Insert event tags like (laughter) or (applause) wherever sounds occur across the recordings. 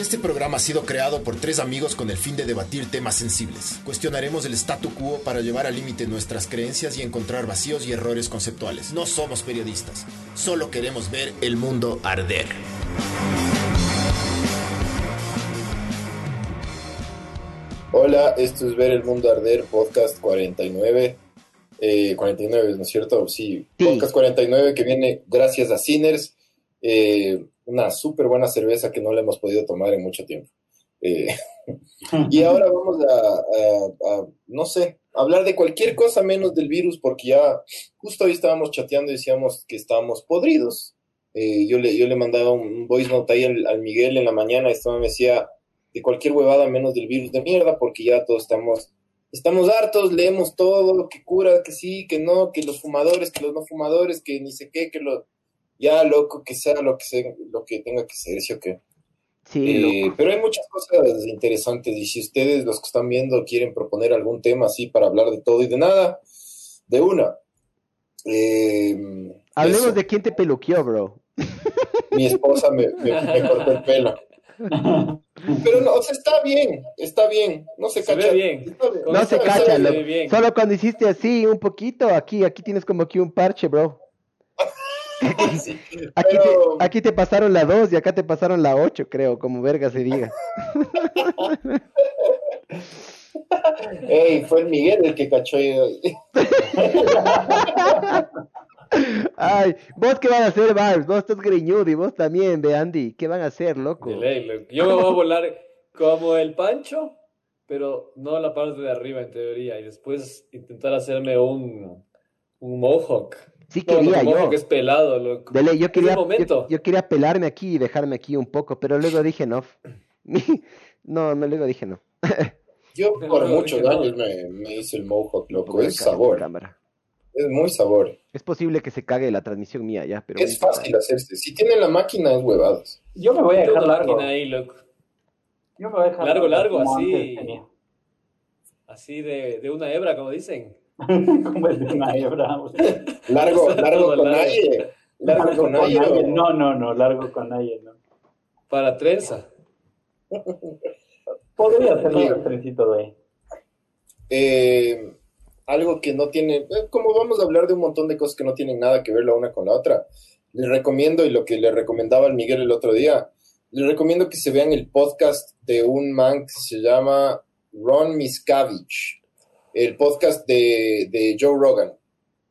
Este programa ha sido creado por tres amigos con el fin de debatir temas sensibles. Cuestionaremos el statu quo para llevar al límite nuestras creencias y encontrar vacíos y errores conceptuales. No somos periodistas, solo queremos ver el mundo arder. Hola, esto es Ver el Mundo Arder, podcast 49. Eh, 49, ¿no es cierto? Sí, Sí. podcast 49 que viene gracias a Sinners, eh, una súper buena cerveza que no la hemos podido tomar en mucho tiempo. Eh, y ahora vamos a, a- a, no sé, hablar de cualquier cosa menos del virus, porque ya justo hoy estábamos chateando y decíamos que estábamos podridos. Eh, yo, le, yo le mandaba un voice note ahí al, al Miguel en la mañana, esto me decía de cualquier huevada menos del virus de mierda, porque ya todos estamos, estamos hartos, leemos todo, que cura, que sí, que no, que los fumadores, que los no fumadores, que ni sé qué, que lo, ya loco, que sea lo que sea, lo que tenga que ser, ¿sí o qué? Sí, Eh, pero hay muchas cosas interesantes y si ustedes, los que están viendo, quieren proponer algún tema así para hablar de todo y de nada, de una. Eh, Hablemos eso. de quién te peluqueó, bro. Mi esposa me, me- me cortó el pelo. Pero no, o sea, está bien, está bien, no se, Se ve cacha. bien. Está bien. Con No se Está cacha, bien. se. Solo cuando hiciste así un poquito, aquí, aquí tienes como que un parche, bro. Aquí, (laughs) pero- te, aquí te pasaron la 2 y acá te pasaron la 8, creo, como verga se diga. (laughs) Ey, fue el Miguel el que cachó. (laughs) Ay, ¿vos qué van a hacer, Barbs? Vos estás greñudo y vos también, de Andy. ¿Qué van a hacer, loco? De ley, loco. Yo me voy a volar como el Pancho, pero no la parte de arriba en teoría, y después intentar hacerme un, un mohawk. Sí No, quería yo. es pelado, loco. De ley, yo quería, yo, momento. yo quería pelarme aquí y dejarme aquí un poco, pero luego dije no. (laughs) No, no, luego dije no. (laughs) Yo por muchos no. años me, me hice el mohawk, loco. Voy Es sabor, la cámara. es muy sabor. Es posible que se cague la transmisión mía ya, pero Es fácil hacerse. Si tienen la máquina, es huevadas. Yo me voy a dejar largo. máquina ahí, loco. Yo me voy a dejar Largo, largo, como así. Así de, de una hebra, como dicen. (laughs) como el de una hebra. Largo, largo con largo. nadie. Largo con nadie. o- No, no, no, largo con nadie, no. Para trenza. Podría ser un trencito de ahí. Eh, algo que no tiene, eh, como vamos a hablar de un montón de cosas que no tienen nada que ver la una con la otra, les recomiendo, y lo que le recomendaba al Miguel el otro día, les recomiendo que se vean el podcast de un man que se llama Ron Miscavige, el podcast de, de Joe Rogan.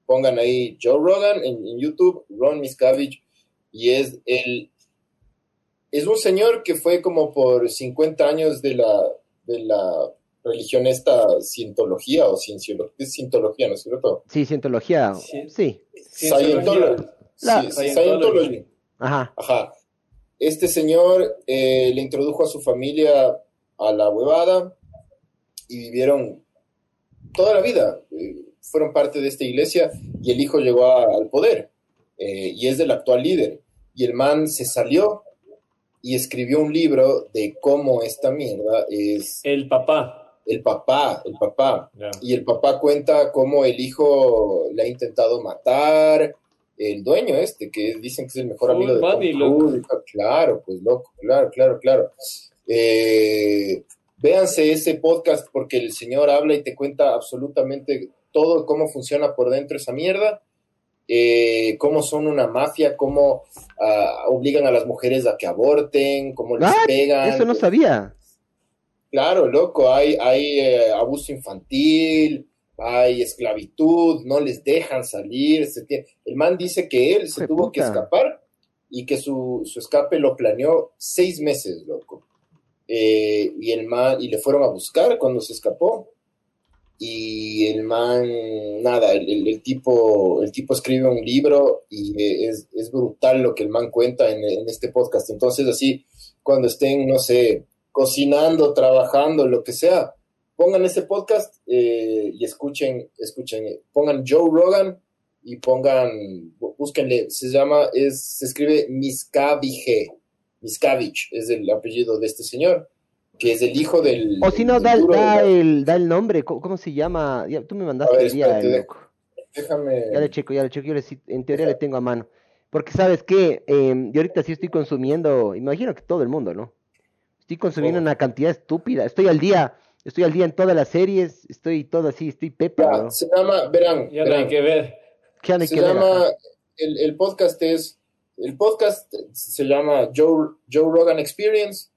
Pongan ahí Joe Rogan en, en YouTube, Ron Miscavige, y es el es un señor que fue como por 50 años de la, de la religión esta cientología o cienciología, es cientología, ¿no es cierto? Sí, cientología. Sí. Sí. Scientology. La- Sí, Scientology. Scientology. Ajá. Ajá. Este señor eh, le introdujo a su familia a la huevada y vivieron toda la vida. eh, fueron parte de esta iglesia y el hijo llegó a- al poder eh, y es el actual líder. Y el man se salió y escribió un libro de cómo esta mierda es El papá. el papá, el papá. Y el papá cuenta cómo el hijo le ha intentado matar, el dueño este, que dicen que es el mejor amigo de Tom. Claro, pues loco, claro, claro, claro. Eh, véanse ese podcast porque el señor habla y te cuenta absolutamente todo cómo funciona por dentro esa mierda, eh, cómo son una mafia, cómo ah, obligan a las mujeres a que aborten, cómo les pegan. Eso no sabía. Claro, loco, hay, hay eh, abuso infantil, hay esclavitud, no les dejan salir. se El man dice que él se tuvo que escapar y que su, su escape lo planeó seis meses, loco. Eh, y el man, y le fueron a buscar cuando se escapó. Y el man, nada, el, el- tipo, el tipo escribe un libro y es, es brutal lo que el man cuenta en, en este podcast. Entonces, así, cuando estén, no sé, cocinando, trabajando, lo que sea, pongan ese podcast eh, y escuchen, escuchen, pongan Joe Rogan y pongan, bú- búsquenle, se llama, es, se escribe Miscavige, Miscavige es el apellido de este señor, que es el hijo del... O si no, da, el, da el nombre. ¿Cómo, cómo se llama? Ya, tú me mandaste ver, el día, espérate, el loco. Déjame... Ya le checo, ya le checo. Yo le, sí- en teoría le tengo a mano. Porque, ¿sabes qué? Em, yo ahorita sí estoy consumiendo, imagino que todo el mundo, ¿no? Estoy consumiendo una cantidad estúpida. Estoy al día. Estoy al día en todas las series. Estoy todo así. Estoy pepa, se llama, verán, Ya no hay que ver. ¿Qué de se que llama, el, el podcast es, el podcast se llama Joe, Joe Rogan Experience,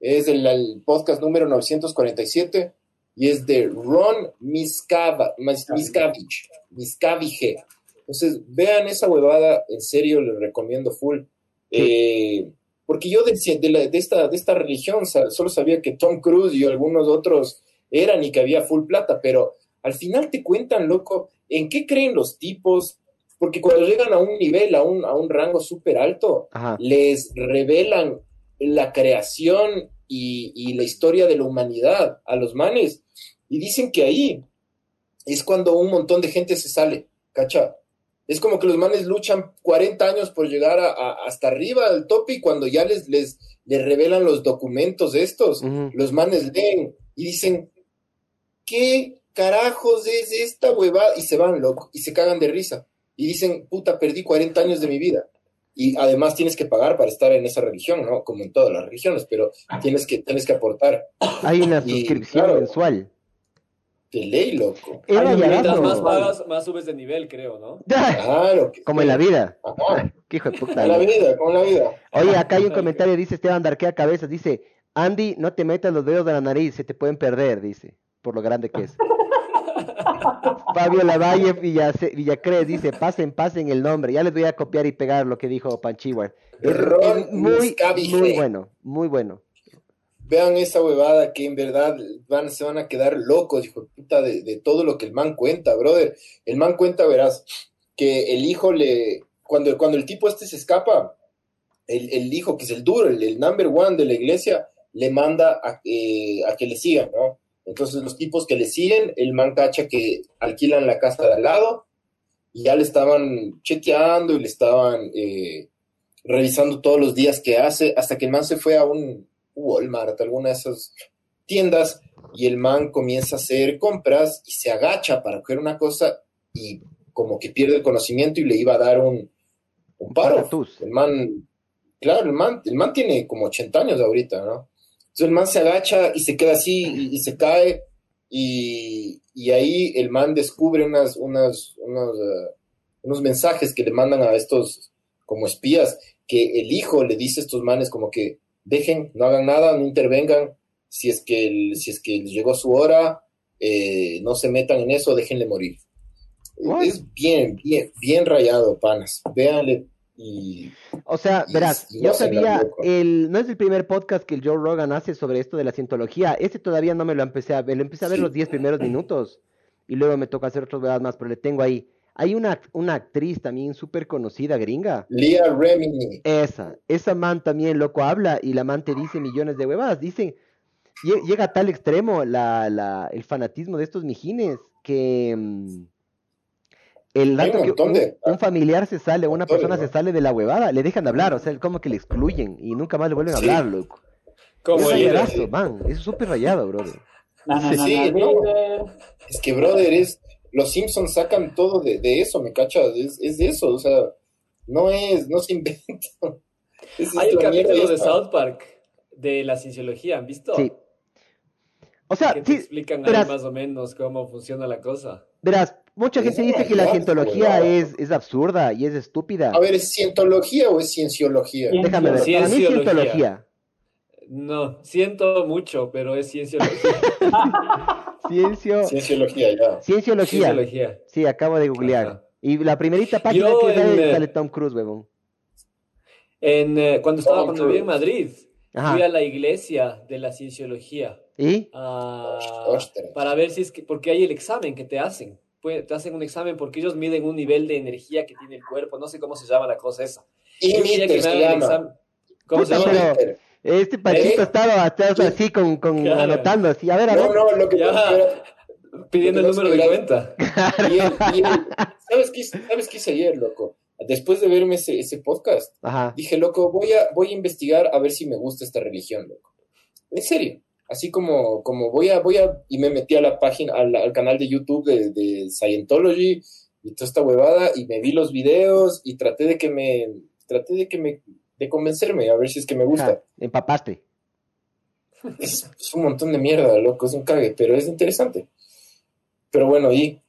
es el, el podcast número 947 y es de Ron Miscava, Miscavige, Miscavige. Entonces, vean esa huevada, en serio, les recomiendo full. Eh, porque yo de, de la- de esta, de esta religión solo sabía que Tom Cruise y algunos otros eran y que había full plata, pero al final te cuentan, loco, en qué creen los tipos, porque cuando llegan a un nivel, a un, a un rango súper alto, Ajá. les revelan la creación y, y la historia de la humanidad a los manes. Y dicen que ahí es cuando un montón de gente se sale, ¿cacha? Es como que los manes luchan 40 años por llegar a- a- hasta arriba del tope y cuando ya les, les, les revelan los documentos estos, los manes leen y dicen, ¿qué carajos es esta huevada? Y se van, loco, y se cagan de risa. Y dicen, puta, perdí 40 años de mi vida. Y además tienes que pagar para estar en esa religión, ¿no? Como en todas las religiones, pero tienes que, tienes que aportar. Hay una Y, suscripción claro. mensual. De ley, loco. Mientras rayadazo. más pagas, más subes de nivel, creo, ¿no? (laughs) Claro. que- Como en la vida. Ajá, (laughs) Qué hijo de puta. con la vida, con la vida. Oye, acá hay un comentario, dice Esteban Darquea Cabezas, dice, Andy, no te metas los dedos de la nariz, se te pueden perder, dice, por lo grande que es. (laughs) Fabio Lavalle Villace- Villacrés dice, pasen, pasen el nombre, ya les voy a copiar y pegar lo que dijo es muy, muy bueno, muy bueno. Vean esa huevada que en verdad van, se van a quedar locos, hijo de puta, de, de todo lo que el man cuenta, brother. El man cuenta, verás, que el hijo le. Cuando, cuando el tipo este se escapa, el, el hijo, que es el duro, el, el number one de la iglesia, le manda a, eh, a que le sigan, ¿no? Entonces los tipos que le siguen, el man cacha que alquilan la casa de al lado y ya le estaban chequeando y le estaban eh, revisando todos los días que hace, hasta que el man se fue a un Walmart, alguna de esas tiendas, y el man comienza a hacer compras y se agacha para coger una cosa y como que pierde el conocimiento y le iba a dar un, un paro. El man, claro, el man, el man tiene como 80 años ahorita, ¿no? Entonces el man se agacha y se queda así y, y se cae y, y ahí el man descubre unas, unas, unos, eh, unos mensajes que le mandan a estos como espías, que el hijo le dice a estos manes como que dejen, no hagan nada, no intervengan, si es que, el- si es que llegó su hora, eh, no se metan en eso, déjenle morir. Es bien, bien, bien rayado, panas. Véanle y O sea, Y- verás, yo sabía, el, no es el primer podcast que el Joe Rogan hace sobre esto de la cientología, ese todavía no me lo empecé a ver, lo empecé a ver Sí. los 10 primeros minutos y luego me toca hacer otros veras más, pero le tengo ahí. Hay una, una actriz también súper conocida, gringa. Leah Remini. Esa, esa man también, loco, habla y la man te dice millones de huevadas. Dicen, lle- llega a tal extremo la, la, el fanatismo de estos mijines que mm, el rato que un, de- un familiar se sale, una persona ¿no? se sale de la huevada, le dejan de hablar, o sea, como que le excluyen y nunca más le vuelven a Sí. hablar, loco. Como es man, es súper rayado, brother. No, no, no, Sí, no, no. líder. Es que, brother, es, los Simpsons sacan todo de, de eso, ¿me cachas? Es, es de eso, o sea, no es, no se inventa. (laughs) Es Hay el capítulo de. South Park de la cienciología, ¿han visto? Sí. O sea, Que te sí, explican ahí más o menos cómo funciona la cosa. verás, mucha gente dice que la cientología es, es absurda y es estúpida. A ver, ¿es cientología o es cienciología? Cien- Déjame ver, para mí es Cienciología. cientología. No, siento mucho, pero es cienciología. (laughs) Ciencio, Cienciología, ya. cienciología. cienciología. Sí, acabo de googlear. Ajá. Y la primerita página Yo que sale, en, eh, sale Tom Cruise, huevón. En, eh, cuando estaba, Tom cuando vivía en Cruise. Madrid, Ajá. fui a la iglesia de la cienciología ¿Y? ah, para ver si es que, porque hay el examen que te hacen. Te hacen un examen porque ellos miden un nivel de energía que tiene el cuerpo, no sé cómo se llama la cosa esa. Yo quería que Imiter me se llama. examen. ¿Cómo se llama? Este Pachito ¿Eh? estaba hasta así con, con Claro. anotando así. A ver, a ver. No, no, lo que pasa era- (laughs) Pidiendo el número de pasa cuenta. y él- y él- ¿sabes, qué, hice- ¿Sabes qué hice ayer, loco? Después de verme ese, ese podcast, Ajá. dije, loco, voy a, voy a investigar a ver si me gusta esta religión, loco. En serio. Así como, como voy a, voy a, y me metí a la página, al, al canal de YouTube de, de Scientology y toda esta huevada, y me vi los videos y traté de que me, traté de que me, de convencerme, a ver si es que me gusta. Ajá, Empapaste. Es, es un montón de mierda, loco, es un cague, pero es interesante. Pero bueno, y,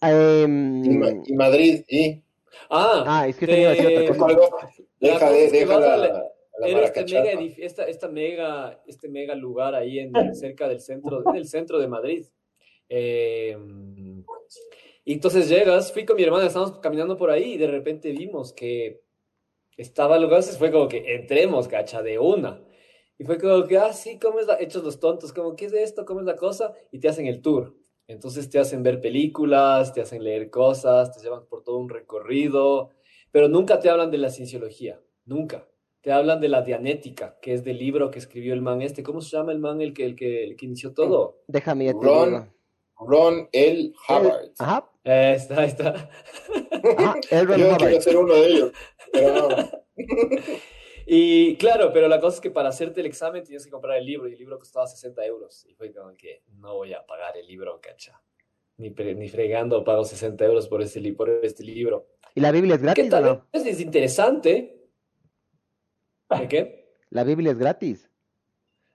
Em, y, Ma- y Madrid, y... Ah, Ah, es que tenía que decir otra eh, cosa. Deja, de, es que deja vas la, a la- la Era este mega, esta, esta mega, este mega lugar ahí en, cerca del centro, en el centro de Madrid. Eh, y entonces llegas, fui con mi hermana, estábamos caminando por ahí y de repente vimos que estaba el lugar, entonces fue como que entremos, cacha, de una. Y fue como que, ah, sí, ¿cómo es la? Hechos los tontos, como, ¿qué es esto? ¿Cómo es la cosa? Y te hacen el tour. Entonces te hacen ver películas, te hacen leer cosas, te llevan por todo un recorrido, pero nunca te hablan de la cienciología, nunca. Te hablan de la dianética, que es del libro que escribió el man este. ¿Cómo se llama el man el que, el que, el que inició todo? Déjame ya te Ron. Ron L. Hubbard. Ajá, Eh, está, ahí está. ajá, el Ron Yo Hubbard. quiero ser uno de ellos, pero no. (laughs) Y claro, pero la cosa es que para hacerte el examen tenías que comprar el libro y el libro costaba 60 euros. Y fue como que no voy a pagar el libro, cacha. Ni, ni fregando pago 60 euros por este, por este libro. ¿Y la Biblia es ¿Qué gratis o tal? no? Es, es interesante. ¿De qué? La Biblia es gratis,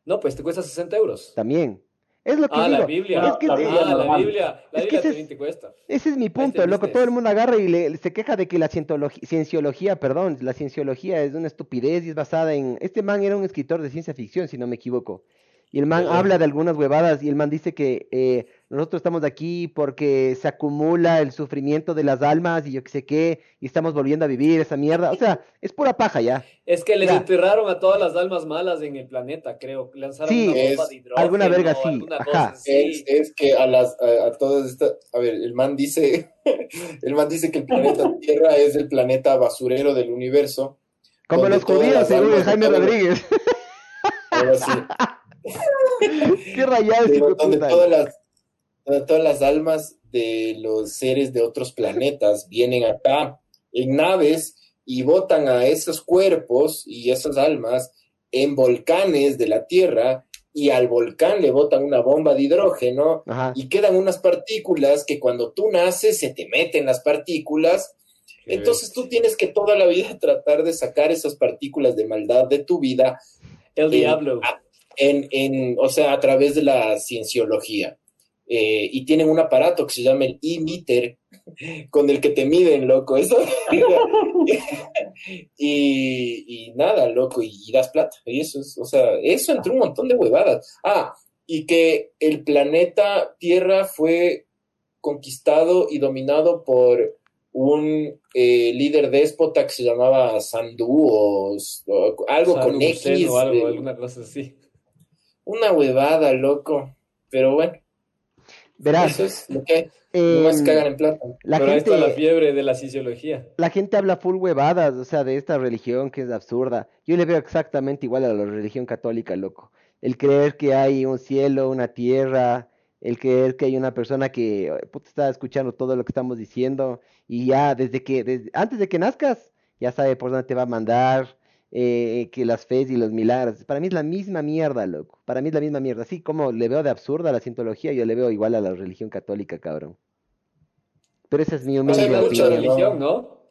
No, pues te cuesta 60 euros. también. Es lo que Ah, digo. la Biblia. Es que la Ah, Biblia la normal. Biblia. La Es que Biblia ese también es- te cuesta. Ese es mi punto, Este loco. business. Todo el mundo agarra y le, se queja de que la cienciología, perdón, la cienciología es una estupidez y es basada en... Este man era un escritor de ciencia ficción, si no me equivoco. Y el man habla de algunas huevadas y el man dice que eh, nosotros estamos aquí porque se acumula el sufrimiento de las almas y yo qué sé qué, y estamos volviendo a vivir esa mierda. O sea, es pura paja ya. Es que les Ya. enterraron a todas las almas malas en el planeta, creo. Lanzaron Sí, una bomba es- de hidrógeno, alguna verga sí, alguna ajá. cosa así. Es, es que a las a, a todas estas, a ver, el man dice, (laughs) el man dice que el planeta (laughs) Tierra es el planeta basurero del universo, Como los judíos, según Jaime Rodríguez. (laughs) algo así, Qué rayado de donde todas las todas las almas de los seres de otros planetas vienen acá en naves y botan a esos cuerpos y esas almas en volcanes de la Tierra y al volcán le botan una bomba de hidrógeno Ajá. y quedan unas partículas que cuando tú naces se te meten las partículas. Qué Entonces tú tienes que toda la vida tratar de sacar esas partículas de maldad de tu vida El diablo. en, en, o sea, a través de la cienciología. Eh, y tienen un aparato que se llama el e-meter, (laughs) con el que te miden, loco. Eso. (laughs) y, y nada, loco, y, y das plata. Y eso es, o sea, eso entre un montón de huevadas. Ah, y que el planeta Tierra fue conquistado y dominado por un eh, líder déspota que se llamaba Sandú o, o algo con X. o algo, eh, alguna cosa así. una huevada, loco. Pero bueno, Verás, eso es lo que hay. em, cagan en plata. la Pero gente... está la fiebre de la fisiología. la gente habla full huevadas, o sea, de esta religión que es absurda. Yo le veo exactamente igual a la religión católica, loco. El creer que hay un cielo, una tierra, el creer que hay una persona que eh, está escuchando todo lo que estamos diciendo y ya desde que, desde, antes de que nazcas, ya sabe por dónde te va a mandar, eh, que las fes y los milagros. Para mí es la misma mierda, loco. Para mí es la misma mierda. Así como le veo de absurda a la cientología, yo le veo igual a la religión católica, cabrón. Pero esa es mi humilde hay Mucha religión, ¿no?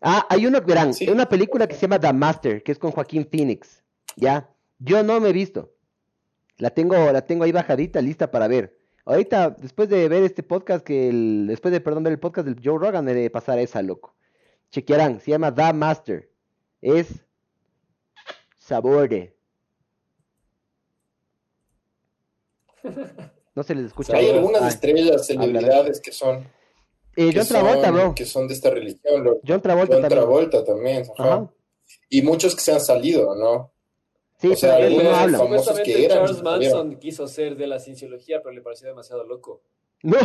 Ah, hay una, verán, Sí. hay una película que se llama The Master, que es con Joaquín Phoenix, ¿ya? Yo no me he visto. La tengo, la tengo ahí bajadita, lista para ver. Ahorita, después de ver este podcast, que el, después de, perdón, ver el podcast del Joe Rogan, me de pasar esa, loco. Chequearán, se llama The Master. Es saborde. No se les escucha. Hay algunas Ah, estrellas, celebridades que son, eh, John Travolta, son, bro. que son de esta religión. John Travolta John también. Travolta también. ajá. Ajá. Y muchos que se han salido, ¿no? Sí, O sea, pero no algunos eh, habla. famosos que eran, Charles. Manson quiso ser de la cienciología, pero le pareció demasiado loco. No.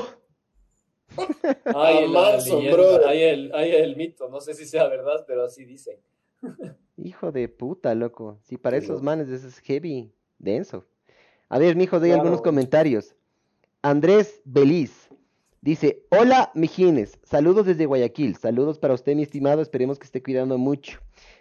Hay, Ah, Manson, leyenda, hay el, hay el mito, no sé si sea verdad, pero así dicen. Hijo de puta, loco. Si para esos loco. manes eso es heavy, denso. A ver, mijo, doy Claro. algunos comentarios. Andrés Beliz dice: Hola, mijines. Saludos desde Guayaquil. Saludos para usted, mi estimado. Esperemos que esté cuidando mucho.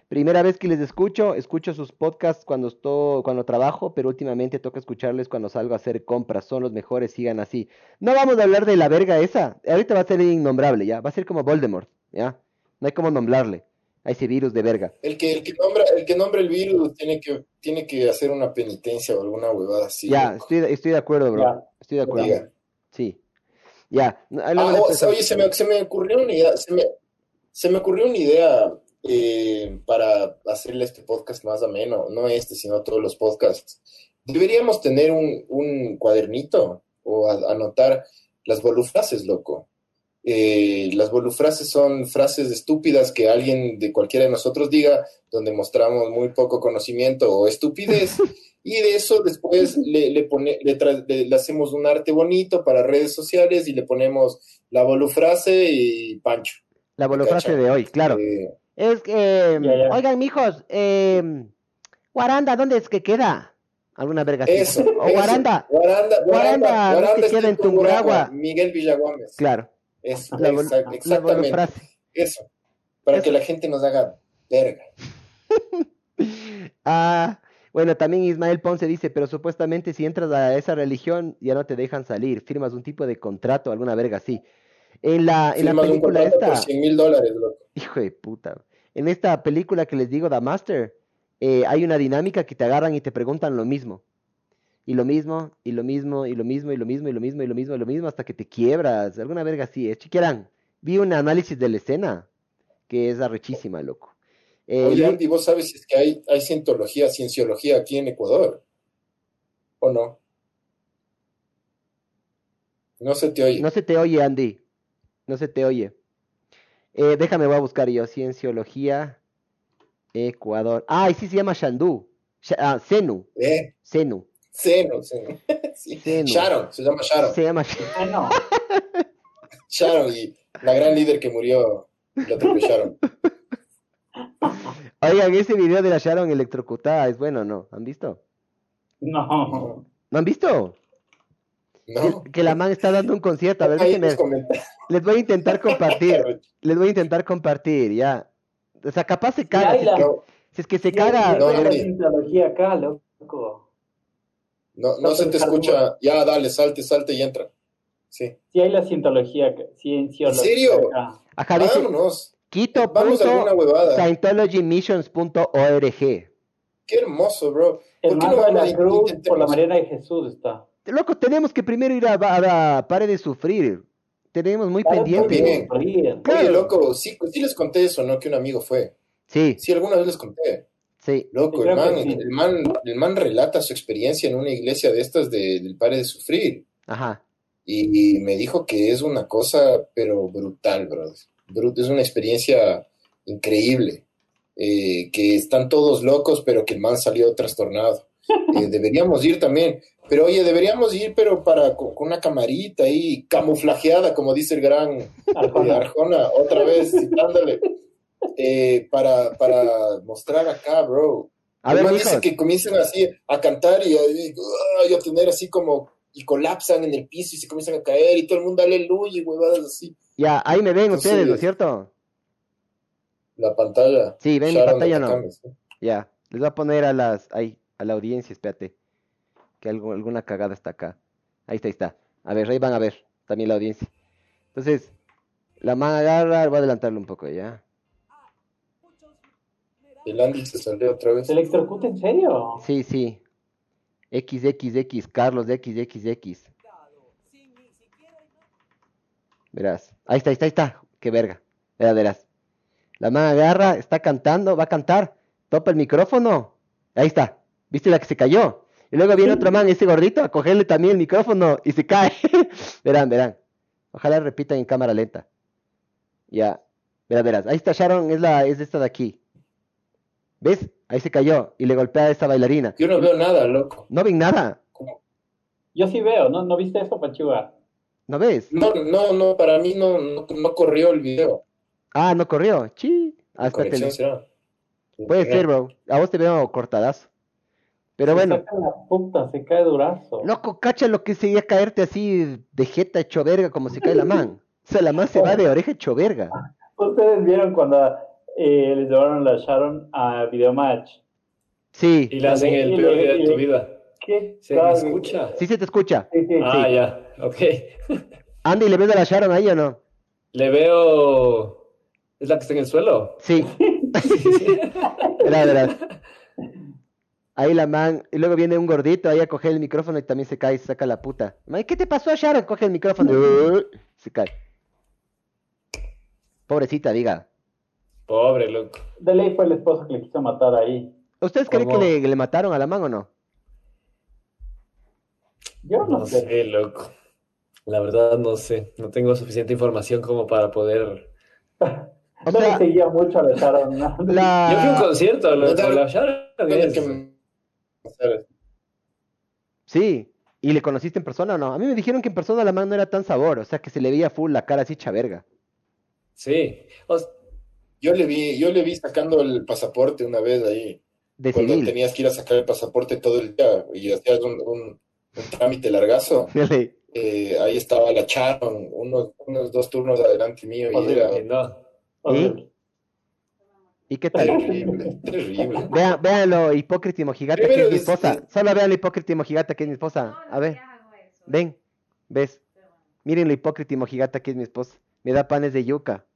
Primera vez que les escucho, escucho sus podcasts cuando estoy, cuando trabajo, pero últimamente toca escucharles cuando salgo a hacer compras. Son los mejores, sigan así. No vamos a hablar de la verga esa. Ahorita va a ser innombrable, ya. Va a ser como Voldemort, ya. No hay como nombrarle a ese virus de verga. El que, el que nombra, el que nombra el virus tiene que, tiene que hacer una penitencia o alguna huevada así. ya, estoy, estoy de acuerdo, bro. Ya. Estoy de acuerdo. Diga. Sí. Ya. Ah, o- oye, se me, se me ocurrió una idea, se me, se me ocurrió una idea eh, para hacerle este podcast más ameno, no este, sino todos los podcasts. Deberíamos tener un, un cuadernito o a- anotar las volufrases, loco. Eh, las volufrases son frases estúpidas que alguien de cualquiera de nosotros diga, donde mostramos muy poco conocimiento o estupidez, (laughs) y de eso después le, le, pone, le, tra- le- le hacemos un arte bonito para redes sociales y le ponemos la volufrase y Pancho. La volofrase cacha. de hoy, claro. Eh, Es que, Ya, ya. oigan, mijos, eh, Guaranda, ¿dónde es que queda? Alguna verga eso. O eso. Guaranda, Guaranda, Guaranda. Miguel Villaguames. claro. La, la exactamente. Eso. Para Eso. que la gente nos haga verga. (laughs) Ah, bueno, también Ismael Ponce dice, pero supuestamente si entras a esa religión ya no te dejan salir, firmas un tipo de contrato, alguna verga así. En la, en la un película esta, por 100 mil dólares, loco. hijo de puta, en esta película que les digo, The Master, eh, hay una dinámica que te agarran y te preguntan lo mismo. Y lo mismo, y lo mismo, y lo mismo, y lo mismo, y lo mismo, y lo mismo, y lo mismo, hasta que te quiebras, alguna verga así. Es chiquerán. Vi un análisis de la escena que es arrechísima, loco. Eh, Oye, Andy, ¿vos sabes es que hay, hay cientología, cienciología aquí en Ecuador? ¿O no? No se te oye. No se te oye, Andy. No se te oye. Eh, déjame, voy a buscar yo. Cienciología, Ecuador. Ah, y sí se llama Shandú. Sha- ah, Senu. Eh, Senu. Seno, Seno. (laughs) Sí. Seno. Sharon, se llama Sharon. Se llama. (laughs) Ah, no. (laughs) Sharon y la gran líder que murió, la atropellaron. Oigan, ese video de la Sharon electrocutada es bueno, ¿no? ¿Han visto? No. ¿No han visto? No. Que la man está dando un concierto. A ver, déjenme-. Les voy a intentar compartir. Les voy a intentar compartir, ya. O sea, capaz se caga. Si es la- que, No, si es que se Sí, hay- caga. No, hay no, acá, loco. No, no se te escucha. Ya, dale, salte, salte y entra. Sí. Sí hay la cientología, acá, cienciología ¿En serio? acá. Ajá, dice Vámonos. Quito. Vamos a alguna huevada. Scientologymissions.org. Qué hermoso, bro. El ¿Por qué no de la cruz por la Mariana de Jesús está. Loco, tenemos que primero ir a, a, a Pare de Sufrir. Tenemos muy Para pendiente. Claro. Oye, loco, sí, sí les conté eso, ¿no? Que un amigo fue. Sí, Sí, alguna vez les conté. Sí. Loco, el man, sí. el man, el man relata su experiencia en una iglesia de estas de- del Pare de Sufrir. Ajá. Y, me dijo que es una cosa, pero brutal, bro. Brut- es una experiencia increíble. Eh, que están todos locos, pero que el man salió trastornado. (laughs) Eh, deberíamos ir también. Pero oye, deberíamos ir, pero para con, con una camarita ahí, camuflajeada, como dice el gran eh. Arjona, otra vez citándole, eh, para, para mostrar acá, bro. A ver, dice que comienzan así a cantar y a, y, y a tener así como, y colapsan en el piso y se comienzan a caer y todo el mundo aleluya y huevadas así. Ya, ahí me ven Entonces- ustedes, ¿no es cierto? La pantalla. Sí, ven mi Sharon pantalla, no. Nakames, ¿no? Ya. Les voy a poner a las, ahí, a la audiencia, espérate. Que algo, alguna cagada está acá. Ahí está, ahí está. A ver, ahí van a ver también la audiencia. Entonces, la man agarra, voy a adelantarlo un poco, ya. El Andy se salió otra vez. ¿Se electrocuta en serio? Sí, sí. XXX, Carlos de XXX. Verás. Ahí está, ahí está, ahí está. Qué verga. Verás, verás. La man agarra, está cantando, va a cantar. Topa el micrófono. Ahí está. ¿Viste la que se cayó? Y luego viene otro man, ese gordito, a cogerle también el micrófono y se cae. (laughs) verán, verán. Ojalá repitan en cámara lenta. Ya. Verás, verás. Ahí está Sharon, es la, es esta de aquí. ¿Ves? Ahí se cayó y le golpea a esta bailarina. Yo no veo nada, loco. No ven nada. Yo sí veo, ¿no? ¿No viste eso, Pachuga? ¿No ves? No, no, no, para mí no, no, no corrió el video. Ah, no corrió. Sí. Hasta tele- será. Puede ser, bro. A vos te veo cortadazo. Pero Se bueno, saca la puta, se cae durazo. loco, cacha lo que sería caerte así de jeta hecho verga como se cae la man. O sea, la man se va de oreja hecho verga. (laughs) Ustedes vieron cuando eh, les llevaron la Sharon a Videomatch. Sí, Y le hacen el peor día de tu vida. ¿Qué? ¿Se me escucha? sí se te escucha. Sí, sí. Ah, ya, ok. (laughs) Andy, ¿le ves a la Sharon ahí o no? Le veo... ¿Es la que está en el suelo? Sí. (laughs) Verás, verás. Ahí la man, y luego viene un gordito ahí a coger el micrófono y también se cae y se saca la puta. Man, ¿qué te pasó, Sharon? Coge el micrófono y se cae. Pobrecita, diga. Pobre, loco. De ley fue el esposo que le quiso matar ahí. ¿Ustedes creen que le, le mataron a la man o no? Yo no, No sé. sé, loco. La verdad no sé. No tengo suficiente información como para poder. (laughs) O no sea, le seguía mucho a la Sharon. ¿no? (laughs) la... Yo fui a un concierto, loco. Yo La Sharon es- que Sí. ¿Y le conociste en persona o no? A mí me dijeron que en persona la man no era tan sabor, o sea que se le veía full la cara así chaverga. Sí. O s- Yo le vi, yo le vi sacando el pasaporte una vez ahí, De cuando civil. tenías que ir a sacar el pasaporte todo el día y hacías un, un- un trámite largazo. Eh, ahí estaba la Charon, unos, unos dos turnos adelante mío y era no. ¿Y qué tal? terrible, terrible. Vean, vean lo hipócrita y mojigata que es mi es- esposa. Solo vean lo hipócrita y mojigata que es mi esposa. A ver, ven, ves. Miren lo hipócrita y mojigata que es mi esposa. Me da panes de yuca.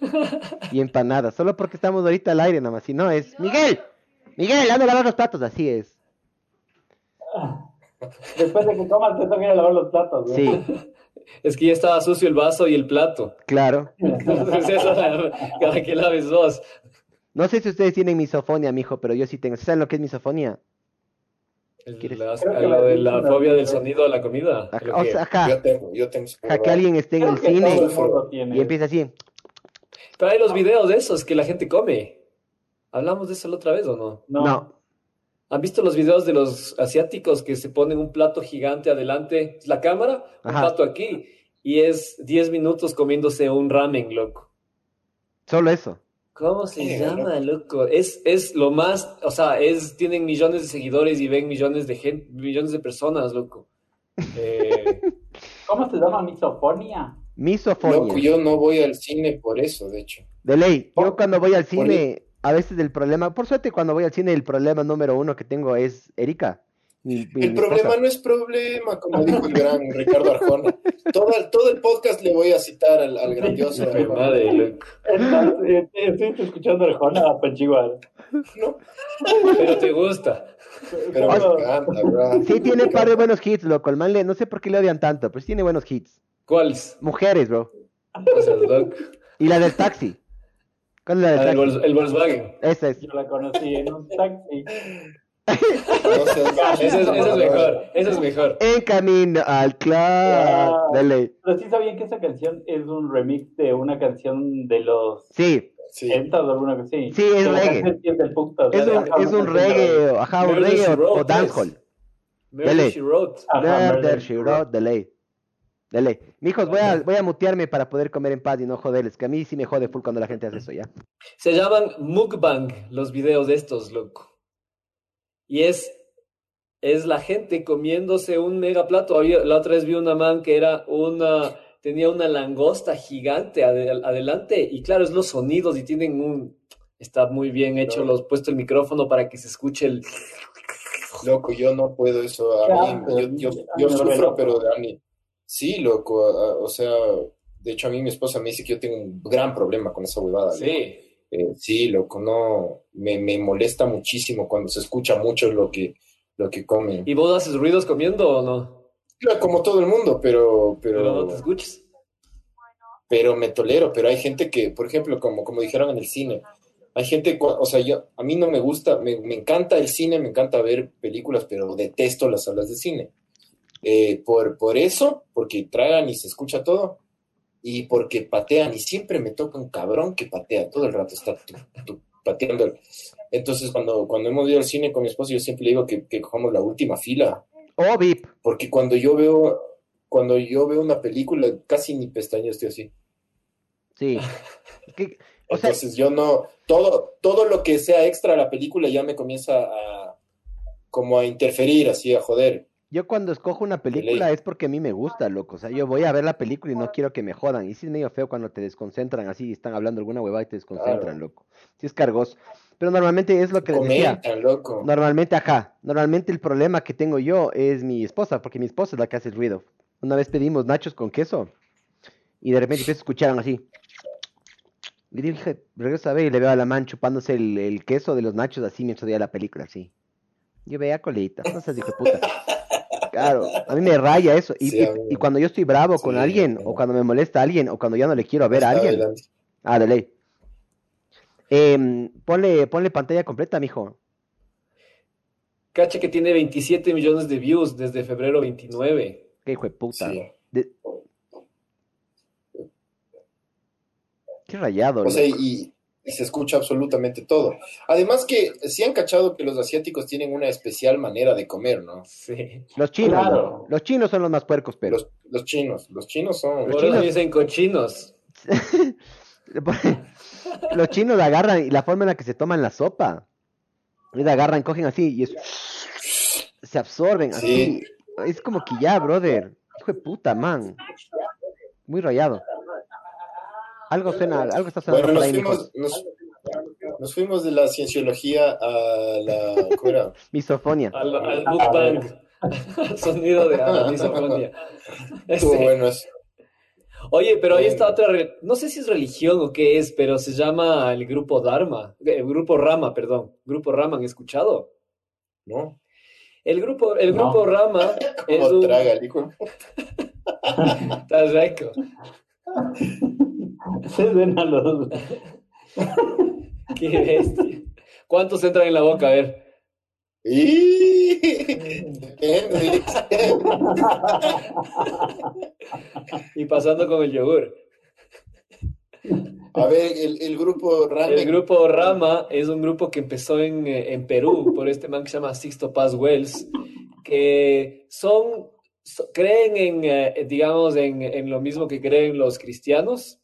(laughs) Y empanadas. Solo porque estamos ahorita al aire nomás. Si no es. Miguel, Miguel, anda a lavar los platos. Así es. (laughs) Después de que comas, te toca ir a lavar los platos. ¿no? Sí, (laughs) Es que ya estaba sucio el vaso y el plato. claro. Entonces, eso, cada que laves dos. No sé si ustedes tienen misofonia, mijo, pero yo sí tengo. ¿Saben lo que es ¿Quieres? la- lo de la- la fobia del sonido a la comida. Ajá, Creo o sea, ajá, Yo tengo, yo tengo. ajá, que alguien esté en el cine tiene. y empieza así. Pero hay los videos de esos que la gente come. ¿Hablamos de eso la otra vez o no? No. No. ¿Han visto los videos de los asiáticos que se ponen un plato gigante adelante? La cámara, un Ajá. plato aquí. Y es 10 minutos comiéndose un ramen, loco. Solo eso. ¿Cómo se llama, loco? Es, es lo más, o sea, es, tienen millones de seguidores y ven millones de gente, millones de personas, loco. (laughs) Eh, ¿Cómo se llama misofonia? Misofonia. Loco, yo no voy al cine por eso, de hecho. De ley, yo cuando voy al cine, a veces el problema, por suerte cuando voy al cine el problema número uno que tengo es Erika. mi- mi- El mi problema no es problema, como dijo el gran (laughs) Ricardo Arjona. Todo, el- todo el podcast le voy a citar al, al grandioso Arjona. madre. Estás, Estoy escuchando a Arjona Panchigual. No, Pero te gusta. pero me encanta, bro. Sí tiene un par de buenos hits, loco. El man le, no sé por qué le odian tanto, pero sí tiene buenos hits. ¿Cuáles? Mujeres, bro. O sea, loco. Y la del taxi. ¿Cuál es la del Ah, el, taxi? El Volkswagen. Esa es. Yo la conocí en un taxi. No Ese es, mejor. Ese es mejor. En camino al club. Ah. Pero sí sabían que esa canción es un remix de una canción de los Sí, Sí. 70 o alguna sí. Sí, es reggae. es un, Ajá, es un no, reggae, ajá, un Murder, reggae o, o dancehall. She Wrote. Murder, Murder, she wrote, de ley. De ley. Mijos, voy a, voy a mutearme para poder comer en paz y no joderles, que a mí sí me jode full cuando la gente hace eso, ¿ya? Se llaman mukbang los videos de estos, loco. Y es, es la gente comiéndose un mega plato. La otra vez vi una man que era una, tenía una langosta gigante ade- adelante y claro, es los sonidos y tienen un, está muy bien hecho, los puesto el micrófono para que se escuche el... Loco, yo no puedo eso. A mí, yo, yo, yo vuelve sufro, pero a mí. Sí, loco. o sea, de hecho, a mí mi esposa me dice que yo tengo un gran problema con esa huevada. loco. Sí, Eh, sí, loco, no. Me, me molesta muchísimo cuando se escucha mucho lo que, lo que comen. ¿y vos haces ruidos comiendo o no? Claro, Como todo el mundo, pero, Pero no te escuches. pero me tolero. Pero hay gente que, por ejemplo, como, como dijeron en el cine, hay gente, o sea, yo, a mí no me gusta, me, me encanta el cine, me encanta ver películas, pero detesto las salas de cine. Eh, por, por eso, porque tragan y se escucha todo, y porque patean, y siempre me toca un cabrón que patea, todo el rato está tu- tu- pateando. Entonces, cuando, cuando hemos ido al cine con mi esposo, yo siempre le digo que, que cojamos la última fila, O VIP. porque cuando yo veo, cuando yo veo una película, casi ni pestañas estoy así. Sí. (laughs) Que- o sea, Entonces yo no, todo, todo lo que sea extra a la película ya me comienza a como a interferir, así a joder. Yo cuando escojo una película es porque a mí me gusta, loco. O sea, yo voy a ver la película y no quiero que me jodan. Y sí es medio feo cuando te desconcentran así y están hablando alguna huevada y te desconcentran, Claro. loco. Sí es cargoso. Pero normalmente es lo que les decía. Loco. Normalmente, ajá. Normalmente el problema que tengo yo es mi esposa, porque mi esposa es la que hace el ruido. Una vez pedimos nachos con queso y de repente empiezo a escuchar así. Y dije, regreso a ver y le veo a la man chupándose el, el queso de los nachos así mientras veía la película, así. Yo veía colitas, no seas hijo de puta. (laughs) Claro, a mí me raya eso. Y, Sí, y- a mí- y cuando yo estoy bravo con alguien, o cuando me molesta a alguien, o cuando ya no le quiero ver a alguien. adelante. Ah, de ley. Em, ponle, ponle pantalla completa, mijo. Cacha que tiene 27 millones de views desde febrero 29. Qué hijo de puta. Sí. De- Qué rayado, O sea, y, y se escucha absolutamente todo. Además que sí han cachado que los asiáticos tienen una especial manera de comer, ¿no? Sí. Los chinos, Claro. los chinos son los más puercos, pero Los, los chinos, los chinos son... Los Por eso chinos- dicen cochinos. (laughs) los chinos agarran y la forma en la que se toman la sopa, ellos agarran, cogen así y es- se absorben así. Sí. Es como que ya, brother. Hijo de puta, man. Muy rayado. Algo suena, algo está sonando Bueno, nos fuimos, nos, nos fuimos de la cienciología a la... ¿Cómo era? Misofonia. Al, al mukbang. (laughs) Sonido de la (laughs) misofonia. Estuvo Este, bueno eso. Oye, pero ahí Eh. está otra, re- no sé si es religión o qué es, pero se llama el grupo Dharma, el grupo Rama, perdón, grupo Rama, ¿han escuchado? ¿No? El grupo, el No. grupo Rama (laughs) es Como un... traga el hijo. Está rico. (laughs) Se ven a los. (laughs) Qué bestia. ¿Cuántos entran en la boca? A ver. (laughs) Y... Depende. Y pasando con el yogur. A ver, el, el grupo Ramen. El grupo Rama es un grupo que empezó en, eh, en Perú por este man que se llama Sixto Paz Wells, que son, so- creen en, eh, digamos, en, en lo mismo que creen los cristianos,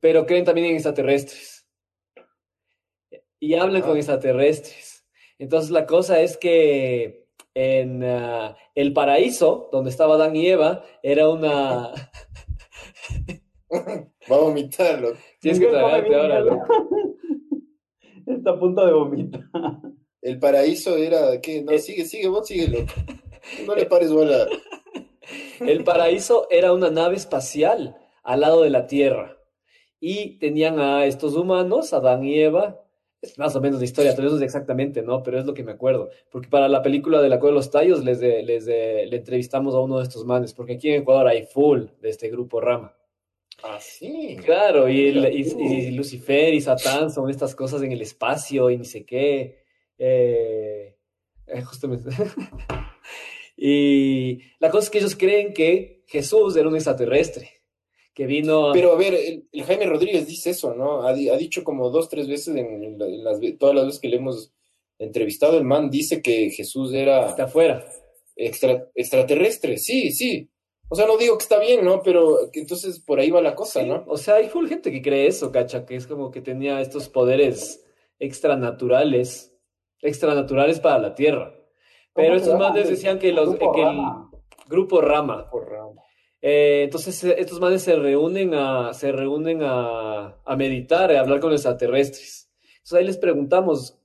pero creen también en extraterrestres. Y hablan con Ah. extraterrestres. Entonces la cosa es que en ah, el paraíso, donde estaba Adán y Eva, era una... (laughs) Va a vomitarlo. Tienes que tragarte ahora. (laughs) Está a punto de vomitar. El paraíso era. ¿Qué? No, Eh. sigue, sigue, vos síguelo. No le pares bola. (laughs) El paraíso era una nave espacial al lado de la Tierra. Y tenían a estos humanos, Adán y Eva. Es más o menos la historia, pero eso es exactamente, ¿no? Pero es lo que me acuerdo. Porque para la película de la Cueva de los Tallos les, de- les de- le entrevistamos a uno de estos manes, porque aquí en Ecuador hay full de este grupo Rama. Ah, sí. Claro, y, el- Mira y- tú. y Lucifer y Satán son estas cosas en el espacio y ni sé qué. Eh, eh, justamente. (laughs) y la cosa es que ellos creen que Jesús era un extraterrestre, que vino. Pero a ver, el, el Jaime Rodríguez dice eso, ¿no? Ha, ha dicho como dos, tres veces en, en en las, todas las veces que le hemos entrevistado, el man dice que Jesús era de afuera. extra, extraterrestre. Sí, sí. O sea, no digo que está bien, ¿no? Pero entonces por ahí va la cosa, Sí, ¿no? O sea, hay full gente que cree eso, cacha, que es como que tenía estos poderes extranaturales, extranaturales para la Tierra. Pero ¿Cómo estos manes decían que, los, Grupo que el Rama. grupo Rama, Por ramo. Eh, entonces, eh, estos manes se reúnen a, se reúnen a, a meditar, a hablar con los extraterrestres. Entonces ahí les preguntamos,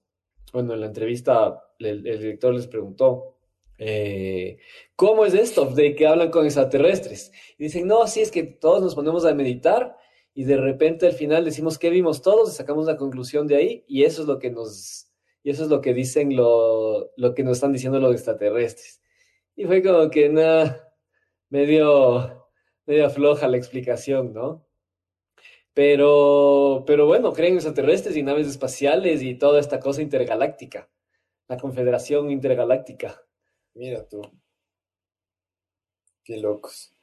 bueno, en la entrevista el, el director les preguntó, eh, ¿cómo es esto de que hablan con extraterrestres? Y dicen, no, sí, es que todos nos ponemos a meditar y de repente al final decimos qué vimos todos y sacamos la conclusión de ahí y eso es lo que nos, y eso es lo que dicen, lo, lo que nos están diciendo los extraterrestres. Y fue como que nada medio, medio floja la explicación, ¿no? Pero, pero bueno, creen en extraterrestres y naves espaciales y toda esta cosa intergaláctica, la Confederación Intergaláctica. Mira tú. Qué locos.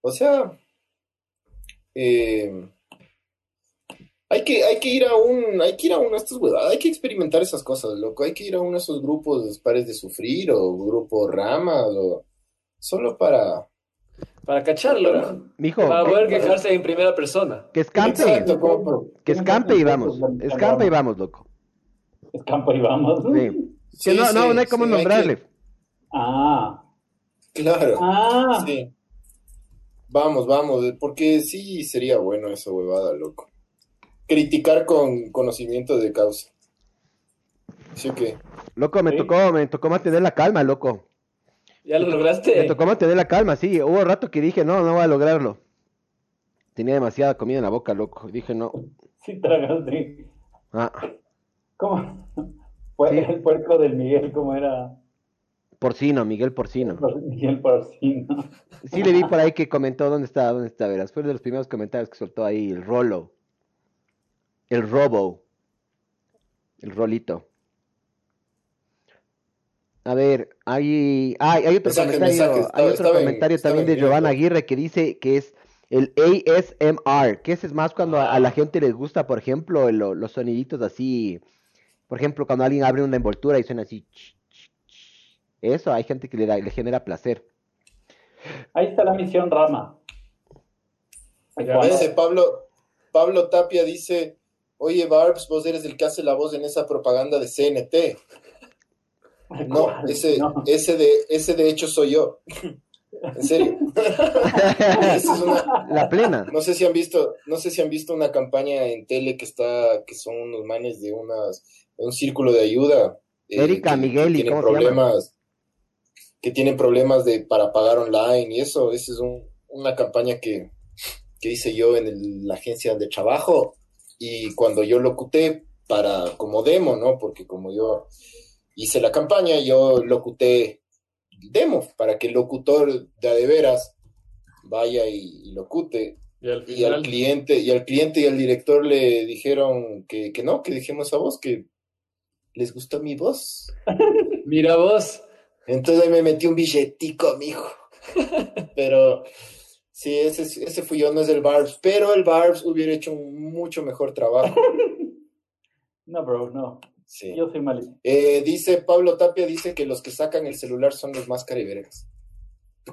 O sea, eh, hay que, hay que ir a un, hay que ir a uno de estos huevadas, hay que experimentar esas cosas, loco. Hay que ir a uno de esos grupos pares de sufrir o grupos ramas o solo para. Para cacharlo, ¿no? Mijo, Para poder quejarse en primera persona. que escampe, Exacto, como- que escampe y vamos, escampe y vamos, loco. Escampa y vamos. Sí. Sí, Que no, no, sí, no hay cómo sí, hay que- nombrarle. Ah. Claro. Ah. Sí. Vamos, vamos, porque sí sería bueno esa huevada, loco. Criticar con conocimiento de causa. ¿Sí o qué? Loco, me Sí. tocó, me tocó mantener la calma, loco. ¿Ya lo Me lograste? tocó mantener la calma, sí. Hubo rato que dije, no, no voy a lograrlo. Tenía demasiada comida en la boca, loco. Dije, no. Sí, tragaste. Ah, ¿Cómo? Fue Sí. el puerco del Miguel, ¿cómo era? Porcino, Miguel Porcino. Miguel Porcino. Sí le vi por ahí que comentó dónde está, dónde está, verás. Fue de los primeros comentarios que soltó ahí el rolo. El robo. El rolito. A ver, hay, hay, hay otro Mensaje, comentario, mensaje, hay otro comentario también de. Giovanna Aguirre que dice que es el ASMR, que ese es más cuando a, a la gente les gusta, por ejemplo, el- los soniditos así, por ejemplo, cuando alguien abre una envoltura y suena así. ch, ch, ch. Eso, hay gente que le, da, le genera placer. Ahí está la misión Rama. Ya Ese Pablo, Pablo Tapia dice, oye Barbs, vos eres el que hace la voz en esa propaganda de CNT. No, ese, No. ese de, ese de hecho soy yo. En serio. (laughs) Esa es una- La plena. no sé si han visto, no sé si han visto una campaña en tele que está, que son unos manes de unas, de un círculo de ayuda. eh, Erika, que- Miguel, que ¿y tienen cómo se llama? problemas, que tienen problemas de para pagar online y eso, esa es un- una campaña que, que hice yo en el- la agencia de trabajo y cuando yo locuté para como demo, ¿no? Porque como yo hice la campaña, yo locuté demo para que el locutor de a de veras vaya y, y locute Y al y al final, cliente y al cliente y al director le dijeron que, que no, que dejemos esa voz, que les gustó mi voz. (laughs) mira vos. Entonces me metí un billetico, mijo. (laughs) Pero sí, ese, ese fui yo, no es el Barbs, pero el Barbs hubiera hecho un mucho mejor trabajo. (laughs) No, bro, no. Sí. Yo soy malito. Eh, dice Pablo Tapia, dice que los que sacan el celular son los más cariberegas.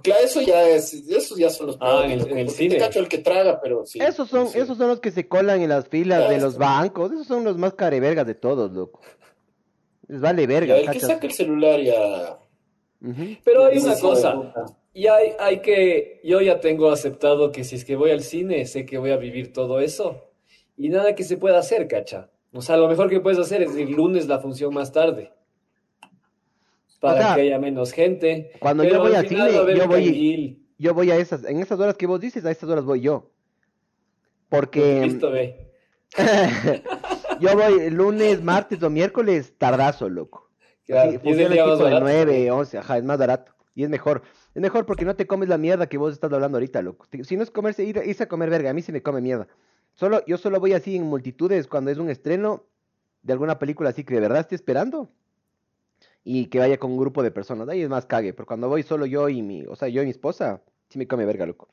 Claro, eso ya es, esos ya son los Ah, en el- en cine. te cacho el que traga, pero sí. Esos son, sí. esos son los que se colan en las filas de los bancos. Esos son los más carevergas de todos, loco. Les vale Ya, verga, el que saca el celular ya. Pero hay una cosa. Y hay, hay que, yo ya tengo aceptado que si es que voy al cine, sé que voy a vivir todo eso. Y nada que se pueda hacer, cacha. O sea, lo mejor que puedes hacer es el lunes la función más tarde. Para O sea, que haya menos gente. Cuando Pero yo voy al cine, a yo voy, canguil. yo voy a esas, en esas horas que vos dices, a esas horas voy yo. Porque Listo, ve. (laughs) yo voy lunes, martes o miércoles, tardazo, loco. Claro, y es el día de barato. 9, 11, ajá, es más barato. Y es mejor. Es mejor porque no te comes la mierda que vos estás hablando ahorita, loco. Si no es comerse, ir, irse a comer verga, a mí se me come mierda. Solo, yo solo voy así en multitudes cuando es un estreno de alguna película así que de verdad estoy esperando. Y que vaya con un grupo de personas. Ahí es más cague. Pero cuando voy solo yo y mi, o sea, yo y mi esposa, sí me come verga, loco.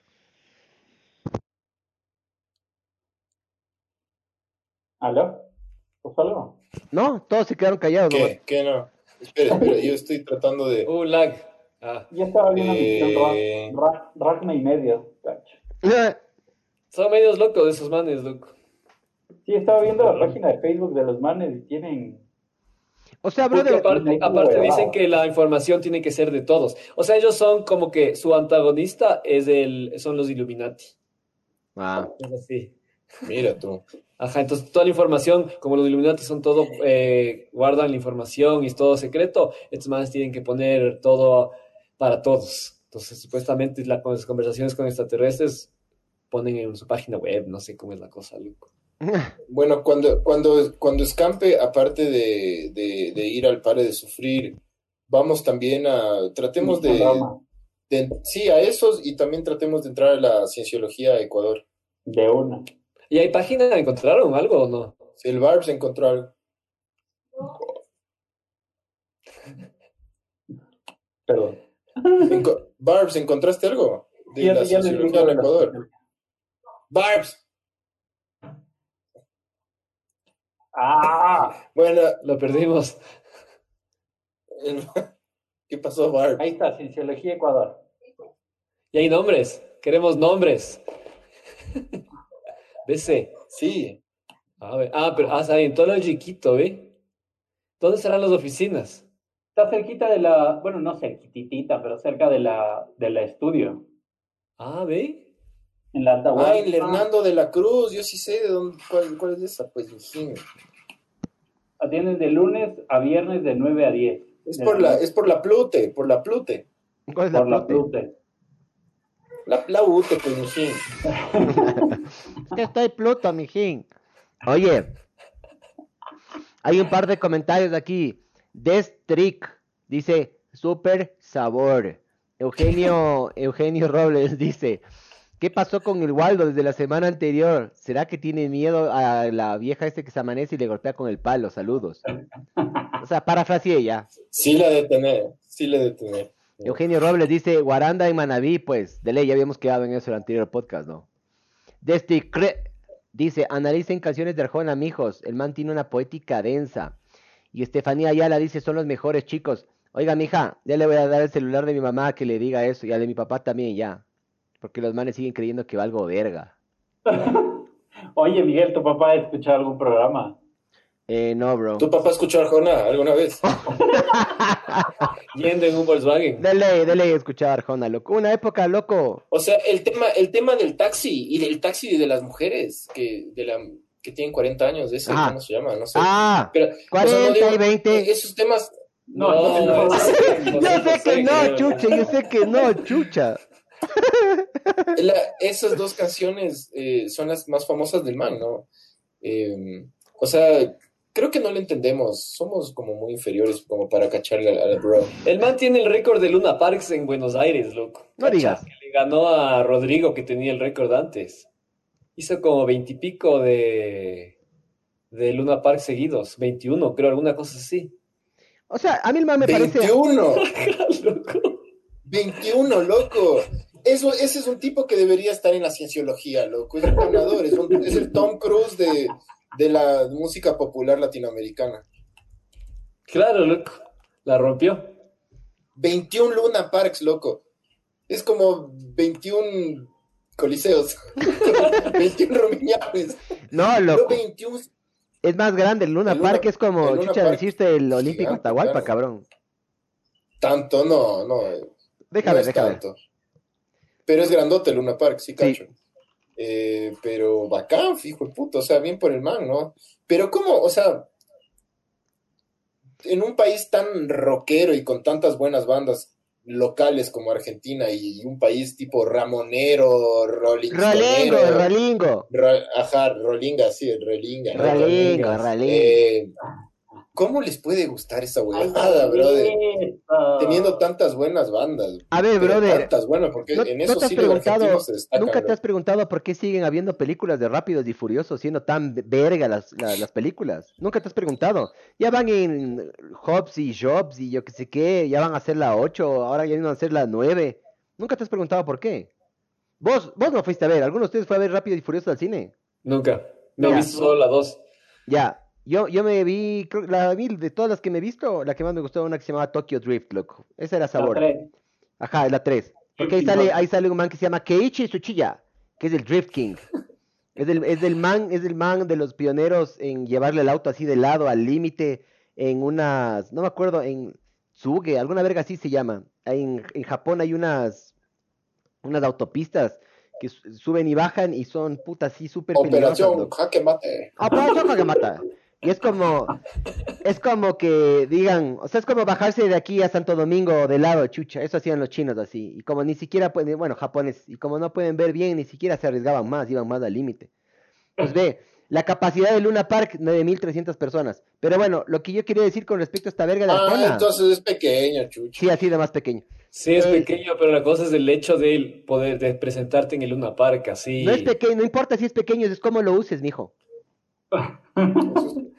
¿Aló? ¿Pues algo? No, todos se quedaron callados. ¿Qué? ¿Qué no? Espera, espera, yo estoy tratando de. Uh, lag. Ah, Yo estaba viendo Eh. misión Ra- Ra- Ragna y medio, cacho. son medios locos esos manes, loco. Sí, estaba viendo la página de Facebook de los manes y tienen... o sea, brother, aparte, dicen que la información tiene que ser de todos. O sea, ellos son como que su antagonista es el, son los Illuminati. Ah, Es así. Mira tú. Ajá, entonces toda la información, como los Illuminati son todo, eh, guardan la información y es todo secreto, estos manes tienen que poner todo para todos. Entonces, supuestamente la- las conversaciones con extraterrestres ponen en su página web, no sé cómo es la cosa, loco. (laughs) Bueno, cuando, cuando, cuando escampe, aparte de, de, de ir al pare de sufrir, vamos también a. Tratemos de, Sí, a esos y también tratemos de entrar a la cienciología de Ecuador. de una. ¿Y hay página? ¿Encontraron algo o no? Si el Barbs encontró algo. Perdón. Enco- Barbs, ¿encontraste algo? De Ya- la ya la- Ecuador. Barbs. ¡Ah! Bueno, Lo perdimos. (laughs) ¿qué pasó, Barbs? Ahí está, Cienciología Ecuador. Y hay nombres, queremos nombres. (laughs) Bese. Sí, A ver, ah, pero ah, está bien, todo el chiquito, ¿ve? ¿Dónde serán las oficinas? Está cerquita de la, bueno, no cerquitita, pero cerca de la, de la estudio. Ah, ¿ve? En la Ah, Atahualpa. el Hernando de la Cruz, yo sí sé de dónde, cuál, cuál es esa, pues, mijín. Atienden de lunes a viernes de 9 a 10. Es De por la, es por la Plute, por la Plute. ¿cuál es la por la plute? Plute. La Plaute, pues, mijín. Es que estoy Pluto, mijín. Oye, hay un par de comentarios aquí. Destrick dice, super sabor. Eugenio, (laughs) Eugenio Robles dice, ¿qué pasó con el Waldo desde la semana anterior? ¿Será que tiene miedo a la vieja este que se amanece y le golpea con el palo? Saludos. O sea, parafraseé ya. Sí la de tener, sí la de tener. Eugenio Robles dice, Guaranda y Manabí, pues, de ley, ya habíamos quedado en eso en el anterior podcast, ¿no? Desde dice, analicen canciones de Arjona, mijos, el man tiene una poética densa. Y Estefanía Ayala dice, son los mejores chicos. Oiga, mija, ya le voy a dar el celular de mi mamá que le diga eso, y al de mi papá también ya. Porque los manes siguen creyendo que valgo verga. (laughs) Oye, Miguel, ¿tu papá ha escuchado algún programa? Eh, no, bro. ¿Tu papá escuchó Arjona alguna vez? (laughs) Yendo en un Volkswagen. Dele, dele escuchar Arjona, loco. Una época, loco. O sea, el tema, el tema del taxi y del taxi de las mujeres que, de la, que tienen 40 años, de ese, Ajá. ¿cómo se llama? No sé. Ah, Pero, o sea, 40 no digo- y 20. Esos temas, No, no, es Yo sé que no, chucha, yo sé que no, chucha. (laughs) la- esas dos canciones eh, son las más famosas del man, ¿no? Eh, o sea, creo que no lo entendemos. Somos como muy inferiores como para cacharle al, al bro. El man tiene el récord de Luna Parks en Buenos Aires, loco. No digas. que Le ganó a Rodrigo, que tenía el récord antes. Hizo como veintipico de, de Luna Park seguidos. 21, creo, alguna cosa así. O sea, a mí el man me parece. 21, (laughs) loco. 21, loco. Eso, ese es un tipo que debería estar en la cienciología, loco. Es un ganador, es, un- es el Tom Cruise de, de la música popular latinoamericana. Claro, loco. La rompió. 21 Luna Parks, loco. Es como 21 coliseos. (laughs) 21 romiñanes. No, No, loco. 21. Es más grande. El Luna El Luna- Park es como, el chucha, Park decirte el Olímpico gigante, Atahualpa, claro. cabrón. Tanto, no, no. No ver, es deja ver. tanto. Pero es grandote el Luna Park, sí, Sí. cacho. Eh, pero bacán, fijo el puto, o sea, bien por el man, ¿no? Pero cómo, o sea, en un país tan rockero y con tantas buenas bandas locales como Argentina y un país tipo ramonero, Rolingo, Rolingo. Ra- ajá, Rolinga, sí, Rolinga. ¿no? Rolingo, Rolingo. Eh, ¿Cómo les puede gustar esa huevada, brother? Teniendo tantas buenas bandas. A ver, brother. tantas buenas, porque ¿No, en no eso te has sí preguntado, se nunca te has preguntado por qué siguen habiendo películas de Rápidos y Furiosos siendo tan verga las, la- las películas? Nunca te has preguntado. Ya van en Hobbs y Jobs y yo que sé qué, ya van a ser la 8, ahora ya van a ser la 9. Nunca te has preguntado por qué. Vos, vos no fuiste a ver, ¿alguno de ustedes fue a ver Rápido y Furioso al cine? Nunca. Me he Ya. visto solo la dos. Ya, yo, yo me vi, creo, la vi de todas las que me he visto, la que más me gustó una que se llamaba Tokyo Drift, loco. Esa era sabor. Ajá, es la 3. Porque ahí sale, ahí sale un man que se llama Keiichi Tsuchiya, que es el Drift King. Es del, es del man, es del man de los pioneros en llevarle el auto así de lado al límite en unas, no me acuerdo, en Tsuge, alguna verga así se llama. En, en Japón hay unas, unas autopistas que su- suben y bajan y son putas así súper peligrosas. Operación. Jaque Mate. Operación mata. Y es como, es como que digan, o sea, es como bajarse de aquí a Santo Domingo de lado, chucha, eso hacían los chinos así, y como ni siquiera pueden, bueno, japoneses, y como no pueden ver bien, ni siquiera se arriesgaban más, iban más al límite. Pues ve, la capacidad de Luna Park, 9.300 personas. Pero bueno, lo que yo quería decir con respecto a esta verga de Ah, Arjona, entonces es pequeño, chucho. sí, así de más pequeño. Sí, es Eh, pequeño, pero la cosa es el hecho de él poder de presentarte en el Luna Park así. No es pequeño, no importa si es pequeño, es como lo uses, mijo. (laughs)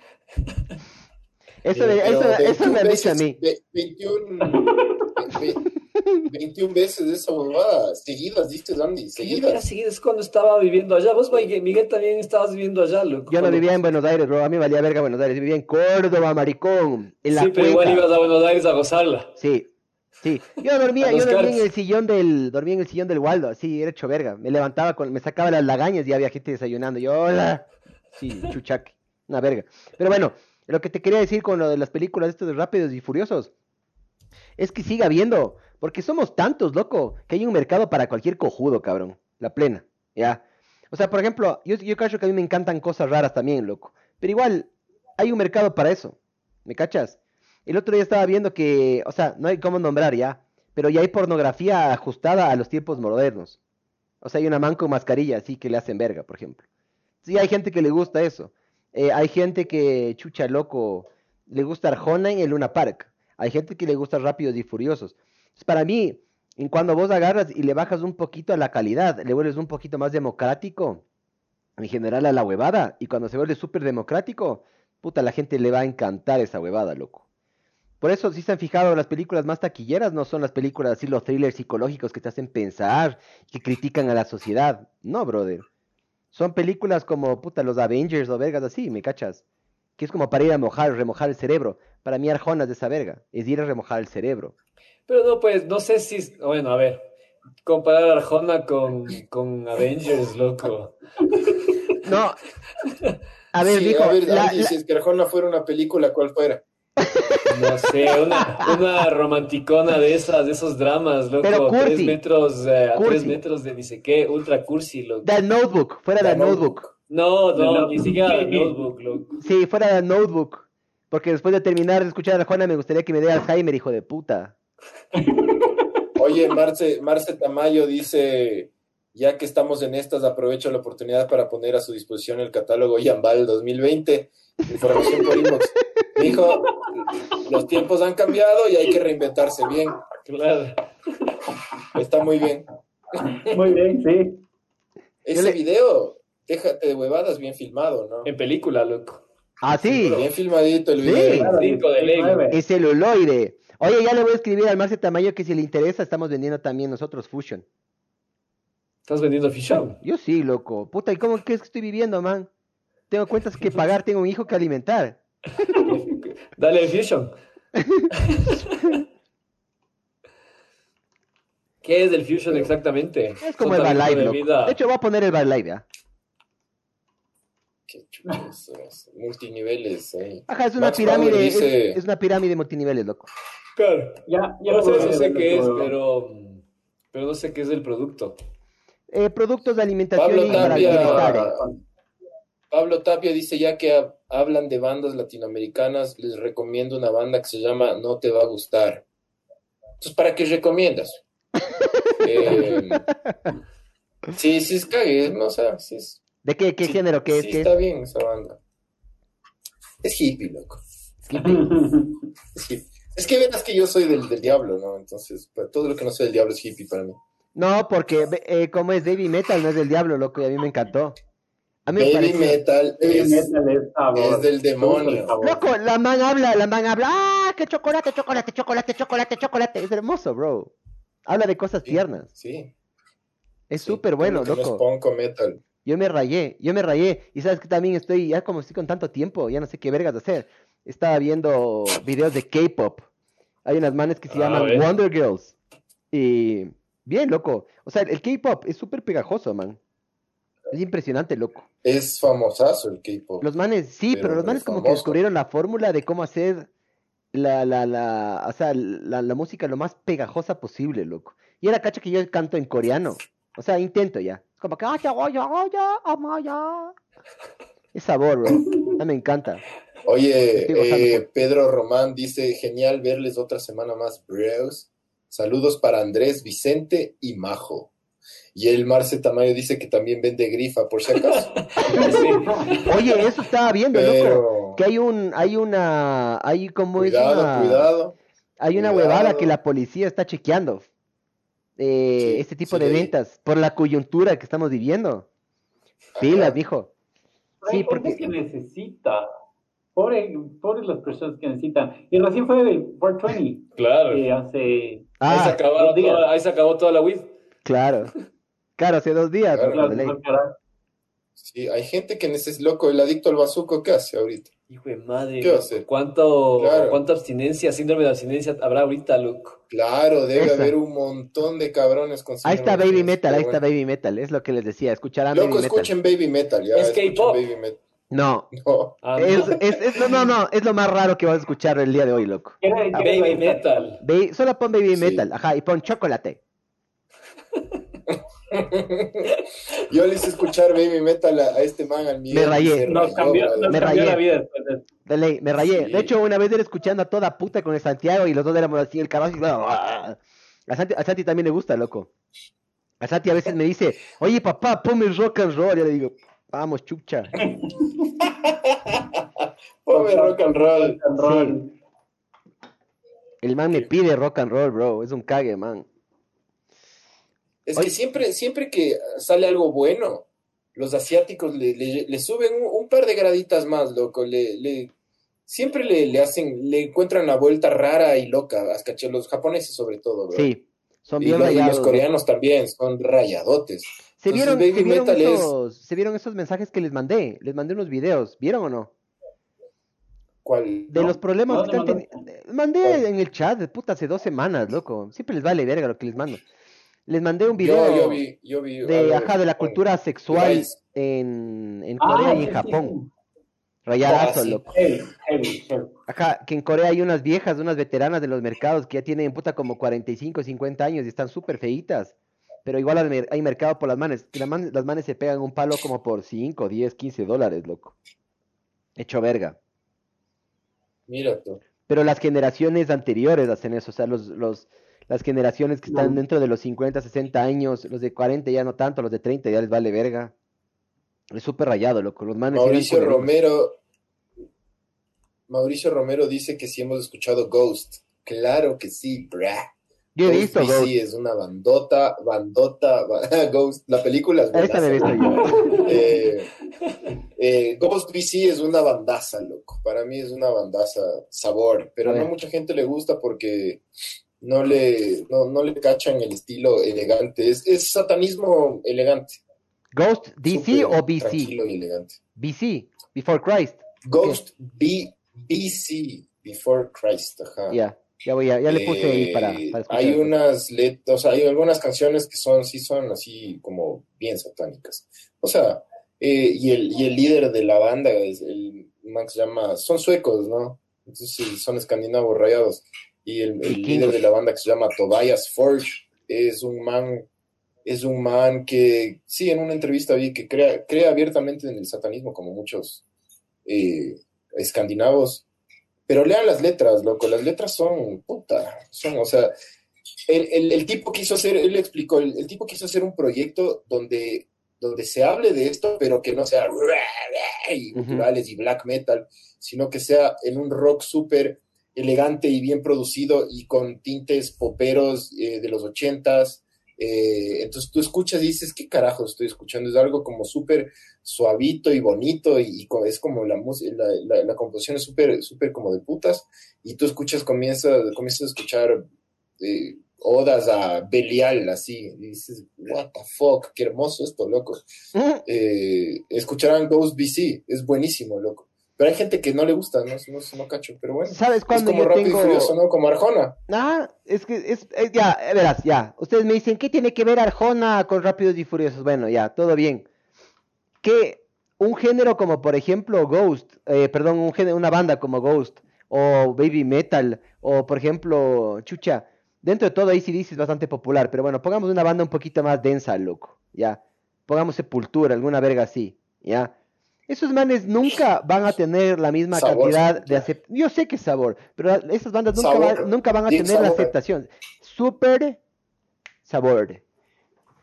Eso, eso, eso 21 me dicho a mí. ve- 21, ve- 21 veces de esa huevada. Seguidas, diste, Andy, seguidas. seguido, es cuando estaba viviendo allá. Vos, Miguel, también estabas viviendo allá, loco. Yo no vivía en Buenos Aires, bro. A mí valía verga Buenos Aires. Vivía en Córdoba, maricón. En la Sí, pero igual ibas a Buenos Aires a gozarla. Sí, sí. Yo dormía, yo dormía en el sillón del, dormía en el sillón del Waldo, así, era hecho verga. Me levantaba con, me sacaba las lagañas y había gente desayunando. Yo, hola. Sí, chuchaque. Una verga. Pero bueno, lo que te quería decir con lo de las películas estos de Rápidos y Furiosos es que siga habiendo, porque somos tantos, loco, que hay un mercado para cualquier cojudo, cabrón. La plena, ¿ya? O sea, por ejemplo, yo, yo cacho que a mí me encantan cosas raras también, loco. Pero igual, hay un mercado para eso. ¿Me cachas? El otro día estaba viendo que, o sea, no hay cómo nombrar ya, pero ya hay pornografía ajustada a los tiempos modernos. O sea, hay una man con mascarilla así que le hacen verga, por ejemplo. Sí, hay gente que le gusta eso. Eh, hay gente que, chucha, loco, le gusta Arjona en el Luna Park. Hay gente que le gusta Rápidos y Furiosos. Entonces, para mí, cuando vos agarras y le bajas un poquito a la calidad, le vuelves un poquito más democrático, en general a la huevada, y cuando se vuelve súper democrático, puta, la gente le va a encantar esa huevada, loco. Por eso, si se han fijado, las películas más taquilleras no son las películas así, los thrillers psicológicos que te hacen pensar, que critican a la sociedad. No, brother. Son películas como, puta, los Avengers o vergas así, ¿me cachas? Que es como para ir a mojar, remojar el cerebro. Para mí Arjona es de esa verga, es ir a remojar el cerebro. Pero no, pues, no sé si. Bueno, a ver. Comparar Arjona con, con Avengers, loco. No. A ver, Sí, dijo, a ver, la- Andy, la- si es que Arjona fuera una película, ¿cuál fuera? No sé, una, una romanticona de esas, de esos dramas, loco. Pero tres metros, eh, a tres metros de ni sé qué, ultra cursi, loco. The Notebook, fuera de The Notebook. No, The no, Notebook. ni siquiera el (laughs) notebook, loco. Sí, fuera de Notebook. Porque después de terminar de escuchar a Arjona me gustaría que me dé Alzheimer, hijo de puta. Oye, Marce, Marce Tamayo dice, ya que estamos en estas, aprovecho la oportunidad para poner a su disposición el catálogo Yambal 2020. Información por inbox. Dijo, los tiempos han cambiado y hay que reinventarse bien. Claro. Está muy bien. Muy bien, sí. Ese le- video, déjate de huevadas, bien filmado, ¿no? En película, loco. Ah, sí. Bien filmadito el Sí. video. Claro, Cinco de ley. 19. Es celuloide. Oye, ya le voy a escribir al Marce Tamayo que si le interesa, estamos vendiendo también nosotros Fusion. ¿Estás vendiendo Fish-Out? Yo sí, loco. Puta, ¿y cómo crees que estoy viviendo, man? Tengo cuentas que (laughs) pagar, tengo un hijo que alimentar. (laughs) Dale Fusion. (laughs) ¿Qué es el Fusion exactamente? Es como Son el Live, de. De hecho, voy a poner el Live, ¿ya? Qué chulos, esos multiniveles ahí. Ajá, es una Max pirámide, es- una pirámide multiniveles, loco. Claro. Ya, ya Yo sé, sé qué es, pero, pero no sé qué es el producto. Eh, productos de alimentación Pablo y para el. Pablo Tapia dice, ya que hab- hablan de bandas latinoamericanas, les recomiendo una banda que se llama No Te Va a Gustar. Entonces, ¿para qué recomiendas? (laughs) Eh, sí, sí es cague, ¿no? O sea, sí es, ¿De qué, qué sí- género? ¿Qué es? sí está bien esa banda. Es hippie, loco. Es hippie. (laughs) Es que verás que yo soy del, del diablo, ¿no? Entonces, pues, todo lo que no sea del diablo es hippie para mí. No, porque eh, como es Baby Metal, no es del diablo, loco, y a mí me encantó. A mí me Baby pareció- metal Heavy es... metal es sabor. es del demonio. Loco, la man habla, la man habla, ¡ah! ¡Qué chocolate, chocolate, chocolate, chocolate, chocolate! Es hermoso, bro. Habla de cosas Sí, tiernas. Sí. Es súper bueno, loco. metal. Yo me rayé, yo me rayé. Y sabes que también estoy, ya como estoy con tanto tiempo, ya no sé qué vergas hacer. Estaba viendo videos de K-pop. Hay unas manes que se Ah, llaman. Wonder Girls. Y bien, loco. O sea, el K-pop es súper pegajoso, man. Es impresionante, loco. Es famosazo el K-pop. Los manes, sí, pero, Pero los es manes como que descubrieron la fórmula de cómo hacer la, la, la, o sea, la, la música lo más pegajosa posible, loco. Y era cacha que yo canto en coreano. O sea, intento ya. Como que, "Ah, ya, ya, ya, ya, ama, ya". Es sabor, bro. Ya me encanta. Oye, eh. Pedro Román dice, genial verles otra semana más, bros. Saludos para Andrés, Vicente y Majo. Y el Marce Tamayo dice que también vende grifa, por si acaso. (laughs) Sí. Oye, eso estaba viendo, loco. Pero Que hay un, hay una, hay como es cuidado, una, cuidado. hay una cuidado. huevada que la policía está chequeando. Eh, Sí, este tipo sí de ventas por la coyuntura que estamos viviendo. Pilas, dijo. Pero hay Sí, porque que necesita. Pobre, pobre las personas que necesitan. Y recién fue de 420, Claro. eh, hace... ahí, se Ah, toda, ahí se acabó toda la weed. claro. Claro, hace dos días. Claro. de ley. Sí, hay gente que necesita, loco, el adicto al bazuco, ¿qué hace ahorita? Hijo de madre. ¿Qué va a hacer? ¿Cuánto, Claro. ¿Cuánta abstinencia, síndrome de abstinencia habrá ahorita, loco? Claro, debe Esa. haber un montón de cabrones con Ahí está Baby Metal, ahí pero está bueno. Baby Metal, es lo que les decía, escucharán Loco, Baby Metal. escuchen Baby Metal, ya. Es K-pop. Baby Metal. No, (laughs) No. Ah, no. es, es, es- no, no, no, es lo más raro que vas a escuchar el día de hoy, loco. ¿Quiere- Ah, Baby Metal. Ba- solo pon Baby Sí. Metal, ajá, y pon chocolate. (laughs) Yo le hice escuchar Baby Metal a, a este man al Miguel. Me rayé. Nos rayó, cambió, nos Me cambió rayé. la vida después de ley, me rayé. Sí. De hecho, una vez era escuchando a toda puta con el Santiago y los dos éramos así, el caballo. y- A Santi, a Santi también le gusta, loco. A Santi a veces me dice, oye papá, ponme rock and roll. Yo le digo, Vamos, chucha. (laughs) Pobre rock and roll. Rock and roll. El man me pide rock and roll, bro. Es un cague, man. Es Oye. que siempre, siempre que sale algo bueno, los asiáticos le, le- le suben un, un par de graditas más, loco. Le, le- siempre le, le hacen, le encuentran la vuelta rara y loca, a caché, los japoneses sobre todo, bro. Sí, son bien y rayados. los ¿no? coreanos también, son rayadotes. ¿Se vieron, se, vieron es- esos, se vieron esos mensajes que les mandé? Les mandé unos videos. ¿Vieron o no? ¿Cuál? De No, los problemas ¿dónde que están teniendo. Mandé ¿Cuál? en el chat, de puta, hace dos semanas, loco. Siempre les vale verga lo que les mando. Les mandé un video yo vi, yo vi de, ajá, de la cultura sexual en, Ah, Corea y en sí, Japón. sí. Rayadazo, Ah, sí. loco. Ajá, que en Corea hay unas viejas, unas veteranas de los mercados que ya tienen puta como 45, 50 años y están súper feitas. Pero igual hay mer- hay mercado por las manes. que la man- las manes se pegan un palo como por 5, 10, 15 dólares, loco. Hecho verga. Mira tú. Pero las generaciones anteriores hacen eso, o sea, los, los, las generaciones que están No. dentro de los 50, 60 años, los de 40 ya no tanto, los de 30 ya les vale verga. Es súper rayado, loco. Los manes Mauricio. Romero. Mauricio Romero dice que sí hemos escuchado Ghost. Claro que sí, brah. Yo he Ghost visto, Ghost. es una bandota, bandota, ba- (laughs) Ghost, la película es me he visto yo. (laughs) Eh, eh, Ghost BC es una bandaza, loco. Para mí es una bandaza sabor, pero A no mucha gente le gusta porque no le, no, no le cachan el estilo elegante. Es, es satanismo elegante. ¿Ghost DC súper o BC? Tranquilo y elegante. BC, Before Christ. Ghost B, BC, Before Christ, ajá. Ya, ya voy a, ya le puse ahí para, Eh, para escuchar. hay eso. unas letras, o sea, hay algunas canciones que son, sí son así como bien satánicas. O sea, eh, y, el, y el líder de la banda es el se llama, son suecos, ¿no? Entonces sí, son escandinavos rayados. Y el, líder de la banda que se llama Tobias Forge es un man, es un man que, sí, en una entrevista vi que crea, cree abiertamente en el satanismo, como muchos eh, escandinavos. Pero lean las letras, loco, las letras son, puta, son, o sea, el, el- el tipo quiso hacer, él explicó, el, tipo quiso hacer un proyecto donde, donde se hable de esto, pero que no sea y Ujú. guturales y black metal, sino que sea en un rock súper elegante y bien producido y con tintes poperos eh, de los ochentas. eh, entonces tú escuchas y dices, ¿qué carajo estoy escuchando? Es algo como súper suavito y bonito y, es como la música, la, la- la composición es súper, súper como de putas y tú escuchas, comienzas, comienzas a escuchar eh, odas a Belial, así, y dices, what the fuck, qué hermoso esto, loco. Mm, escucharán Ghost BC, es buenísimo, loco. Pero hay gente que no le gusta, no, no, no cacho, pero bueno. ¿Sabes Es cuándo como yo Rápido tengo...? y Furioso, ¿no? Como Arjona. Ah, es que es, eh, ya, eh, verás, ya. Ustedes me dicen, ¿qué tiene que ver Arjona con Rápidos y Furiosos? Bueno, ya, todo bien. Que un género como, por ejemplo, Ghost, eh, perdón, un género, una banda como Ghost, o Baby Metal, o por ejemplo, Chucha, dentro de todo ACDC es bastante popular, pero bueno, pongamos una banda un poquito más densa, loco, ya. Pongamos Sepultura, alguna verga así, ya. Esos manes nunca van a tener la misma Sabor, cantidad de aceptación. Yo sé que es sabor, pero esas bandas nunca, Sabor. nunca van a tener la aceptación. Super sabor.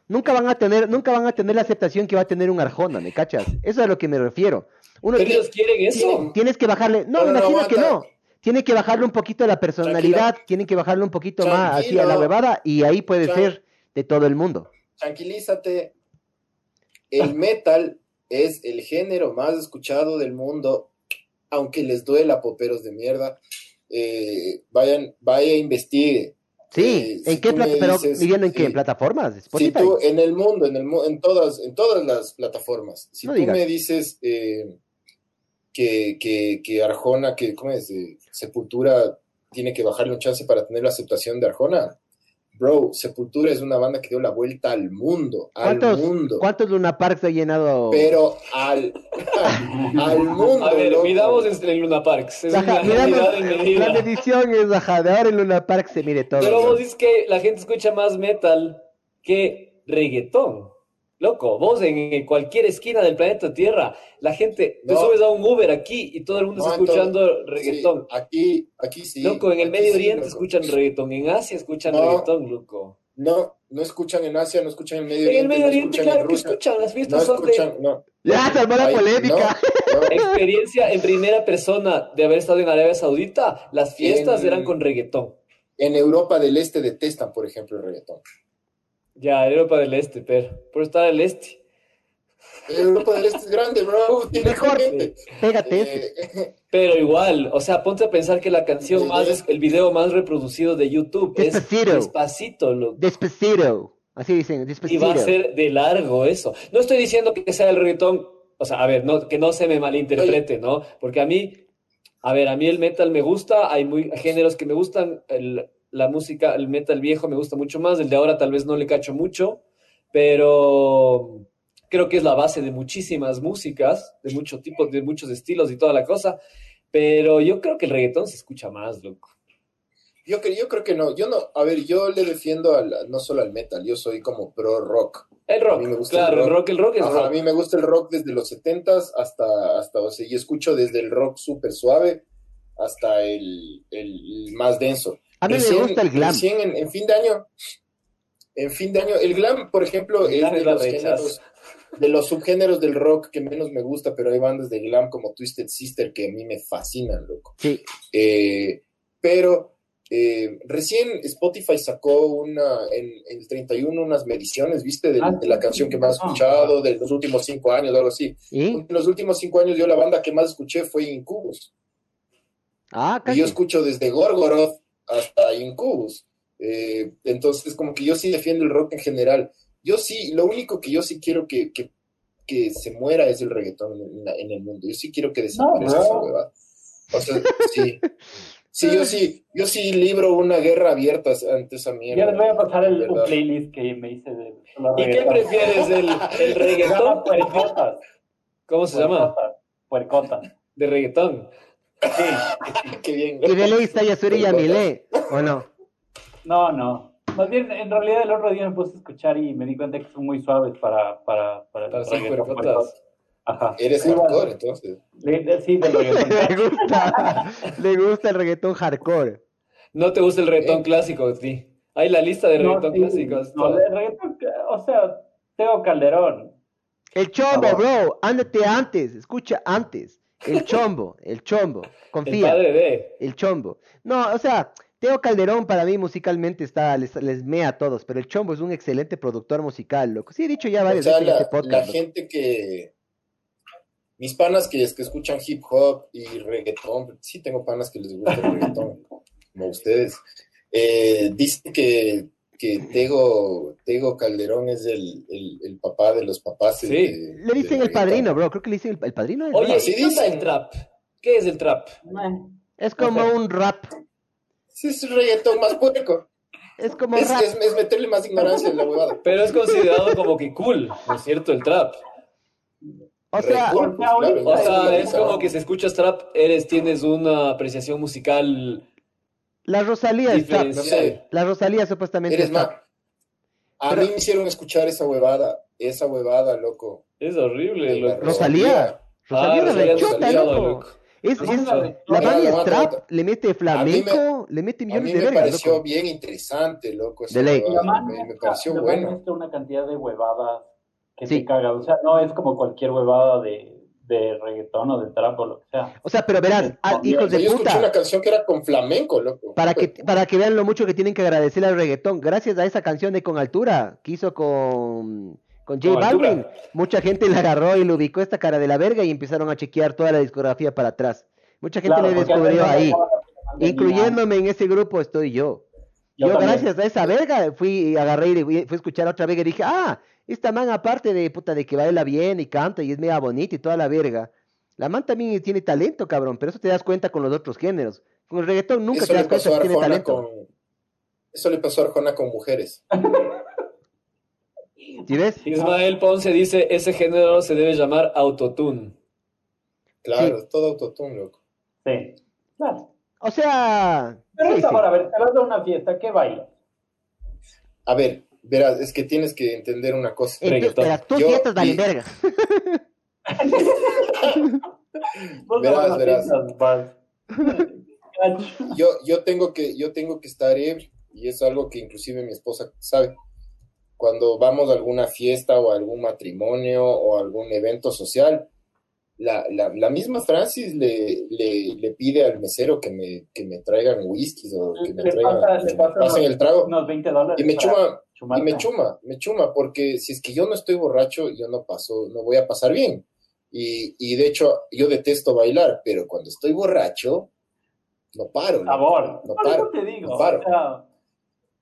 Nunca van a tener, nunca van a tener la aceptación que va a tener un Arjona, ¿me cachas? Eso es a lo que me refiero. Uno ellos quieren eso. tiene- tienes que bajarle, no, No, imagino que no. Tiene que bajarle un poquito la personalidad, tienen que bajarle un poquito más así a la huevada y ahí puede Tran- ser de todo el mundo. Tranquilízate. El metal es el género más escuchado del mundo, aunque les duela, poperos de mierda. Eh, vayan, vaya, investigue. Sí, Eh, ¿en si qué pero dices- viviendo en qué? sí. ¿En plataformas? Si tú, en el mundo, en el en todas, en todas las plataformas, si No tú digas. me dices eh, que, que, que Arjona, que, ¿cómo es? Sepultura tiene que bajarle un chance para tener la aceptación de Arjona. Bro, Sepultura es una banda que dio la vuelta al mundo, al ¿Cuántos, mundo. ¿Cuántos Luna Parks ha llenado? Pero al, (laughs) al mundo. A ver, loco. midamos en el Luna Parks. Es una la medición es ajá, de ahora en Luna Park se mire todo. Pero ¿no? vos dices que la gente escucha más metal que reggaetón. Loco, vos en cualquier esquina del planeta Tierra, la gente, te No. subes a un Uber aquí y todo el mundo No, está escuchando reggaetón. Sí, aquí, aquí sí. Loco, en el Medio sí, Oriente loco. escuchan reggaetón, en Asia escuchan No. reggaetón, loco. No, no escuchan en Asia, no escuchan en Medio En el Oriente, Medio no Oriente, claro que escuchan, las No fiestas son de escuchan. Ya, se armó la polémica. no, no. experiencia en primera persona de haber estado en Arabia Saudita. Las fiestas En- eran con reggaetón. En Europa del Este detestan, por ejemplo, el reggaetón. Ya, Europa del Este, pero por estar al este. Europa del Este es grande, bro. (laughs) Tiene Mejor. gente. Pégate. Eh, Pero igual, o sea, ponte a pensar que la canción más, el video más reproducido de YouTube es Despacito. Despacito, loco. Despacito. Así dicen, Y despacito. va a ser de largo eso. No estoy diciendo que sea el reggaetón, o sea, a ver, no, que no se me malinterprete, ¿no? Porque a mí, a ver, a mí el metal me gusta, hay muy géneros que me gustan, el- la música, el metal viejo me gusta mucho más, el de ahora tal vez no le cacho mucho, pero creo que es la base de muchísimas músicas, de muchos tipos, de muchos estilos y toda la cosa, pero yo creo que el reggaetón se escucha más, loco. Yo, yo creo que no. Yo no. A ver, yo le defiendo al, no solo al metal, yo soy como pro rock. El A mí me rock, gusta claro, el rock. rock, el rock es Ajá, rock. a mí me gusta el rock desde los 70s hasta, hasta, o sea, y escucho desde el rock súper suave hasta el, el más denso. A mí me Recién- gusta el glam. recién en, en fin de año, en fin de año, el glam, por ejemplo, El es glam de es los géneros, de los subgéneros del rock que menos me gusta, pero hay bandas de glam como Twisted Sister que a mí me fascinan, loco. Sí. Eh, pero eh, recién Spotify sacó una, en, en el 31 unas mediciones, ¿viste? De, Ah, de la canción que más he escuchado, de los últimos cinco años, algo así. ¿Y? En los últimos cinco años yo la banda que más escuché fue Incubus. Ah, Y casi. yo escucho desde Gorgoroth hasta Incubus. Eh, entonces, como que yo sí defiendo el rock en general. Yo sí, lo único que yo sí quiero que, que, que se muera es el reggaetón en, la- en el mundo. Yo sí quiero que desaparezca No, esa huevada. O sea, sí. Sí, yo sí, yo sí libro una guerra abierta ante esa mierda. Ya les voy a pasar el, un playlist que me hice de ¿Y qué prefieres, el, el Se llama reggaetón? Puercotas. ¿Cómo se llama? Puercotas. Puercotas. De reggaetón. Sí. (laughs) Qué bien. Y de ley está Yasuri y Yamile, ¿o no? No, no. Más bien, en realidad el otro día me puse a escuchar y me di cuenta que son muy suaves para, para, para Para ser. Ajá. Eres Sí, hardcore, bueno, entonces. le- le- Sí, del (laughs) Le reggaetón. gusta, le gusta el reggaetón hardcore. No te gusta el reggaetón Eh. clásico, sí. Hay la lista de No, reggaetón sí, clásicos. no, el reggaetón, o sea, Teo Calderón. El chombo, bro, ándate antes, escucha antes. El chombo, el chombo, El confía. padre de. El chombo. No, o sea, Teo Calderón para mí musicalmente está, les, les mea a todos, pero el chombo es un excelente productor musical, loco. Sí, he dicho ya O varias sea, veces en la, este podcast. la loco. gente que. Mis panas que, que escuchan hip hop y reggaetón, sí tengo panas que les gusta el reggaetón, (laughs) como ustedes, eh, dicen que, que Tego, Tego Calderón es el, el, el papá de los papás. Sí. de- Le dicen el reggaetón. padrino, bro. Creo que le dicen el, el padrino. del Oye, rap. sí ¿y qué onda dicen. el trap? ¿Qué es el trap? es como un rap. Sí, es un reggaetón más puerco. Es como Es, rap. es, es meterle más ignorancia en la huevada. Pero es considerado como que cool, ¿no es cierto? El trap. O sea, pues, claro, O es sea, es como que si escuchas trap, eres, tienes una apreciación musical la Rosalía es trap. diferencial. La Rosalía supuestamente Eres es más. A Pero- mí me hicieron escuchar esa huevada, esa huevada, loco. Es horrible, loco. Rosalía. Rosalía Ah, Rosalía rechota, Rosalía, loco. loco. Es, No, es- no, no, la banda trap, no. le mete flamenco, le mete A millones mí de me vergas, pareció loco. bien interesante, loco. De ley. huevada, Me, me pareció bueno. una cantidad de huevadas que Sí. te caga. O sea, no es como cualquier huevada de, de reggaetón o de trap o lo que sea. O sea, pero verás, ah, hijos de yo escuché una puta, canción que era con flamenco, loco. para que, para que vean lo mucho que tienen que agradecerle al reggaetón. Gracias a esa canción de Con Altura que hizo con, con J Con Altura. Balvin, mucha gente le agarró y le ubicó esta cara de la verga y empezaron a chequear toda la discografía para atrás. Mucha gente Claro, le descubrió ahí. la. Incluyéndome en ese grupo estoy yo. Yo Yo, gracias a esa verga fui, agarré y fui, a escuchar otra verga y dije, ah, esta man aparte de puta de que baila bien y canta y es mega bonita y toda la verga, la man también tiene talento, cabrón, pero eso te das cuenta con los otros géneros. Con el reggaetón nunca Eso te das cuenta a que tiene talento. con. Eso le pasó a Arjona con mujeres. (laughs) ¿Sí ves? Ismael Ponce dice, ese género se debe llamar autotune. Claro, es todo autotune, loco. Sí, claro. O sea, Pero sí, esta sí. para ver, te vas a una fiesta, ¿qué bailas? A ver, verás, es que tienes que entender una cosa. Eh, tú- vi- verga. (laughs) Verás, verás. (laughs) Yo, yo tengo que, yo tengo que estar ebrio y es algo que inclusive mi esposa sabe. Cuando vamos a alguna fiesta o a algún matrimonio o a algún evento social, la, la, la misma Francis le, le, le pide al mesero que me, que me traigan whisky o que me Le traigan, pasa- que le me pasa pasen el trago. Unos 20 dólares. Y me para chuma, y me chuma, me chuma, porque si es que yo no estoy borracho, yo no paso, no voy a pasar bien. Y, y de hecho, yo detesto bailar, pero cuando estoy borracho, no paro. ¿no? Sabor. No Por paro, eso te digo. no paro. o sea,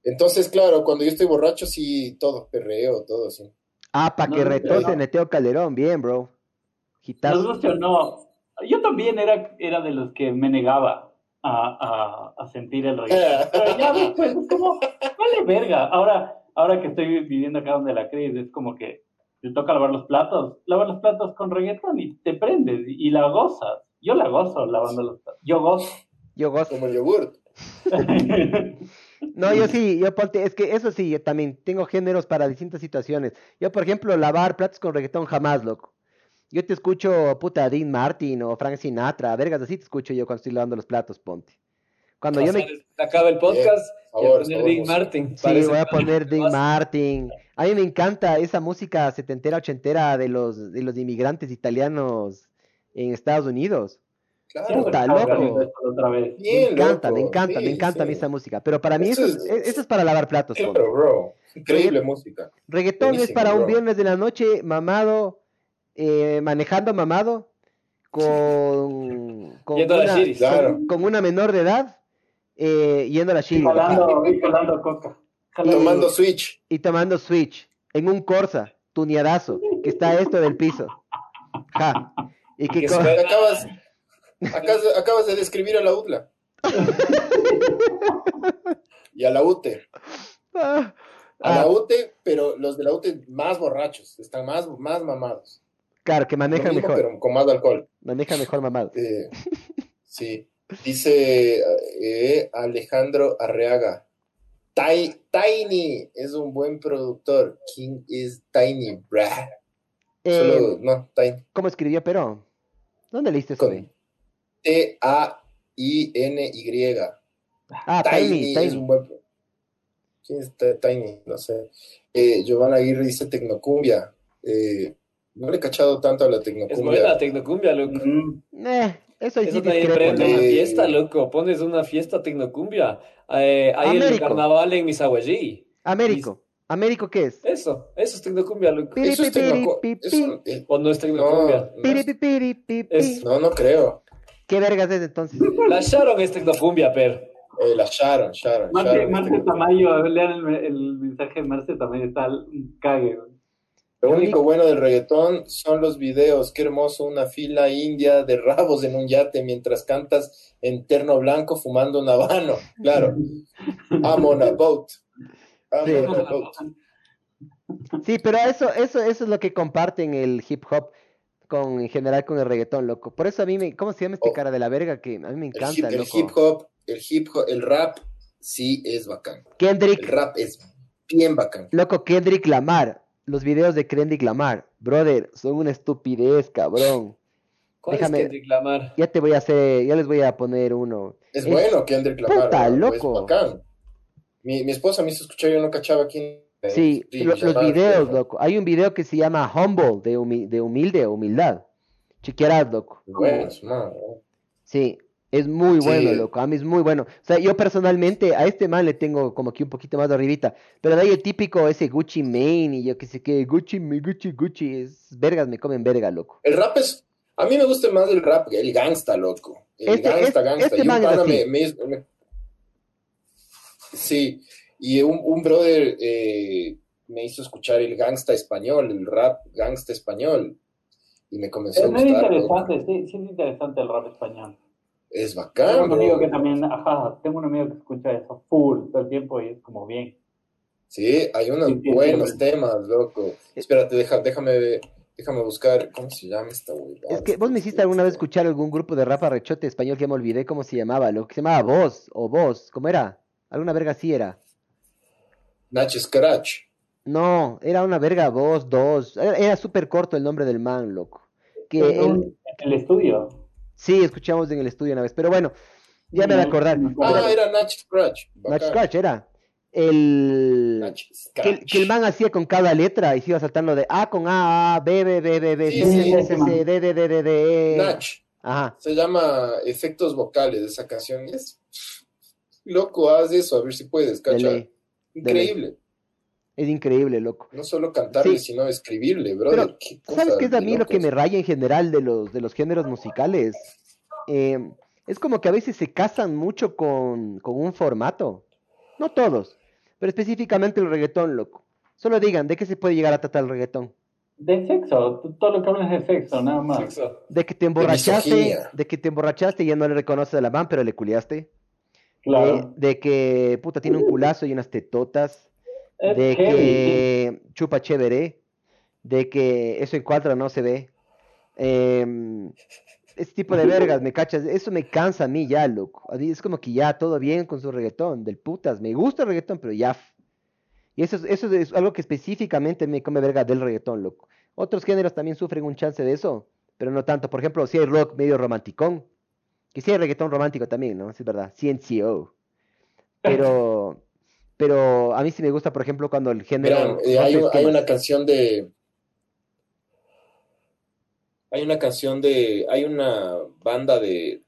Entonces, claro, cuando yo estoy borracho, sí, todo perreo, todo así. Ah, pa' No, que no, no. Neteo Calderón, bien, bro. nos Gitazo. guste o no. Yo también era, era de los que me negaba a, a, a sentir el (laughs) reggaetón. Pero ya después es como, vale verga. Ahora, ahora que estoy viviendo acá donde la Cris, es como que te toca lavar los platos. Lavar los platos con reggaetón y te prendes y, y la gozas. Yo la gozo lavando los platos. Yo gozo. Yo gozo. Como el yogurt. (laughs) No, yo sí, yo ponte, es que eso sí, yo también tengo géneros para distintas situaciones. Yo, por ejemplo, lavar platos con reggaetón jamás, loco. Yo te escucho, puta, Dean Martin o Frank Sinatra, vergas, así te escucho yo cuando estoy lavando los platos, ponte. Cuando yo me... Acaba el podcast y a favor, poner Dean. Martin. Sí, voy a poner Dean Martin. A mí me encanta esa música setentera, ochentera de los, de los inmigrantes italianos en Estados Unidos. Claro. Puta, loco. Me encanta, me encanta, me encanta sí. esa música. Pero para mí eso, Eso es, es- eso es para lavar platos. bro. Increíble música. Reggaetón es para un viernes de la noche mamado, eh, manejando mamado, con, (laughs) con, una. Claro. con una menor de edad, eh, yendo a la Y Shiri jalando, y jalando coca. Jalando- Tomando Switch. y tomando Switch en un Corsa, tuneadazo, que está esto del piso. Ja. Y que Acabas, acabas, acabas de describir a la UTLA. (laughs) y a la UTE. Ah, A ah, la UTE, pero los de la UTE más borrachos, están más, más mamados. claro, que Lo maneja mismo, mejor, pero con más alcohol. maneja mejor mamado. Eh, sí. Dice eh, Alejandro Arreaga. Ti- Tiny es un buen productor. King is Tiny, brah. Eh, Solo, no, Tiny. ¿Cómo escribió Pero? ¿Dónde leíste eso? T-A-I-N-Y. Ah, Tiny, Tiny, es un buen. ¿Quién es Ti- Tiny? No sé. Eh, Giovanna Aguirre dice Tecnocumbia. Eh, no le he cachado tanto a la Es Tecnocumbia. buena la tecnocumbia, loco. Mm, Eh, eso sí Eso también prende una fiesta, loco. Pones una fiesta tecnocumbia. Eh, hay el Américo. carnaval en Misahuallí. Américo. ¿Américo qué es? Eso, eso es tecnocumbia, loco. Piri, Eso es pi, piri, tecnocu- pi, es pi. un- eh, O no es tecnocumbia. no, Piri, no, piri. Es- no, no creo. ¿Qué vergas es entonces? La Sharon es tecnocumbia, pero. Eh, la Sharon, Sharon. Marce, Sharon, Marce Tamayo, lean el, el mensaje de Marce Tamayo, está un cague. Lo único bueno del reggaetón son los videos. Qué hermoso, una fila india de rabos en un yate mientras cantas en terno blanco fumando un habano. Claro. (laughs) I'm on a boat. I'm Sí. on a boat. Sí, pero eso, eso, eso es lo que comparten el hip hop con, en general con el reggaetón, loco. Por eso a mí me, ¿cómo se llama este Oh. cara de la verga? Que a mí me El hip, encanta, el loco. hip hop, el hip hop, el rap sí es bacán. El Kendrick, rap es bien bacán. loco, Kendrick Lamar. Los videos de Kendrick Lamar, brother, son una estupidez, cabrón. ¿Cuál Déjame- es Kendrick Lamar? Ya te voy a hacer, ya les voy a poner uno. Es Es- bueno Kendrick Lamar. puta, loco. Es. Mi, mi esposa me hizo escuchar, yo no cachaba quién. Sí, sí, lo- los videos, loco. Hay un video que se llama Humble, de, humi- de humilde humildad. Chequearás, loco. Bueno, es ¿no? Sí, es muy bueno, Sí. loco. A mí es muy bueno. O sea, yo personalmente a este man le tengo como que un poquito más de arribita. Pero de ahí el típico ese Gucci Mane y yo que sé qué, Gucci, me- Gucci, Gucci. Es vergas, me comen verga, loco. El rap es. A mí me gusta más el rap, el gangsta, loco. El Este- gangsta, este- gangsta. este y un man es pana así. me, me- me- Sí, y un, un brother eh, me hizo escuchar el gangsta español, el rap gangsta español. Y me comenzó a Es muy gustar. loco. interesante, sí, sí es interesante el rap español. Es Tengo bacán, un amigo bro. que también, ajá, tengo un amigo que escucha eso full todo el tiempo y es como bien. Sí, hay unos Sí, sí, buenos sí. temas, loco. Espérate, deja- déjame, déjame buscar. ¿Cómo se llama esta huevada? Es que vos me hiciste alguna vez escuchar algún grupo de rap arrechote español que me olvidé cómo se llamaba, lo que se llamaba Voz o Voz, ¿cómo era? Alguna verga así era. Nach Scratch. No, era una verga Voz, dos. Era, súper corto el nombre del man, loco. Que En él- un- en el estudio. Sí, escuchamos en el estudio una vez, pero bueno, ya me voy a acordar. Ah, era Nach Scratch. Nach Bacán. Scratch era. el que, scratch. que el man hacía con cada letra y se iba saltando de A con A, A, B, B, B, B, B, Sí, C, sí, C, C, D, D, D, D, D, E. Nach. Ajá. Se llama Efectos Vocales esa canción. Es loco, haz eso, a ver si puedes, ley. Increíble. Es increíble, loco. No solo cantarle, Sí. sino escribirle, brother. Pero, Qué ¿sabes qué es a mí lo que me raya en general de los, de los géneros musicales? Eh, es como que a veces se casan mucho con, con un formato. No todos, pero específicamente el reggaetón, loco. Solo digan, ¿de qué se puede llegar a tratar el reggaetón? De sexo, todo lo que hablas es de sexo, nada más. Sexo. De que te emborrachaste, de que te emborrachaste y ya no le reconoces a la man, pero le culiaste. Claro. De, de que, puta, tiene un culazo y unas tetotas. De que chupa chévere. De que eso en cuadra no se ve. Em, ese tipo de vergas, ¿me cachas? Eso me cansa a mí ya, loco. Es como que ya todo bien con su reggaetón, del putas. Me gusta el reggaetón, pero ya. Y eso, es- eso es algo que específicamente me come verga del reggaetón, loco. Otros géneros también sufren un chance de eso, pero no tanto. Por ejemplo, si hay rock medio romanticón, que sí hay reggaetón romántico también, ¿no? Sí es verdad, CNCO. Pero, pero a mí sí me gusta, por ejemplo, cuando el género... Verán, eh, hay, una canción de. Hay una canción de. Hay una banda de.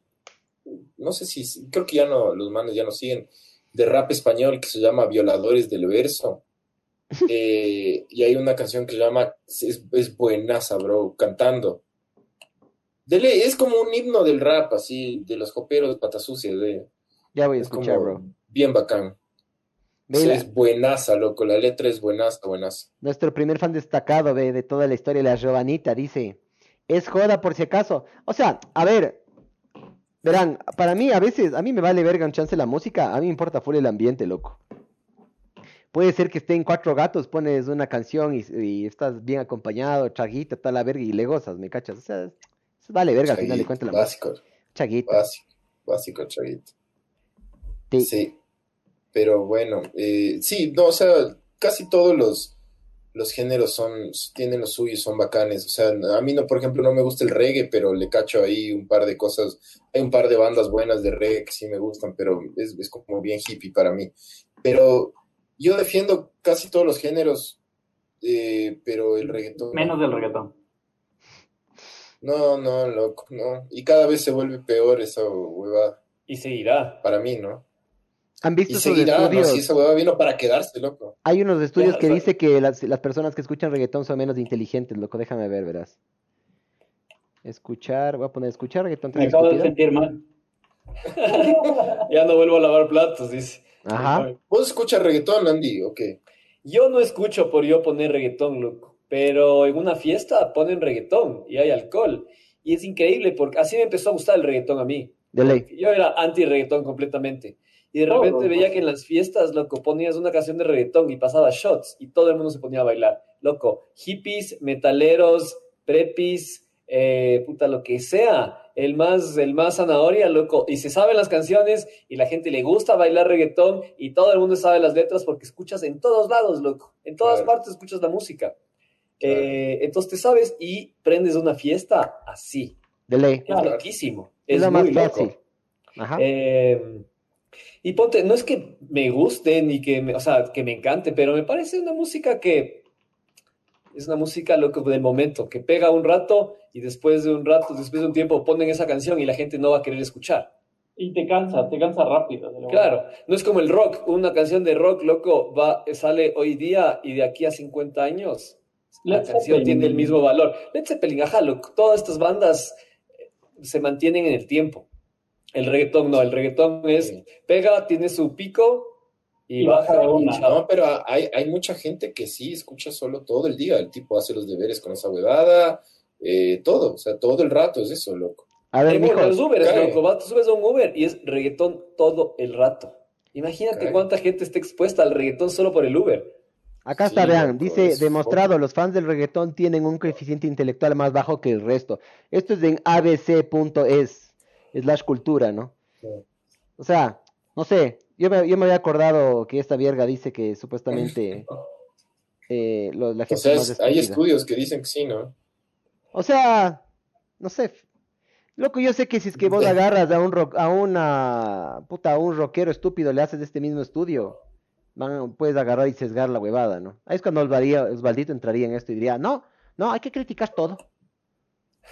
No sé si. Creo que ya no. Los manes ya no siguen. De rap español que se llama Violadores del Verso. (laughs) Eh, y hay una canción que se llama. Es, es buenaza, bro. Cantando. Dele, es como un himno del rap, así. De los coperos patas sucias, de. Ya voy a Es escuchar, como bro. bien bacán. Ve Sí, la- es buenaza, loco. La letra es buenaza, buenaza. Nuestro primer fan destacado ve, de toda la historia, la Giovanita, dice, es joda por si acaso. O sea, a ver, verán, para mí a veces, a mí me vale verga un chance la música, a mí me importa full el ambiente, loco. Puede ser que estén cuatro gatos, pones una canción y, y estás bien acompañado, chaguita, tal la verga y le gozas, ¿me cachas? O sea, es- vale verga al final de cuentas la música. básico. Chaguita. Básico, básico, Chaguito. Sí. Sí, pero bueno, eh, sí, no, o sea, casi todos los, los géneros son, tienen lo suyo y son bacanes. O sea, a mí no, por ejemplo, no me gusta el reggae, pero le cacho ahí un par de cosas. Hay un par de bandas buenas de reggae que sí me gustan, pero es, es como bien hippie para mí. Pero yo defiendo casi todos los géneros, eh, pero el reggaetón. Menos del reggaetón. No, no, loco, no. Y cada vez se vuelve peor esa huevada, Y seguirá. para mí, ¿no? ¿Han visto Y esos seguirá, ¿no? estudios? Si esa huevada vino para quedarse, loco. Hay unos estudios Ya, que o sea- dice que las, las personas que escuchan reggaetón son menos inteligentes, loco, déjame ver, verás. Escuchar, voy a poner escuchar reggaetón. Me ¿tan acabo de sentir mal. (laughs) Ya no vuelvo a lavar platos, dice. Ajá. ¿Vos escuchas reggaetón, Andy? ¿O qué? Yo no escucho por yo poner reggaetón, loco. Pero en una fiesta ponen reggaetón y hay alcohol. Y es increíble porque así me empezó a gustar el reggaetón a mí. De ley. Yo era anti-reggaetón completamente. Y de repente veía que en las fiestas, loco, ponías una canción de reggaetón y pasaba shots y todo el mundo se ponía a bailar. Loco, hippies, metaleros, prepis, eh, puta, lo que sea. El más, el más zanahoria, loco. Y se saben las canciones y la gente le gusta bailar reggaetón y todo el mundo sabe las letras porque escuchas en todos lados, loco. En todas Claro. partes escuchas la música. Claro. Eh, entonces te sabes y prendes una fiesta así. De ley. Es Claro. loquísimo. Es, Es, lo más loco. fácil. Ajá. Eh, y ponte, no es que me guste ni que me, o sea, que me encante, pero me parece una música que es una música loco del momento, que pega un rato y después de un rato, después de un tiempo ponen esa canción y la gente no va a querer escuchar. Y te cansa, te cansa rápido. Claro, no es como el rock, una canción de rock, loco, va, sale hoy día y de aquí a 50 años la canción Zeppelin. tiene el mismo valor. Led Zeppelin, ajá, loco, todas estas bandas se mantienen en el tiempo. El reggaetón no, el reggaetón es Sí. pega, tiene su pico y, Y baja baja una. No, pero hay, hay mucha gente que sí escucha solo todo el día. El tipo hace los deberes con esa huevada, eh, todo. O sea, todo el rato es eso, loco. A ver, bueno, los. Uber, loco, vas, subes a un Uber y es reggaetón todo el rato. Imagínate Cae. cuánta gente está expuesta al reggaetón solo por el Uber. Acá está, Sí, vean, dice, demostrado, los fans del reggaetón tienen un coeficiente intelectual más bajo que el resto. Esto es en abc.es, slash cultura, ¿no? Sí. O sea, no sé, yo me, yo me había acordado que esta vierga dice que supuestamente (laughs) eh, lo- la O gente sea, es más es- hay estudios que dicen que sí, ¿no? O sea, no sé. Loco, yo sé que si es que vos (laughs) agarras a un rock, a una puta, a un rockero estúpido, le haces este mismo estudio, van, puedes agarrar y sesgar la huevada, ¿no? Ahí es cuando Osvaldito entraría en esto y diría, no, no, hay que criticar todo.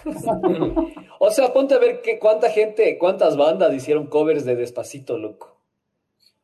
(laughs) O sea, ponte a ver que, cuánta gente, cuántas bandas hicieron covers de Despacito, loco.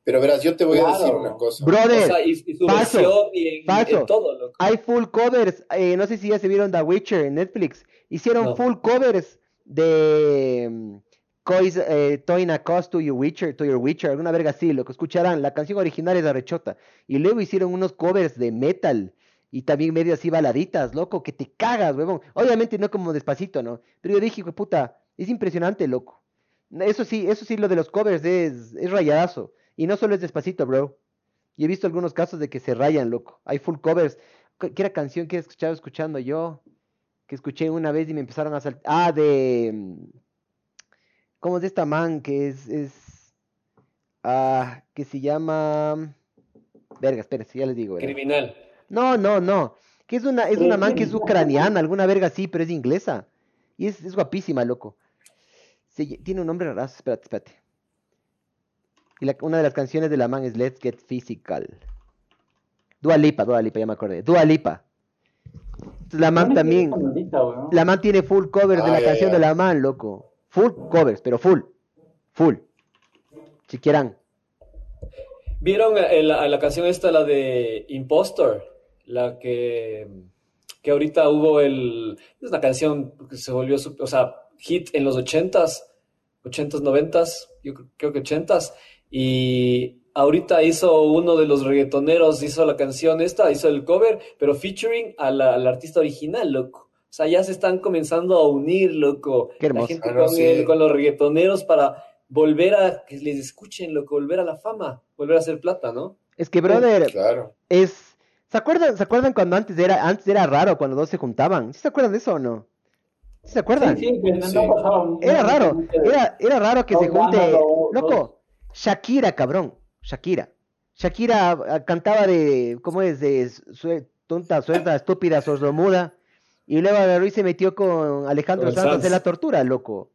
Pero verás, yo te voy a decir una cosa. O Brother, sea, y, y su paso, versión y en, paso. en todo, loco. hay full covers, eh, no sé si ya se vieron The Witcher en Netflix, hicieron No. full covers de mm, Cois, eh, Toin a Cost to Your Witcher, to Your Witcher, alguna verga así, lo que escucharán, la canción original es de Rechota, y luego hicieron unos covers de metal, y también medio así baladitas, loco, que te cagas, huevón, obviamente no como despacito, ¿no? Pero yo dije, "Hijo puta, es impresionante, loco. Eso sí, eso sí, lo de los covers es, es rayadazo, y no solo es despacito, bro. Y he visto algunos casos de que se rayan, loco. Hay full covers. ¿Qué era canción que he escuchado escuchando yo? Que escuché una vez y me empezaron a saltar. Ah, de. mm, ¿Cómo es de esta man? Que es. es ah, que se llama. Verga, espérense, ya les digo. verga. Criminal. No, no, no. Que es una, es una man que es ucraniana, alguna verga así, pero es inglesa. Y es, es guapísima, loco. Tiene un nombre raro. Espérate, espérate. Y la- una de las canciones de la man es Let's Get Physical. Dua Lipa, Dua Lipa, ya me acordé. Dua Lipa. Entonces, la man también. La man tiene full covers de la canción de la man, loco. Full covers, pero full. Full. Si quieran. ¿Vieron eh, la, la canción esta, la de Impostor? La que, que ahorita hubo el... Es una canción que se volvió, o sea, hit en los ochentas, ochentas, noventas, yo cre- creo que ochentas, y ahorita hizo uno de los reggaetoneros, hizo la canción esta, hizo el cover, pero featuring a la- al artista original, loco. O sea, ya se están comenzando a unir, loco. Qué La hermoso. gente Ah, no, con, sí. el- con los reggaetoneros para volver a que les escuchen, loco, volver a la fama, volver a hacer plata, ¿no? Es que, brother, Claro. es. ¿Se acuerdan, ¿Se acuerdan cuando antes era, antes era raro cuando dos se juntaban? ¿Sí se acuerdan de eso o no? ¿Sí se acuerdan? Sí, sí, que no Sí. pasaba Era raro, de- era, era raro que se junte, loco, Shakira, cabrón, Shakira. Shakira ah, cantaba de, ¿cómo es? De sue- tonta, suelta, estúpida, sordomuda. Y luego y se metió con Alejandro Con Sanz Sanz. hacer la tortura, loco.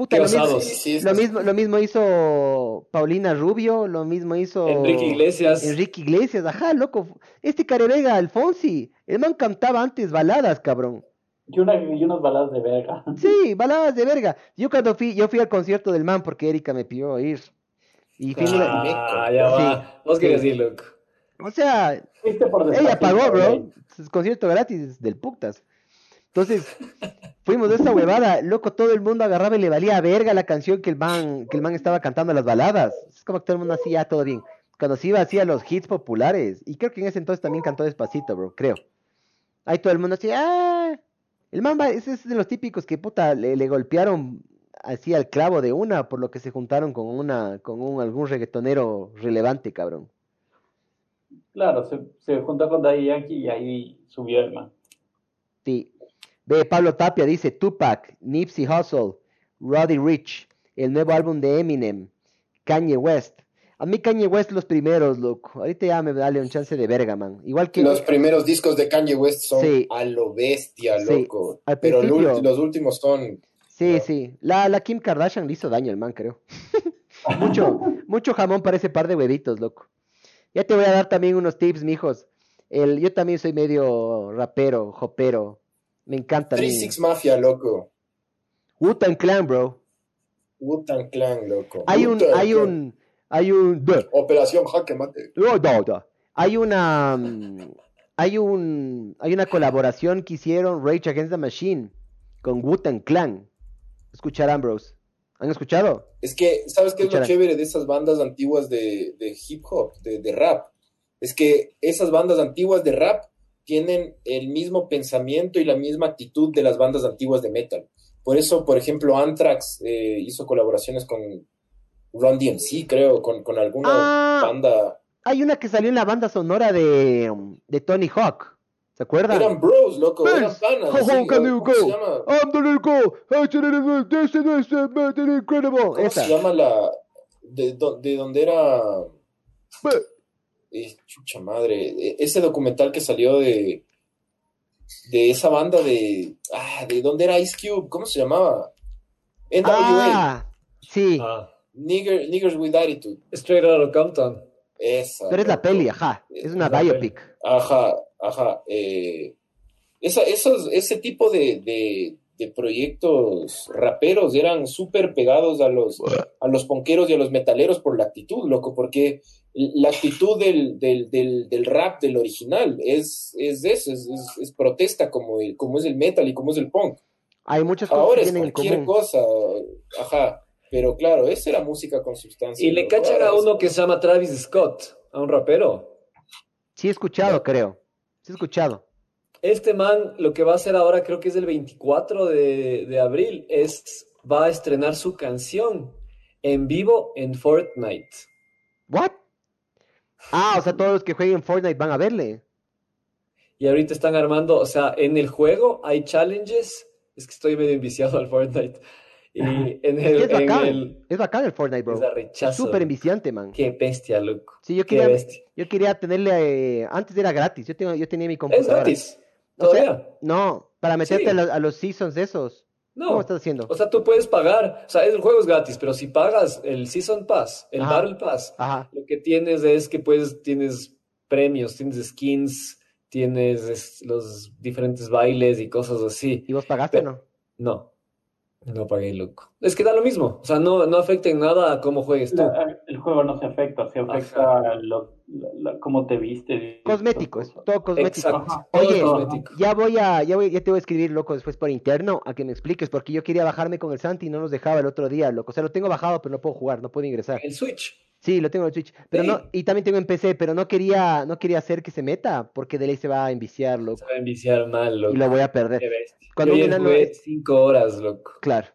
Puta, lo mismo. Sí, sí, lo mismo, lo mismo hizo Paulina Rubio, lo mismo hizo Enrique Iglesias. Enrique Iglesias, ajá, loco. Este Carevega Alfonsi, el man cantaba antes baladas, cabrón. Y, una, y unas baladas de verga. Sí, baladas de verga. Yo cuando fui, yo fui al concierto del man porque Erika me pidió ir. Y fui una- Ah, ya va. Sí, Vos querías sí. ir, loco. o sea, ella pagó, bro. concierto gratis del putas. Entonces, fuimos de esa huevada, loco, todo el mundo agarraba y le valía verga la canción que el man, que el man estaba cantando las baladas. Es como que todo el mundo hacía todo bien. Cuando se iba hacía los hits populares. Y creo que en ese entonces también cantó despacito, bro, creo. Ahí todo el mundo así, ah. El man va, ese es de los típicos que puta le, le golpearon así al clavo de una, por lo que se juntaron con una, con un algún reggaetonero relevante, cabrón. Claro, se, se juntó con Daddy Yankee y ahí subió el man. Sí. Ve, Pablo Tapia dice Tupac, Nipsey Hussle, Roddy Rich, el nuevo álbum de Eminem, Kanye West. A mí Kanye West los primeros, loco. Ahorita ya me dale un chance de verga, man. Igual que Los primeros discos de Kanye West son Sí. a lo bestia, loco. Pero los últimos son. Sí, No. sí. La, la Kim Kardashian le hizo daño al man, creo. (laughs) mucho, mucho jamón para ese par de huevitos, loco. Ya te voy a dar también unos tips, mijos. El, yo también soy medio rapero, jopero. Me encanta. mí. 36 Mafia, loco. Wu-Tang Clan, bro. Wu-Tang Clan, loco. Hay un, hay un, hay un. Operación Jaque Mate. No, no, no. Hay una, mm, hay un, hay una colaboración que hicieron Rage Against the Machine con Wu-Tang Clan. Escucharán, bros. ¿Han escuchado? Es que, ¿sabes qué es lo chévere de esas bandas antiguas de, de hip hop, de, de rap? Es que esas bandas antiguas de rap tienen el mismo pensamiento y la misma actitud de las bandas antiguas de metal. Por eso, por ejemplo, Anthrax eh, hizo colaboraciones con Run DMC, creo, con, con alguna Ah. banda. Hay una que salió en la banda sonora de, de Tony Hawk. ¿Se acuerdan? Eran bros, loco, eran panas. How long can ¿cómo you se go? llama? I'm the was- this is- incredible. ¿Cómo Esa. se llama la... de, de donde era... Eh, chucha madre, eh, ese documental que salió de de esa banda de ah, de dónde era Ice Cube, ¿cómo se llamaba? NWA, Ah, sí. Ah, Nigger- Niggers with Attitude. Straight Outta Compton. Esa. Pero es la peli, ajá. Es una Es la biopic. Ajá, ajá. eh, esa, esos, ese tipo de, de, de proyectos raperos eran súper pegados a los, a los ponqueros y a los metaleros por la actitud, loco, porque la actitud del, del, del, del rap del original es, es eso, es, es- es protesta como, el, como es el metal y como es el punk. Hay muchas cosas Ahora que es tienen en cualquier común. cosa, ajá. Pero claro, esa era música con sustancia. Y le cachan a uno que se llama Travis Scott, a un rapero. Sí he escuchado, creo. Sí he escuchado. Este man lo que va a hacer ahora, creo que es el 24 de, de abril, es va a estrenar su canción en vivo en Fortnite. ¿What? Ah, o sea, todos los que jueguen Fortnite van a verle. Y ahorita están armando, o sea, en el juego hay challenges. Es que estoy medio enviciado al Fortnite. Y en Es que el, es en bacán. el, Es bacán el Fortnite, bro. es Es súper enviciante, man. Qué bestia, loco. Sí, yo quería, yo quería tenerle. eh, antes era gratis. Yo, tengo, yo tenía mi Es computadora. gratis. O sea, Todavía. no, para meterte Sí. a, los, a los seasons de esos. ¿Cómo No. estás haciendo? O sea, tú puedes pagar. O sea, el juego es gratis, pero si pagas el Season Pass, el Ajá. Battle Pass, Ajá. lo que tienes es que puedes, tienes premios, tienes skins, tienes es- los diferentes bailes y cosas así. ¿Y vos pagaste o no? No, no pagué, loco. Es que da lo mismo. O sea, no, no afecta en nada a cómo juegues tú. La- juego no se afecta, se afecta lo, la- cómo te viste. Cosmético, es todo cosmético. Exacto. Ajá. Todo Oye, cosmético. Ya voy a, ya voy, ya te voy a escribir, loco, después por interno a que me expliques, porque yo quería bajarme con el Santi y no nos dejaba el otro día, loco. O sea, lo tengo bajado, pero no puedo jugar, no puedo ingresar. El Switch. Sí, lo tengo en Switch, pero Sí. no, y también tengo en PC, pero no quería, no quería hacer que se meta, porque de ley se va a enviciar, Se loco, va a enviciar mal, loco. y lo voy a perder. Cuando Yo un enano cinco horas, loco. Claro,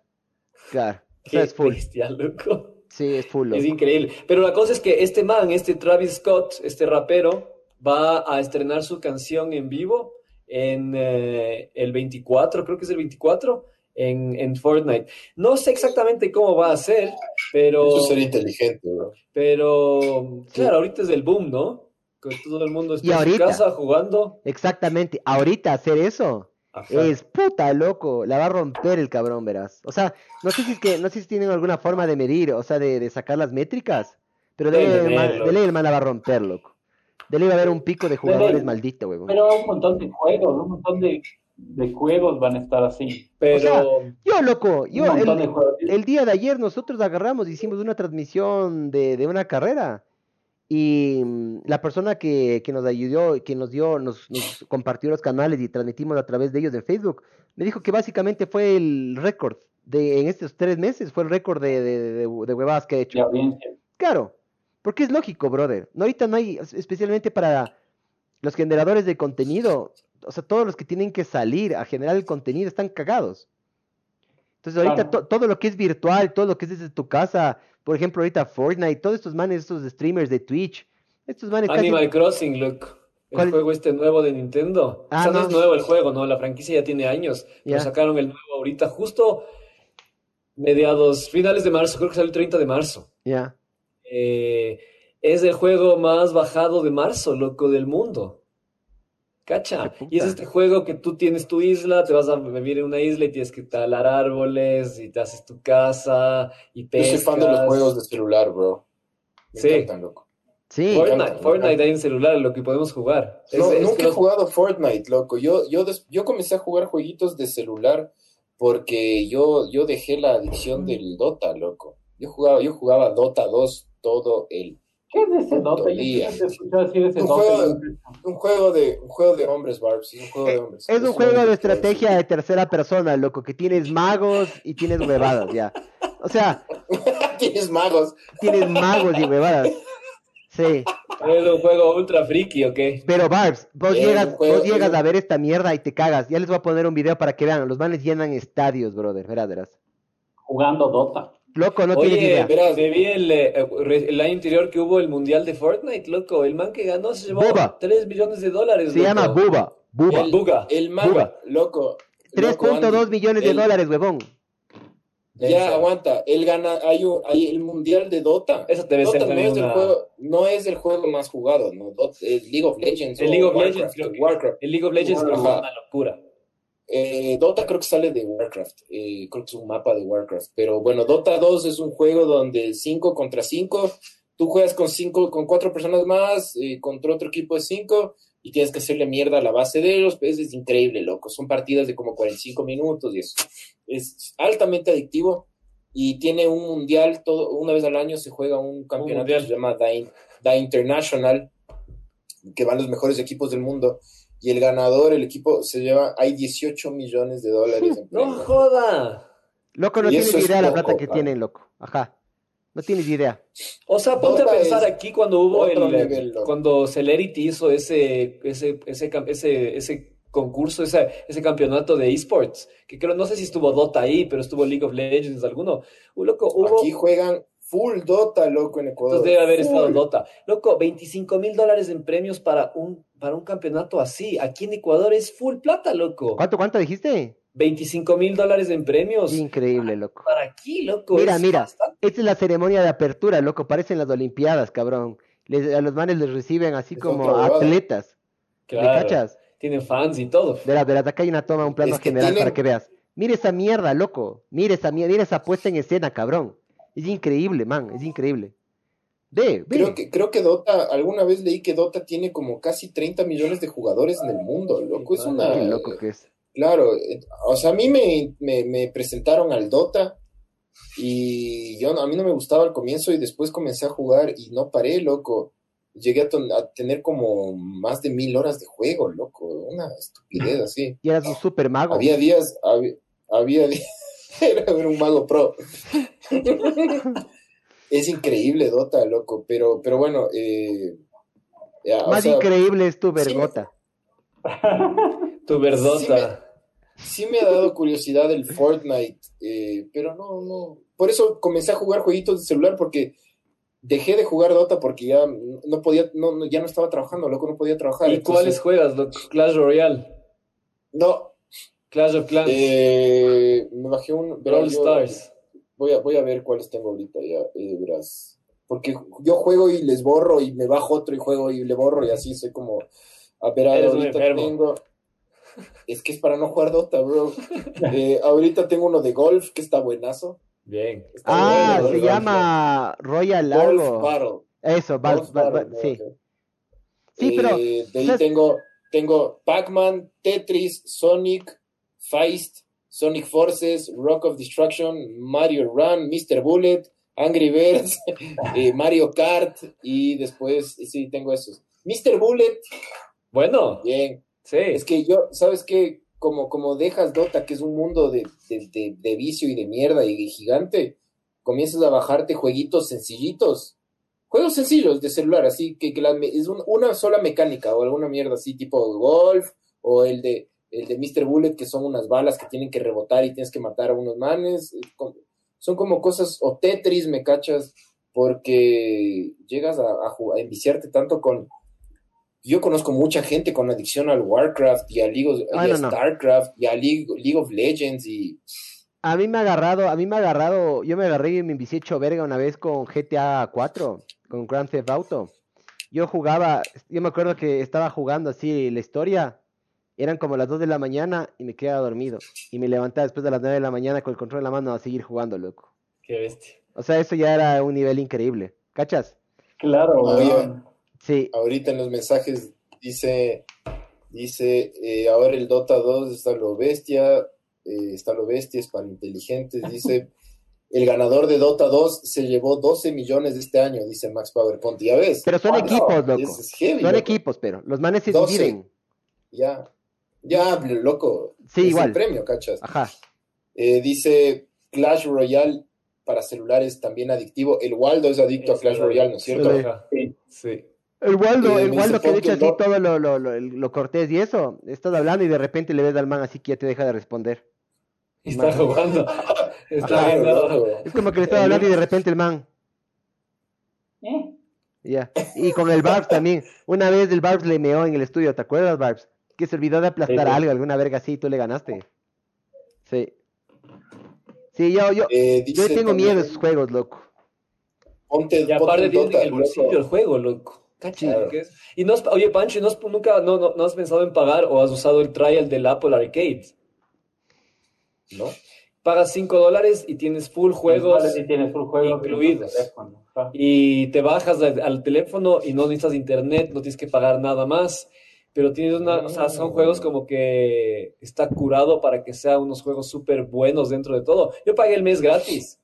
claro. O Qué sea, es full. bestia, loco. Sí, es full, Es increíble. Pero la cosa es que este man, este Travis Scott, este rapero, va a estrenar su canción en vivo en eh, el 24, creo que es el 24, en, en Fortnite. No sé exactamente cómo va a ser, pero, Eso sería inteligente, bro. pero Sí. claro, ahorita es el boom, ¿no? Que todo el mundo está Y en casa jugando. Exactamente. Ahorita hacer eso Ajá. es puta loco, la va a romper el cabrón, verás. O sea, no sé si es que, no sé si tienen alguna forma de medir, o sea, de, de sacar las métricas, pero de Deben ley man- de ley el man la va a romper, loco. De ley va a haber un pico de jugadores maldito, huevón. Pero un montón de juegos, un montón de, de juegos van a estar así. Pero sea, Yo, loco, yo el, de el día de ayer nosotros agarramos, hicimos una transmisión de, de una carrera y mm, la persona que, que nos ayudó, que nos dio, nos, nos compartió los canales y transmitimos a través de ellos en Facebook, me dijo que básicamente fue el récord de en estos tres meses, fue el récord de, de, de, de huevadas que ha hecho. de audiencia. Claro, porque es lógico, brother. No, ahorita no hay, es- especialmente para los generadores de contenido, o sea, todos los que tienen que salir a generar el contenido están cagados. Entonces, ahorita Claro. to- todo lo que es virtual, todo lo que es desde tu casa, por ejemplo, ahorita Fortnite, todos estos manes, estos streamers de Twitch, estos manes casi... Animal Crossing, look. El juego este nuevo de Nintendo. Ah, o sea, no, no. es nuevo el juego, ¿no? La franquicia ya tiene años. Pero Ya. sacaron el nuevo ahorita, justo mediados, finales de marzo, creo que sale el 30 de marzo. Ya. Eh, es el juego más bajado de marzo, loco, del mundo. ¿Cacha? Y es este juego que tú tienes tu isla, te vas a vivir en una isla y tienes que talar árboles y te haces tu casa y Yo soy fan de los pescas. juegos de celular, bro. Me Sí. encantan, loco. Sí, Fortnite, encanta, Fortnite hay en celular, lo que podemos jugar. No, es nunca que he los- jugado Fortnite, loco. Yo, yo, des- yo comencé a jugar jueguitos de celular porque yo, yo dejé la adicción del Dota, loco. Yo jugaba, yo jugaba Dota 2 todo el... ¿Qué es ese Dota? Yo he escuchado decir ese Un Dota. juego- Un juego de, un juego de hombres, Barbs. Es un juego de hombres. Eh, es un juego de estrategia de tercera persona, loco, que tienes magos y tienes huevadas, ya. O sea. (laughs) Tienes magos. tienes magos y huevadas. Sí. Es un juego ultra friki, ¿ok? Pero Barbs, vos llegas, juego- vos llegas a ver esta mierda y te cagas. Ya les voy a poner un video para que vean. Los manes llenan estadios, brother. Verás, verás. Jugando Dota. Loco, no Oye, idea. verás. me vi el, eh, el año anterior que hubo el mundial de Fortnite, loco. El man que ganó se llevó Boba. 3 millones de dólares. Se loco. llama Buba. Buba. El, Buga. el man, Buga. loco. loco, 3.2 Andy, millones de el- dólares, huevón. Ya, aguanta. Él gana, hay, un, hay el mundial de Dota. Eso debe ser Dota no también es, el una- juego, no es el juego más jugado, ¿no? Dota- es League of Legends. El League of Warcraft, Legends, creo que- Warcraft. El League of Legends es una locura. Eh, Dota creo que sale de Warcraft. Eh, creo que es un mapa de Warcraft. Pero bueno, Dota 2 es un juego donde 5 contra 5 tú juegas con cinco, con cuatro personas más, eh, contra otro equipo de cinco, y tienes que hacerle mierda a la base de ellos, pues es increíble, loco. Son partidas de como 45 minutos y eso. Es altamente adictivo y tiene un mundial, todo, una vez al año se juega un campeonato que se llama The, The International, que van los mejores equipos del mundo. Y el ganador, el equipo, se lleva, hay 18 millones de dólares en (laughs) No joda. Loco, no Y tienes idea de la plata que pa. tienen, loco. Ajá. No tienes idea. O sea, ponte a pensar aquí cuando hubo el nivel, cuando Celerity hizo ese ese ese ese, ese concurso, ese, ese campeonato de esports, que creo no sé si estuvo Dota ahí, pero estuvo League of Legends alguno. Uh, loco, hubo Aquí juegan full Dota, loco, en Ecuador. entonces debe haber Full. estado Dota. Loco, 25 mil dólares en premios para un para un campeonato así. Aquí en Ecuador es full plata, loco. ¿Cuánto, cuánto dijiste? 25 mil dólares en premios. Increíble, loco. Para aquí, loco. Mira, es mira. bastante. Esta es la ceremonia de apertura, loco. Parecen las Olimpiadas, cabrón. Les- a los manes les reciben así Es como atletas. ¿Me Claro. cachas? Tienen fans y todo. Verás, verás, acá hay una toma, un plano Es que general tienen- para que veas. Mira esa mierda, loco. Mira esa mierda, mira esa puesta en escena, cabrón. Es increíble, man, es increíble. Ve, ve. Creo que, creo que Dota, alguna vez leí que Dota tiene como casi 30 millones de jugadores en el mundo, loco. Es una. Qué loco que es. Claro, eh, o sea, a mí me, me, me presentaron al Dota y yo a mí no me gustaba al comienzo y después comencé a jugar y no paré, loco. Llegué a, ton- a tener como más de mil horas de juego, loco. Una estupidez así. (gasps) Y eras un super mago. Había días, había, había días, (laughs) era era un mago pro. (laughs) es increíble Dota, loco, pero, pero bueno, eh, ya, o Más sea, increíble es tu vergota. Tu verdota. sí me ha dado curiosidad el Fortnite, eh, pero no, no. Por eso comencé a jugar jueguitos de celular porque dejé de jugar Dota porque ya no podía, no, no- ya no estaba trabajando, loco, no podía trabajar. ¿Y Entonces, cuáles juegas? loco? Clash Royale, No, Clash of Clans, eh, me bajé un. Brawl yo- Stars. Voy a, voy a ver cuáles tengo ahorita ya, eh, verás. Porque yo juego y les borro y me bajo otro y juego y le borro y así soy como. A ver, ahorita tengo. Es que es para no jugar Dota, bro. (laughs) Eh, ahorita tengo uno de golf que está buenazo. Bien. Está Ah, se golf, llama Royal Golf algo. Battle. Eso, Golf va- Battle, sí. Sí, pero, Eh, de ahí ¿sabes? tengo, tengo Pac-Man, Tetris, Sonic, Feist, Sonic Forces, Rock of Destruction, Mario Run, Mr. Bullet, Angry Birds, (laughs) eh, Mario Kart y después, sí, tengo esos. Mr. Bullet, Bueno, bien. sí. Es que yo, ¿sabes qué? Como, como dejas Dota, que es un mundo de, de, de- de vicio y de mierda y gigante, comienzas a bajarte jueguitos sencillitos. Juegos sencillos de celular, así que, que la me- es un- una sola mecánica o alguna mierda así, tipo golf o el de, el de Mr. Bullet, que son unas balas que tienen que rebotar y tienes que matar a unos manes. Son como cosas, o Tetris, me cachas, porque llegas a, a enviciarte tanto con, yo conozco mucha gente con adicción al Warcraft y a League of, y a no, no. StarCraft y a League, League of Legends y A mí me ha agarrado, a mí me ha agarrado, yo me agarré y me envicié hecho verga una vez con GTA 4, con Grand Theft Auto. Yo jugaba, yo me acuerdo que estaba jugando así la historia, eran como las 2 de la mañana y me quedaba dormido. Y me levantaba después de las 9 de la mañana con el control en la mano a seguir jugando, loco. Qué bestia. O sea, eso ya era un nivel increíble. ¿Cachas? Claro, Oye. weón. Sí. ahorita en los mensajes dice, dice, eh, ahora el Dota 2 está lo bestia, eh, está lo bestia, es para inteligentes, (laughs) dice, el ganador de Dota 2 se llevó 12 millones de este año, dice Max PowerPoint, ya ves. Pero son Ah, equipos, no, loco. es- es heavy, Son loco. equipos, pero los manes se 12. dividen. Ya, ya, loco. Sí, es igual. el premio, ¿cachas? Ajá. Eh, dice Clash Royale para celulares también adictivo. El Waldo es adicto a Clash. Royale, ¿no es cierto? Sí. Ajá. Sí. El Waldo, Eh, el me Waldo que hecho el así do- todo lo, lo, lo, lo cortés y eso, estás hablando y de repente le ves al man así que ya te deja de responder. Y (laughs) está jugando. Está Claro, viendo. Es como que le estás hablando y de repente el man, Eh, ya. Y con el Barbs también. Una vez el Barbs le meó en el estudio, ¿te acuerdas, Barbs? Que se olvidó de aplastar Sí, sí. algo, alguna verga así, y tú le ganaste. Sí. Sí, yo, yo, Eh, yo tengo también, miedo de esos juegos, loco. Ponte, Y aparte Dota, en el bolsillo loco. el juego, loco. Cacha, Claro. ¿qué es? Y no has- oye, Pancho, ¿no has- nunca no, no, no has pensado en pagar o has usado el trial del Apple Arcade? ¿No? pagas 5 dólares y tienes full juegos Vale, si tienes full juego incluidos. y te bajas al, al teléfono y no necesitas internet, no tienes que pagar nada más, pero tienes una, o sea, son juegos como que está curado para que sean unos juegos súper buenos dentro de todo. Yo pagué el mes gratis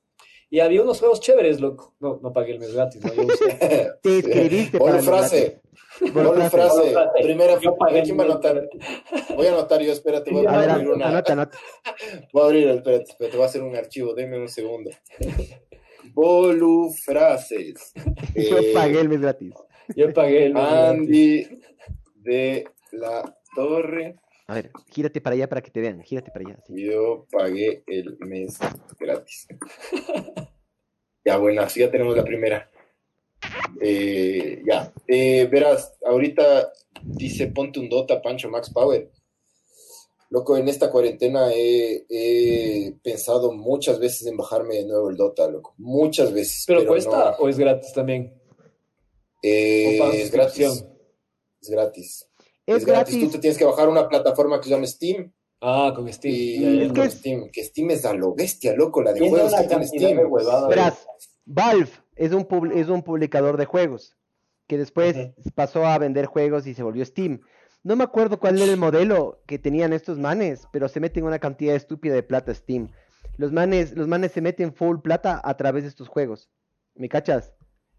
y había unos juegos chéveres, loco. No, no pagué el mes gratis, no, yo usé. (laughs) Te Ponle el frase. Ponle frase. frase. frase. Primera Yo pagué ¿Quién va a anotar? Voy a anotar yo, espérate. Voy A a ver, abrir una. anota, anota. (laughs) Voy a abrir, espérate, espérate, voy a hacer un archivo, denme un segundo. Bolufrases. (laughs) Yo Eh, pagué el mes gratis. Yo pagué el mes gratis. De la Torre. A ver, gírate para allá para que te vean. Gírate para allá. sí. Yo pagué el mes gratis. (laughs) Ya, bueno, así ya tenemos la primera. Eh, ya, Eh, verás, ahorita dice ponte un Dota, Pancho Max Power. Loco, en esta cuarentena he, he pensado muchas veces en bajarme de nuevo el Dota, loco. Muchas veces. ¿Pero cuesta no. o es gratis también? Eh, ¿O pagas es gratis. Es gratis. Tú te tienes que bajar una plataforma que se llama Steam. Ah, con Steam. Y. Es que es- Steam, que Steam es a lo bestia, loco, la de juegos que tiene Steam. Verás, Valve es un, pub- es un publicador de juegos que después pasó a vender juegos y se volvió Steam. No me acuerdo cuál era el modelo que tenían estos manes, pero se meten una cantidad estúpida de plata Steam. Los manes, los manes se meten full plata a través de estos juegos. ¿Me cachas?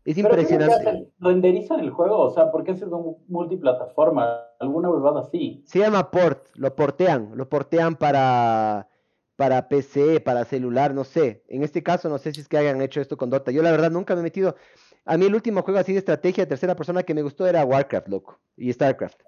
Es Pero ¿qué es lo que impresionante. ¿Renderizan el juego? O sea, ¿por qué es un multiplataforma? ¿Alguna huevada así? Se llama port, lo portean, lo portean para, para PC, para celular, no sé. En este caso no sé si es que hayan hecho esto con Dota. Yo la verdad nunca me he metido. A mí el último juego así de estrategia de tercera persona que me gustó era Warcraft, loco. Y Starcraft.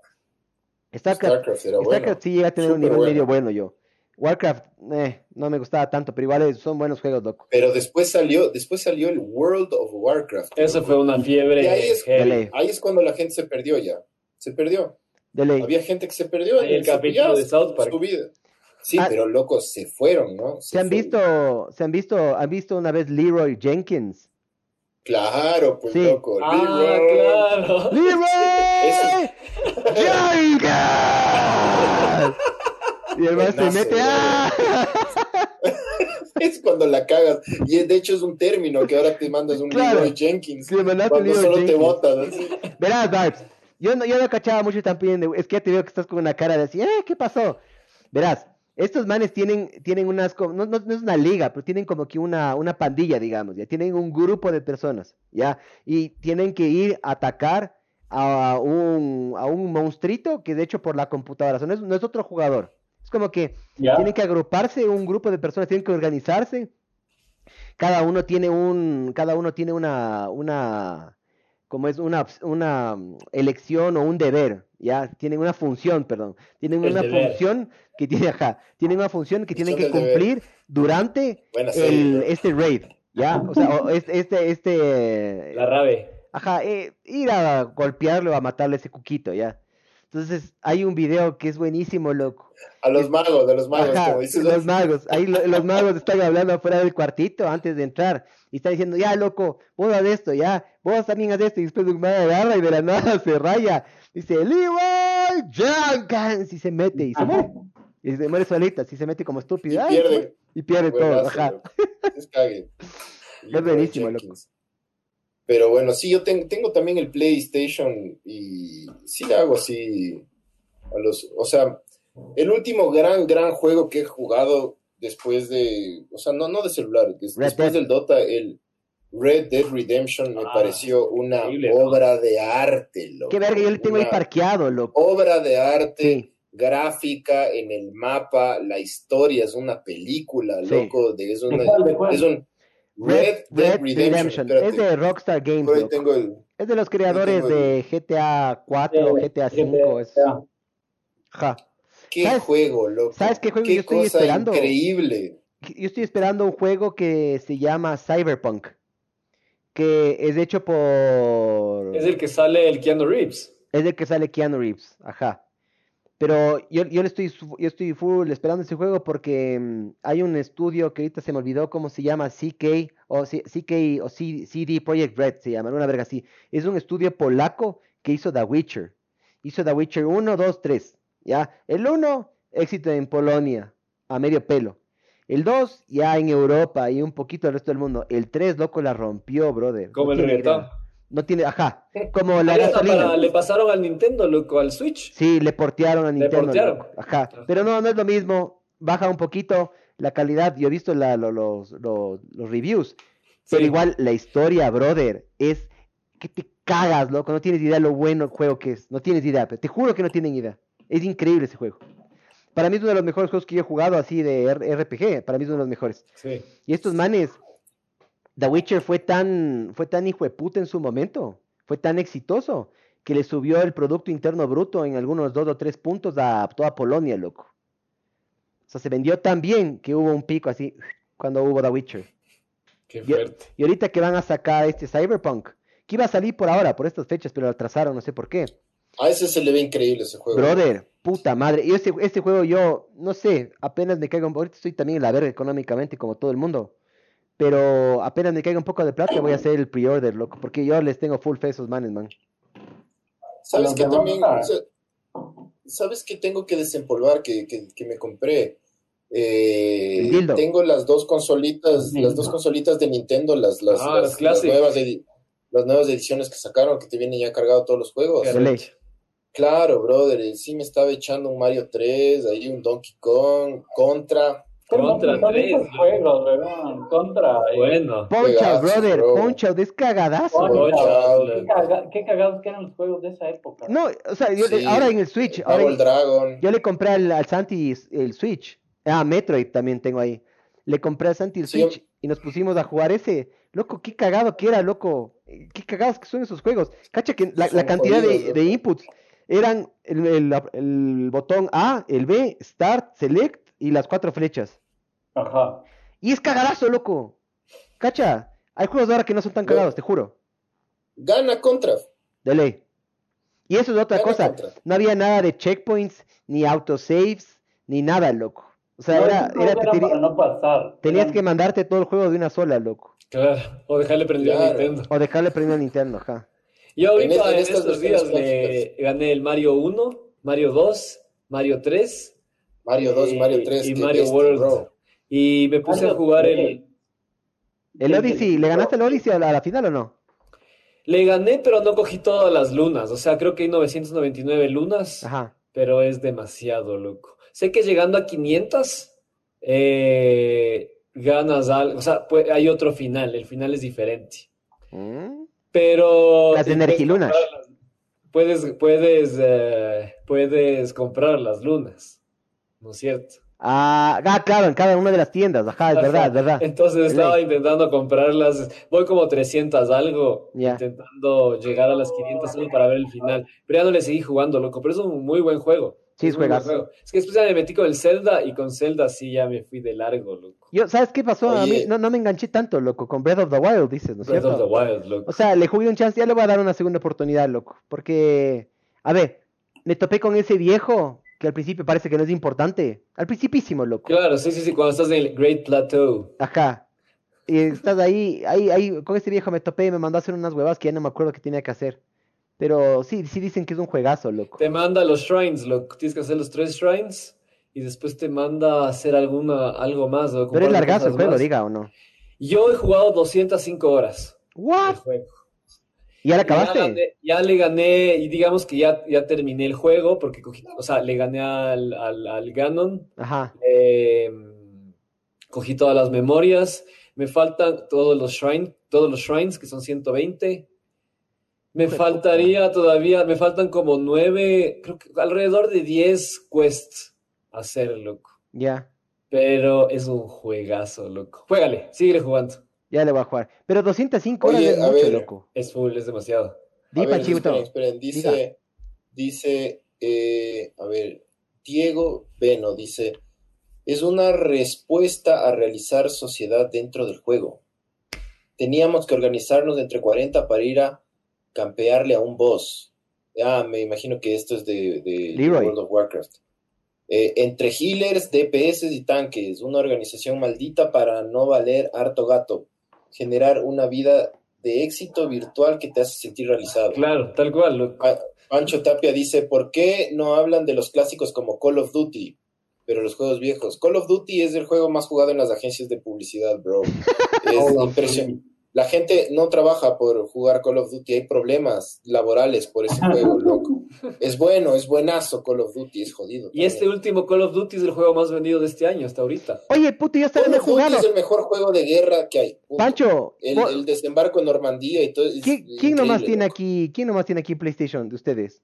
Starcraft, StarCraft bueno. Starcraft sí llega a tener un nivel bueno. medio bueno yo. Warcraft, eh, no me gustaba tanto, pero igual son buenos juegos, loco. Pero después salió, después salió el World of Warcraft. Eso fue una fiebre. Y ahí es-. Ahí cuando la gente se perdió ya. Se perdió. De ley. Había gente que se perdió. Ahí el se capítulo de South Park. Su vida. Sí, Ah. pero locos, se fueron, ¿no? ¿Se han fueron. visto, se han visto, han visto una vez Leroy Jenkins? Claro, pues Sí. loco. Ah, Leroy. claro. ¡Leroy! (laughs) Jenkins! Y el man se mete. ¡ah! (laughs) Es cuando la cagas. Y de hecho es un término que ahora te mandas un Claro. Leroy Jenkins. Sí, mandaste cuando solo te Jenkins. botas. así. Verás, Barbs. Yo no, yo no cachaba mucho también. de- Es que ya te veo que estás con una cara de así. ¡Eh! ¿Qué pasó? Verás, estos manes tienen, tienen unas. No, no- no es una liga, pero tienen como que una, una pandilla, digamos. Ya tienen un grupo de personas. ¿Ya? Y tienen que ir a atacar a un, a un monstruito que de hecho por la computadora. o sea, no, es, no es otro jugador. Es como que tienen que agruparse un grupo de personas, tienen que organizarse. Cada uno tiene un, cada uno tiene una, una, como es una, una mm, elección o un deber, ya, tienen una función, perdón, tienen El una deber. función que tiene, ajá, tienen una función que tienen que deber. cumplir durante el, este raid, ya, o sea, o este, este, este, La rave. Ajá, eh, ir a golpearlo, a matarle ese cuquito, ya. Entonces, hay un video que es buenísimo, loco. A los magos, a los magos, Ajá, como dices. los magos. Ahí lo- los magos están hablando afuera del cuartito antes de entrar. Y están diciendo, ya, loco, vos haz esto, ya. Vos también haz esto. Y después un mago agarra y de la nada (laughs) se raya. Dice, Leroy Jenkins. Y se mete y se muere. Y se muere solita. Así se mete como Y pierde. Y pierde todo. Es cague. Leroy buenísimo, loco. Pero bueno, sí, yo ten- tengo también el PlayStation y sí le hago así a los, o sea, el último gran, gran juego que he jugado después de, o sea, no, no de celular, des- después del Dota, el Red Dead Redemption me Ah, pareció una obra de arte, loco. Qué verga, yo le tengo ahí parqueado, loco. Obra de arte Sí. gráfica en el mapa, la historia es una película, Sí. loco, de, es, ¿De una- cuál, de cuál? es un Red, Dead Redemption. Es de Rockstar Games. por ahí tengo el, Es de los creadores el- de GTA 4, Eh, GTA 5. Es... Ajá. qué ¿Sabes- juego, loco. sabes qué juego Qué yo estoy cosa esperando? increíble. Yo estoy esperando un juego que se llama Cyberpunk. Que es hecho por. Es el que sale el Keanu Reeves. Es el que sale Keanu Reeves. Ajá. Pero yo, yo le estoy, yo estoy full esperando ese juego porque mm, hay un estudio que ahorita se me olvidó cómo se llama, CK o, C- CK o C- CD Projekt Red se llama, una verga así. Es un estudio polaco que hizo The Witcher. Hizo The Witcher 1, 2, 3. ¿ya? El 1, éxito en Polonia, a medio pelo. El 2 ya en Europa y un poquito el resto del mundo. El 3, loco, la rompió, brother. Como el reggaetón. No tiene, ajá, como la gasolina. para- le pasaron al Nintendo, loco, al Switch. Sí, le portearon a Le Nintendo. portearon. loco. Ajá. Pero no, no es lo mismo. Baja un poquito la calidad. Yo he visto la- lo- los, los, los reviews. Pero Sí. igual la historia, brother, es que te cagas, loco. No tienes idea lo bueno el juego que es. No tienes idea. pero te juro que no tienen idea. Es increíble ese juego. Para mí es uno de los mejores juegos que yo he jugado así de RPG. Para mí es uno de los mejores. Sí. Y estos manes, The Witcher fue tan, fue tan hijo de puta en su momento, fue tan exitoso, que le subió el Producto Interno Bruto en algunos dos o tres puntos a toda Polonia, loco. O sea, se vendió tan bien que hubo un pico así cuando hubo The Witcher. Qué fuerte. Y ahorita que van a sacar este Cyberpunk, que iba a salir por ahora, por estas fechas, pero lo atrasaron, no sé por qué. A ese se le ve increíble ese juego. Brother, puta madre. Y ese, este juego yo, no sé, apenas me caigo Ahorita estoy también en la verga económicamente como todo el mundo. Pero apenas me caiga un poco de plata voy a hacer el pre-order, loco. Porque yo les tengo full fe a esos manes, man. ¿Sabes que también? Rockstar. o sea, ¿Sabes que tengo que desempolvar que, que, que me compré? Eh, tengo las dos consolitas, las dos consolitas de Nintendo, las, las, Ah, las, las Classic. las nuevas las nuevas ediciones que sacaron, que te vienen ya cargados todos los juegos. Claro, brother, sí me estaba echando un Mario 3, ahí un Donkey Kong, Contra. Contra Son tres, juegos, weón. Contra. eh. Bueno. Juegazos, brother. bro. Punch out, es cagadazo. Out. Qué, caga- qué cagados que eran los juegos de esa época. No, o sea, yo le- Sí. ahora en el Switch, ahora Double Dragon. yo le compré al, al Santi el Switch. Ah, Metroid también tengo ahí. Le compré al Santi el Sí, Switch y nos pusimos a jugar ese. Loco, qué cagado que era, loco. Qué cagados que son esos juegos. Cacha que la, la cantidad de, jodidos, de inputs eran el, el- el botón A, el B, Start, Select y las cuatro flechas. Ajá. Y es cagadazo, loco. Cacha, hay juegos ahora que no son tan No. cagados, te juro. Gana Contra. De ley. Y eso es otra Gana cosa. Contra. No había nada de checkpoints, ni autosaves, ni nada, loco. O sea, No, era, era- para no pasar. tenías que mandarte todo el juego de una sola, loco. Claro. O dejarle prendido a Claro. Nintendo. O dejarle prendido a Nintendo, ajá. Yo ahorita En en en, estos días le gané el Mario 1, Mario 2, Mario 3 Mario 2 y Mario y- 3. y Mario World. bro. y me puse a jugar el... tres. ¿El Odyssey? ¿Le ganaste el Odyssey a la, a la final o no? Le gané, pero no cogí todas las lunas. O sea, creo que hay 999 lunas, Ajá. pero es demasiado, loco. Sé que llegando a 500, eh, ganas algo. O sea, pues, hay otro final. El final es diferente. Mm. Pero... Las Energilunas. Puedes, puedes, eh, puedes comprar las lunas, ¿no es cierto? Ah, ah, claro, en cada una de las tiendas, ajá, es verdad, es verdad. Entonces estaba intentando comprarlas, voy como 300 algo, intentando llegar a las 500 solo para ver el final, pero ya no le seguí jugando, loco, pero es un muy buen juego. Sí, es juego. Es que después ya me metí con el Zelda y con Zelda sí ya me fui de largo, loco. Yo, ¿sabes qué pasó? A mí no, no me enganché tanto, loco, con Breath of the Wild, dices, ¿no es Breath of the Wild, loco. O sea, le jugué un chance, ya le voy a dar una segunda oportunidad, loco. Porque, a ver, me topé con ese viejo que al principio parece que no es importante. Al principísimo, loco. Claro, sí, sí, sí, cuando estás en el Great Plateau. Ajá. Y estás ahí, ahí, ahí, con ese viejo me topé y me mandó a hacer unas huevas que ya no me acuerdo qué tenía que hacer. Pero sí, sí dicen que es un juegazo, loco. Te manda los shrines, loco. Tienes que hacer los tres shrines y después te manda a hacer alguna, algo más. Pero es largazo el cosas juego, más. diga o no. Yo he jugado 205 horas de ¿What? juego. ¿Y ya la Ya, acabaste? gané- ya le gané, y digamos que ya, ya terminé el juego, porque cogí- o sea, le gané al, al, al Ganon, Ajá. eh, cogí todas las memorias, me faltan todos los shrines, todos los shrines, que son 120. Me faltaría todavía, me faltan como nueve, creo que alrededor de 10 quests hacer, loco. Ya. Pero es un juegazo, loco. Juégale, síguele jugando. Ya le voy a jugar. Pero 205 horas Oye, es a mucho, ver. loco. Es full, es demasiado. Di, A ver, Panchito. esperen, esperen, dice, dice, eh, a ver, Diego Beno dice, es una respuesta a realizar sociedad dentro del juego. Teníamos que organizarnos de entre 40 para ir a campearle a un boss. Ah, me imagino que esto es de. World of Warcraft. Eh, entre healers, DPS y tanques, una organización maldita para no valer harto gato. Generar una vida de éxito virtual que te hace sentir realizado. Claro, tal cual. Pa- Pancho Tapia dice, ¿por qué no hablan de los clásicos como Call of Duty? pero los juegos viejos. Call of Duty es el juego más jugado en las agencias de publicidad, bro. (laughs) Es impresionante. La gente no trabaja por jugar Call of Duty, hay problemas laborales por ese (laughs) juego, loco. Es bueno, es buenazo Call of Duty, es jodido. Y este último Call of Duty es el juego más vendido de este año hasta ahorita. Oye, puto, yo estaba Call of Duty jugando. es el mejor juego de guerra que hay. Pancho, El, vos- el desembarco en Normandía y todo. ¿quién, quién nomás tiene loco. aquí, quién nomás tiene aquí PlayStation de ustedes?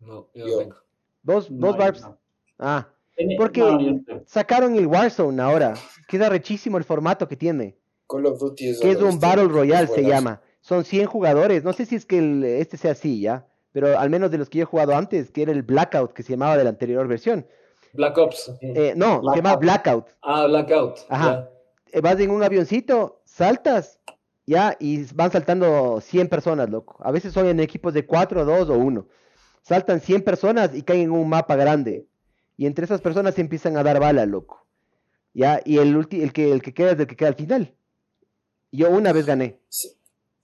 No, yo Yo. no tengo. ¿Dos, No, dos yo Barbs? no. Ah, Porque- no, sacaron el Warzone ahora. Queda rechísimo el formato que tiene. Call of Duty es Que es un Battle Royale, se llama. Son 100 jugadores. No sé si es que el- este sea así, ¿ya? Pero al menos de los que yo he jugado antes, que era el Blackout, que se llamaba de la anterior versión. Black Ops. Eh, no, se llama Blackout. Ah, Blackout. Ajá. Eh, vas en un avioncito, saltas, ya, y van saltando 100 personas, loco. A veces son en equipos de 4, 2 o 1. Saltan 100 personas y caen en un mapa grande. Y entre esas personas se empiezan a dar balas, loco. Ya, y el, ulti- el, que, el que queda es el que queda al final. Yo una vez gané. Sí.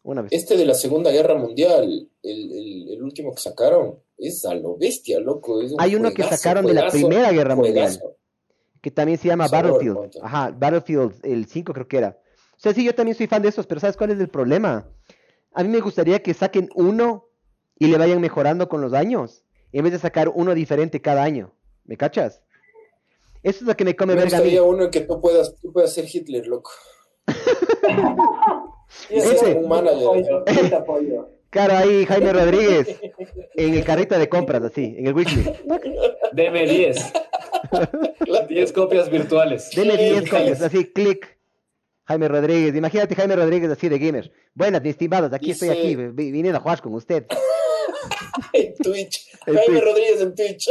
Una vez. Este de la Segunda Guerra Mundial, el, el- el último que sacaron, es a lo bestia, loco. es un Hay uno que juegazo, sacaron de la Primera Guerra Mundial. que también se llama Sabor, Battlefield. ponte. Ajá, Battlefield, el 5 creo que era. O sea, sí, yo también soy fan de esos, pero ¿sabes cuál es el problema? A mí me gustaría que saquen uno y le vayan mejorando con los años, en vez de sacar uno diferente cada año. ¿Me cachas? Eso es lo que me come Me verga mí. gustaría uno en que tú puedas, tú puedas ser Hitler, loco. (laughs) Sí, Ese. Un manager. Claro, (laughs) ahí Jaime Rodríguez, en el carrito de compras, así, en el wishlist. Deme 10. 10 (laughs) copias virtuales. Dele Sí, 10 sí. copias, así, clic. Jaime Rodríguez, imagínate Jaime Rodríguez así de gamer. Buenas, mis estimados, aquí estoy aquí, vi- viniendo a jugar con usted. (laughs) En Twitch. En Jaime Twitch. Rodríguez en Twitch.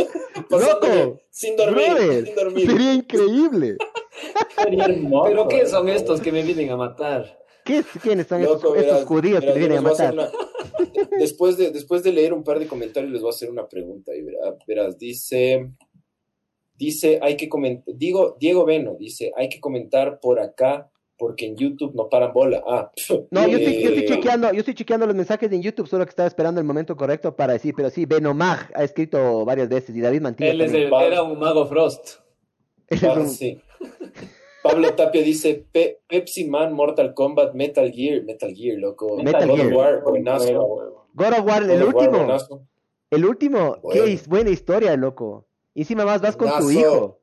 ¡Loco! Sin dormir, Brother, sin dormir. sería increíble. Sería hermoso. ¿Pero qué son estos que me vienen a matar? ¿Qué, es- ¿Quiénes son estos, Loco, verás, judíos que vienen a matar? una- Después de, después de leer un par de comentarios, les voy a hacer una pregunta. Y verá- verás, dice, dice, hay que comentar, digo, Diego Beno, dice, hay que comentar por acá porque en YouTube no paran bola. Ah, No, yo estoy, yo estoy eh, chequeando, yo estoy chequeando los mensajes en YouTube, solo que estaba esperando el momento correcto para decir, pero sí, Benomag ha escrito varias veces y David Mantilla Él es también. el- era un mago Frost. (laughs) Él es Ah, un- sí. (laughs) Pablo Tapia dice Pe- Pepsi Man, Mortal Kombat, Metal Gear, Metal Gear, loco. Metal God of Gear. War, buenazo. God of War, el of War, último, el último, Bueno. qué buena historia, loco. Y encima más vas con tu hijo,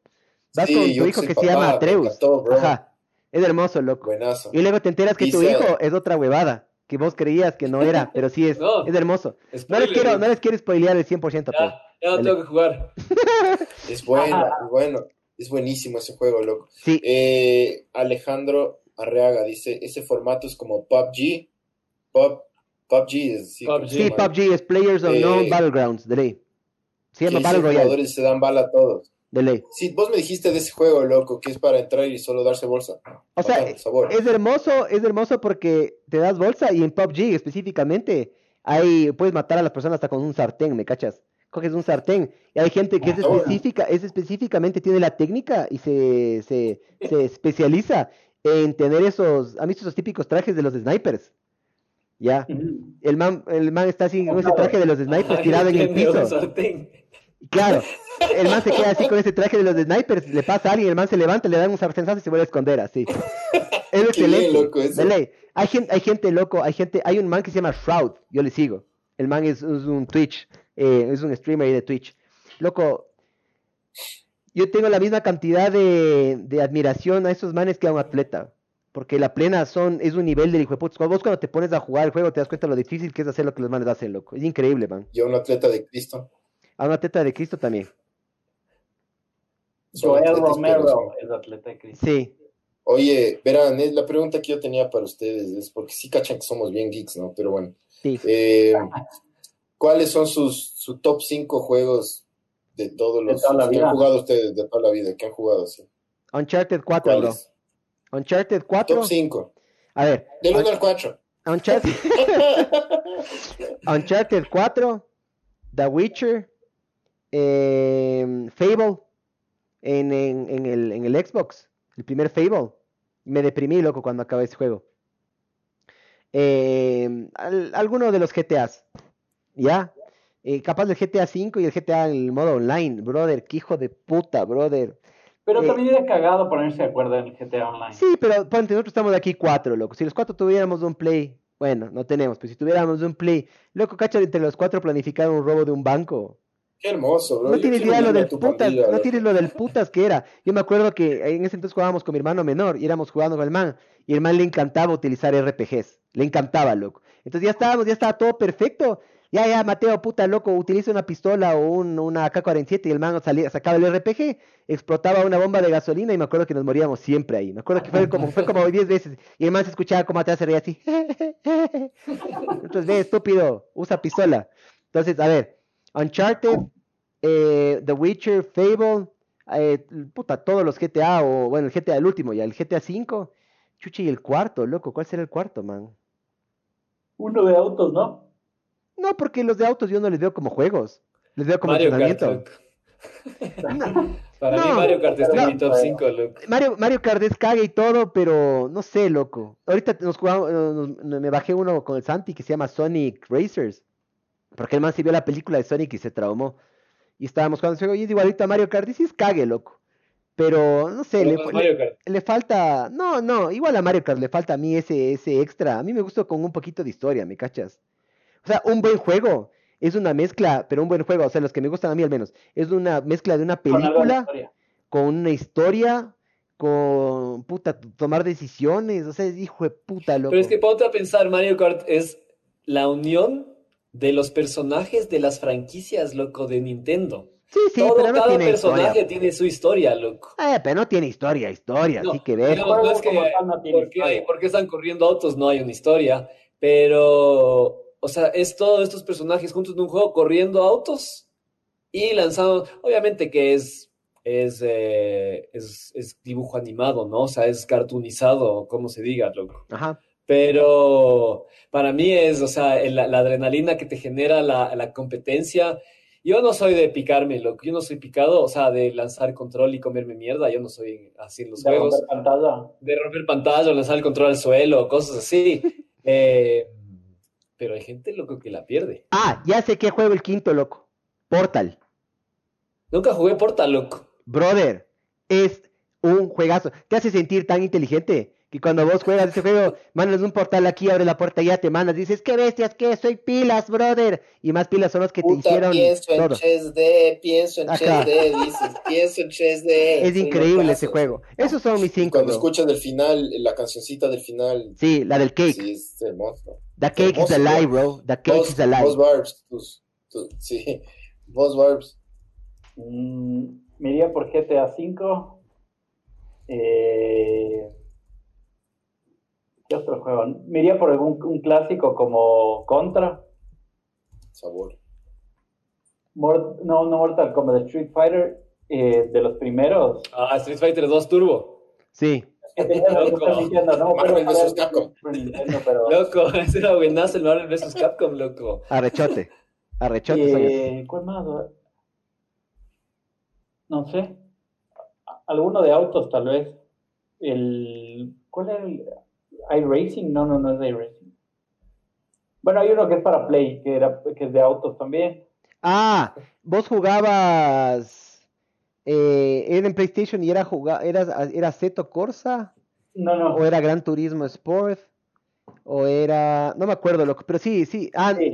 vas Sí, con yo tu hijo que se llama Atreus. encantó. Ajá, es hermoso, loco. Buenazo. Y luego te enteras que tu hijo es otra huevada, que vos creías que no era, (laughs) pero sí es, No. es hermoso. No les quiero, no les quiero spoilear el 100%, pero Ya, ya no tengo que jugar. (laughs) Es bueno, es bueno. Es buenísimo ese juego, loco. sí, Eh, Alejandro Arreaga dice, ese formato es como PUBG. Pub, PUBG es sí, PUBG. ¿cómo se sí? PUBG es Players Unknown Eh, Battlegrounds, de ley. Se llama Battle Royale, jugadores se dan bala a todos. de ley. Sí, vos me dijiste de ese juego, loco, que es para entrar y solo darse bolsa. O sea, sabor. Es hermoso, es hermoso porque te das bolsa y en PUBG específicamente ahí puedes matar a las personas hasta con un sartén, ¿me cachas? Coges un sartén y hay gente que es específica, es específicamente tiene la técnica y se, se, se (laughs) especializa en tener esos, ¿han visto esos típicos trajes de los snipers? Ya, el man, el man está así con ese traje de los snipers tirado en el piso. Claro, (laughs) el man se queda así con ese traje de los snipers, le pasa a alguien, el man se levanta, le dan un sartenazo y se vuelve a esconder así. (laughs) Es excelente. loco, eso. Hay gente, hay gente loco, hay gente, hay un man que se llama Shroud, yo le sigo. El man es, es un Twitch, eh, es un streamer ahí de Twitch. Loco, yo tengo la misma cantidad de, de admiración a esos manes que a un atleta. Porque la plena son, es un nivel del hijo de putas. Cuando vos cuando te pones a jugar el juego te das cuenta de lo difícil que es hacer lo que los manes hacen, loco. Es increíble, man. Yo, un atleta de Cristo. A un atleta de Cristo también. Joel Romero es atleta de Cristo. Sí. Oye, verán, eh, la pregunta que yo tenía para ustedes es porque sí cachan que somos bien geeks, ¿no? Pero bueno. Sí. Eh, ¿Cuáles son sus su top 5 juegos de todos De los toda la que vida. han jugado ustedes de toda la vida? que han jugado así? Uncharted 4, bro. Uncharted 4. Top 5. A ver. Del Un- 1 al 4. Uncharted, (laughs) Uncharted 4, The Witcher, eh, Fable en, en, en el, en el Xbox, el primer Fable. Me deprimí, loco, cuando acabé ese juego. Eh, al- alguno de los GTAs, ¿ya? Eh, capaz del GTA 5 y el GTA en el modo online, brother, qué hijo de puta, brother. Pero Eh, también era cagado ponerse de acuerdo en el GTA Online. Sí, pero ponte, nosotros estamos aquí cuatro, loco. Si los cuatro tuviéramos un play, bueno, no tenemos, pero si tuviéramos un play, loco, cacha, entre los cuatro planificar un robo de un banco. Qué hermoso, bro. No Yo tienes idea lo del putas, pandilla, no tienes lo del putas que era. Yo me acuerdo que en ese entonces jugábamos con mi hermano menor y éramos jugando con el man, y el man le encantaba utilizar RPGs, le encantaba, loco. Entonces ya estábamos, ya estaba todo perfecto. Ya, ya, Mateo, puta, loco, utiliza una pistola o un, una AK-47 y el man salía, sacaba el RPG, explotaba una bomba de gasolina y me acuerdo que nos moríamos siempre ahí. Me acuerdo que fue como, fue como 10 veces y el man se escuchaba como atrás se reía así. (laughs) Entonces, estúpido, usa pistola. Entonces, a ver, Uncharted, eh, The Witcher, Fable, eh, puta, todos los GTA, o bueno, el GTA el último, ya el GTA 5, chuchi, y el cuarto, loco, ¿cuál será el cuarto, man? Uno de autos, ¿no? No, porque los de autos yo no les veo como juegos, les veo como Mario Kart, entrenamiento. No, (laughs) Para mí Mario Kart está en mi top 5, loco. Mario, Mario Kart es caga y todo, pero no sé, loco. Ahorita nos jugamos, nos- me bajé uno con el Santi que se llama Sonic Racers, porque el man sí vio la película de Sonic y se traumó. Y estábamos jugando juego y es igualito a Mario Kart, y sí es cague, loco. Pero no sé, le, le- Mario Kart. le falta, no, no, igual a Mario Kart le falta a mí ese, ese extra. A mí me gusta con un poquito de historia, ¿me cachas? O sea, un buen juego es una mezcla, pero un buen juego, o sea, los que me gustan a mí al menos, es una mezcla de una película con una historia, con puta, tomar decisiones, o sea, es hijo de puta, loco. Pero es que ponte a pensar, Mario Kart es la unión de los personajes de las franquicias, loco, de Nintendo. Sí, sí, Todo, pero no cada tiene personaje historia. tiene su historia, loco. Eh, pero no tiene historia, historia, No, así que ver. no, no es que ¿por qué, por qué están corriendo autos? No hay una historia, pero, o sea, es todos estos personajes juntos en un juego corriendo autos y lanzando, obviamente que es, es, eh, es, es dibujo animado, ¿no? O sea, es cartoonizado, como se diga, loco. Ajá. Pero para mí es, o sea, el- la, la adrenalina que te genera la, la competencia. Yo no soy de picarme, loco. Yo no soy picado, o sea, de lanzar control y comerme mierda. Yo no soy así en los De juegos romper pantalla. de romper pantalla, lanzar el control al suelo, cosas así. (laughs) Eh, pero hay gente loco que la pierde. Ah, ya sé que juego el quinto, loco. Portal. Nunca jugué Portal, loco. Brother, es un juegazo. Te hace sentir tan inteligente que cuando vos juegas ese juego, (laughs) mandas un portal aquí, abre la puerta y ya te mandas. Dices, qué bestias, que soy pilas, brother. Y más pilas son los que te Puta, hicieron pienso en todo. Chess D, pienso en Ajá. Chess D, dices, pienso en Chess D. (laughs) Es Son increíble ese juego. Esos son mis Y cinco. cuando bro. escuchas del final, la cancioncita del final, Sí, la del cake. sí, es hermoso. The cake is hermoso, alive, bro. bro. The cake Vos, is alive. vos Barbs, tus- tus- sí, (laughs) vos Barbs. Mm, me iría por GTA V. Eh, ¿Qué otro juego? Me iría por algún un clásico como Contra. Sabor. No, no Mortal como de Street Fighter. eh, de los primeros. Ah, Street Fighter 2 Turbo. Sí. Marvel vs. Capcom. Loco, (laughs) ese era buenazo el Marvel vs. Capcom, loco. Arrechote. Arrechote. Eh, ¿Cuál más? No sé. Alguno de autos, tal vez. El, ¿Cuál era el iRacing? No, no, no es iRacing. Bueno, hay uno que es para Play, que, era, que es de autos también. Ah, vos jugabas eh, era en PlayStation y era era, era Seto Corsa No, no. o era Gran Turismo Sport o era, no me acuerdo loco, pero sí, sí, ah, Sí.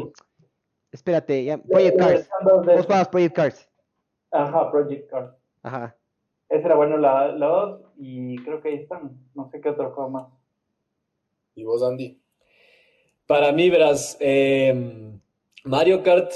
espérate, ya, Project Cars, dos de- vos jugabas Project Cars, Ajá, Project Cars. ajá, Ese era bueno la, la 2 y creo que ahí están. No sé qué otro juego más. ¿Y vos, Andy? Para mí, verás, eh, Mario Kart.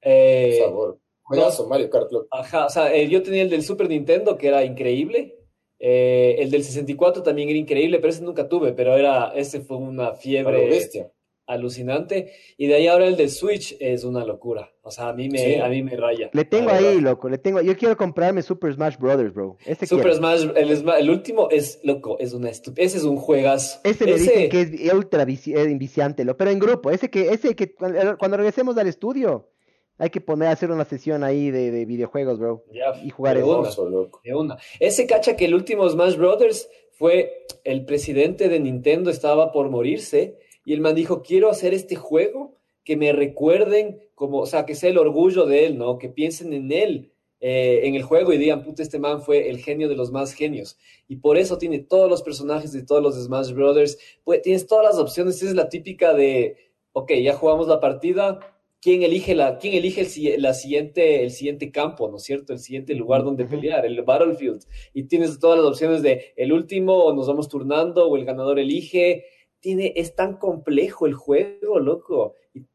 eh, Sabor. Juegazo, Mario Kart. loco. Ajá, o sea, eh, yo tenía el del Super Nintendo, que era increíble. Eh, el del 64 también era increíble, pero ese nunca tuve, pero era, ese fue una fiebre bestia. Alucinante. Y de ahí ahora el del Switch es una locura. O sea, a mí me, Sí. a mí me raya. le tengo ahí verdad. loco, le tengo, yo quiero comprarme Super Smash Brothers, bro, Super quiero. Smash, el, el último es loco, es una Ese es un juegazo. Ese me Ese- dicen que es ultra vici- eh, viciante, lo, pero en grupo, ese que, ese que cuando, cuando regresemos al estudio, hay que poner a hacer una sesión ahí de, de videojuegos, bro, Ya, y jugar de eso. una. Loco. De una. Ese cacha que el último Smash Brothers fue el presidente de Nintendo estaba por morirse y el man dijo, quiero hacer este juego que me recuerden como, o sea, que sea el orgullo de él, ¿no? Que piensen en él eh, en el juego y digan, puta, este man fue el genio de los más genios. Y por eso tiene todos los personajes de todos los Smash Brothers. Pues, tienes todas las opciones. Es la típica de, ok, ya jugamos la partida. ¿Quién elige, la, quién elige el, la siguiente, el siguiente campo, ¿no es cierto? El siguiente lugar donde pelear, el Battlefield. Y tienes todas las opciones de el último, o nos vamos turnando, o el ganador elige. Tiene, es tan complejo el juego, loco. Y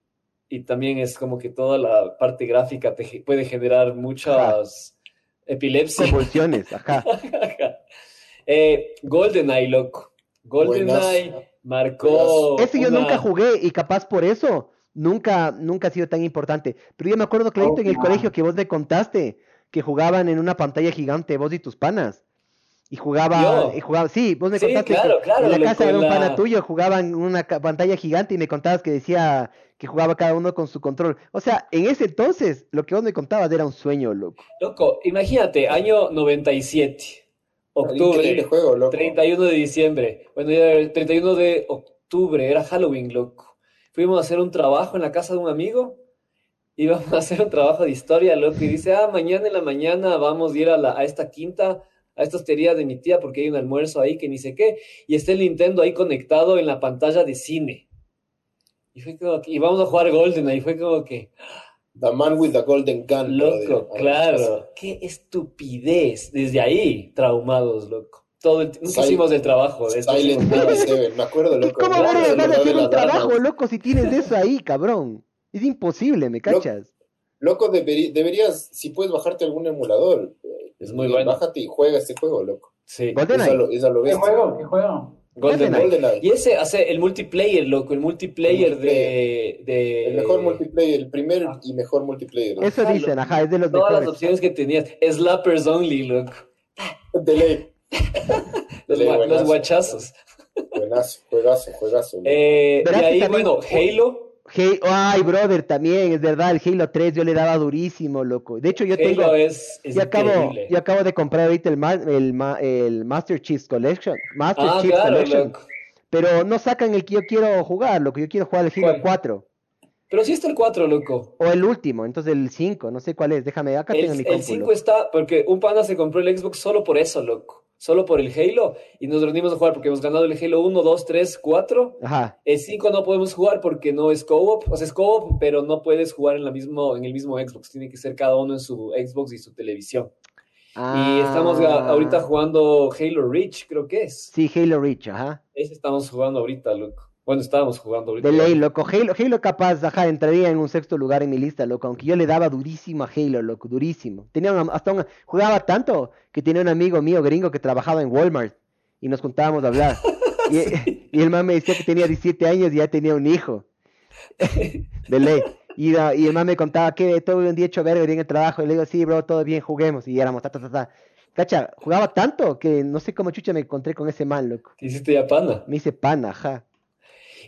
y también es como que toda la parte gráfica te puede generar muchas epilepsias. Convulsiones, (laughs) ajá. eh, GoldenEye, loco. GoldenEye marcó. Ese yo nunca jugué y capaz por eso nunca, nunca ha sido tan importante. Pero yo me acuerdo, Clarito, en el colegio que vos me contaste que jugaban en una pantalla gigante, vos y tus panas. Y jugaba, Yo. y jugaba, sí, vos me Sí, contaste claro, que claro, en la casa de un pana tuyo jugaban en una pantalla gigante y me contabas que decía que jugaba cada uno con su control. O sea, en ese entonces, lo que vos me contabas era un sueño, loco. Loco, imagínate, año 97, octubre, juego, loco. 31 de diciembre. Bueno, ya el 31 de octubre, era Halloween, loco. Fuimos a hacer un trabajo en la casa de un amigo. Íbamos a hacer un trabajo de historia, loco. Y dice, ah, mañana en la mañana vamos a ir a, la, a esta quinta, a esta hostería de mi tía, porque hay un almuerzo ahí que ni sé qué. Y está el Nintendo ahí conectado en la pantalla de cine. Y fue como que, y vamos a jugar Golden, y fue como que, The Man with the Golden Gun. Loco, claro. Qué estupidez. Desde ahí, traumados, loco. Todo el, nunca hicimos el trabajo. de Silent 7, (laughs) me acuerdo, loco. ¿Cómo acuerdo a hacer un trabajo, loco, si tienes eso ahí, cabrón? Es imposible, ¿me cachas? Loco, deberi- deberías, si puedes bajarte algún emulador, eh, Es muy bueno. Bájate y juega este juego, loco. Sí, Es a GoldenEye. lo, es a lo ¿Qué juego? ¿Qué juego? GoldenEye. GoldenEye. Y ese hace el multiplayer, loco, el multiplayer, El de, de- El mejor multiplayer, el primer y mejor multiplayer. Eso Ajá, dicen, lo- ajá, es de los Todas las mejores. opciones que tenías. Slappers only, loco. De ley. (laughs) Los, los guachazos. Buenazo, juegazo, juegazo. Eh, y ahí, también- bueno, Halo. Hey, ay, brother, también, es verdad, el Halo 3 yo le daba durísimo, loco. De hecho, yo tengo, Halo es, es yo acabo, yo acabo de comprar ahorita el, el, el Master Chief Collection, Master Ah, Chief claro, Collection, loco. pero no sacan el que yo quiero jugar, lo que yo quiero jugar el Halo ¿Cuál? 4 Pero sí está el 4, loco. o el último, entonces el 5, no sé cuál es, déjame, acá tengo mi El, el compu, 5 loco. está, porque un pana se compró el Xbox solo por eso, loco. Solo por el Halo. Y nos reunimos a jugar porque hemos ganado el Halo 1, 2, 3, 4. Ajá, El 5 no podemos jugar porque no es co-op. O sea, es co-op, pero no puedes jugar en, la mismo, en el mismo Xbox. Tiene que ser cada uno en su Xbox y su televisión. Y estamos a- Ah, ahorita jugando Halo Reach, creo que es. Sí, Halo Reach, ajá. Ese estamos jugando ahorita, loco. Bueno, estábamos jugando ahorita. De ley, loco. Halo, Halo capaz, ajá, entraría en un sexto lugar en mi lista, loco. Aunque yo le daba durísimo a Halo, loco, durísimo. Tenía una- hasta un- jugaba tanto que tenía un amigo mío gringo que trabajaba en Walmart y nos juntábamos a hablar. (laughs) Y, (laughs) y el man me decía que tenía 17 años y ya tenía un hijo. (laughs) De ley. Y, ah, y el man me contaba que todo un día hecho verga en el trabajo. Y le digo, sí, bro, todo bien, juguemos. Y éramos ta, ta, ta, ta. Cacha, jugaba tanto que no sé cómo chucha me encontré con ese man, loco. Te hiciste ya pana. Me hice pana, ajá.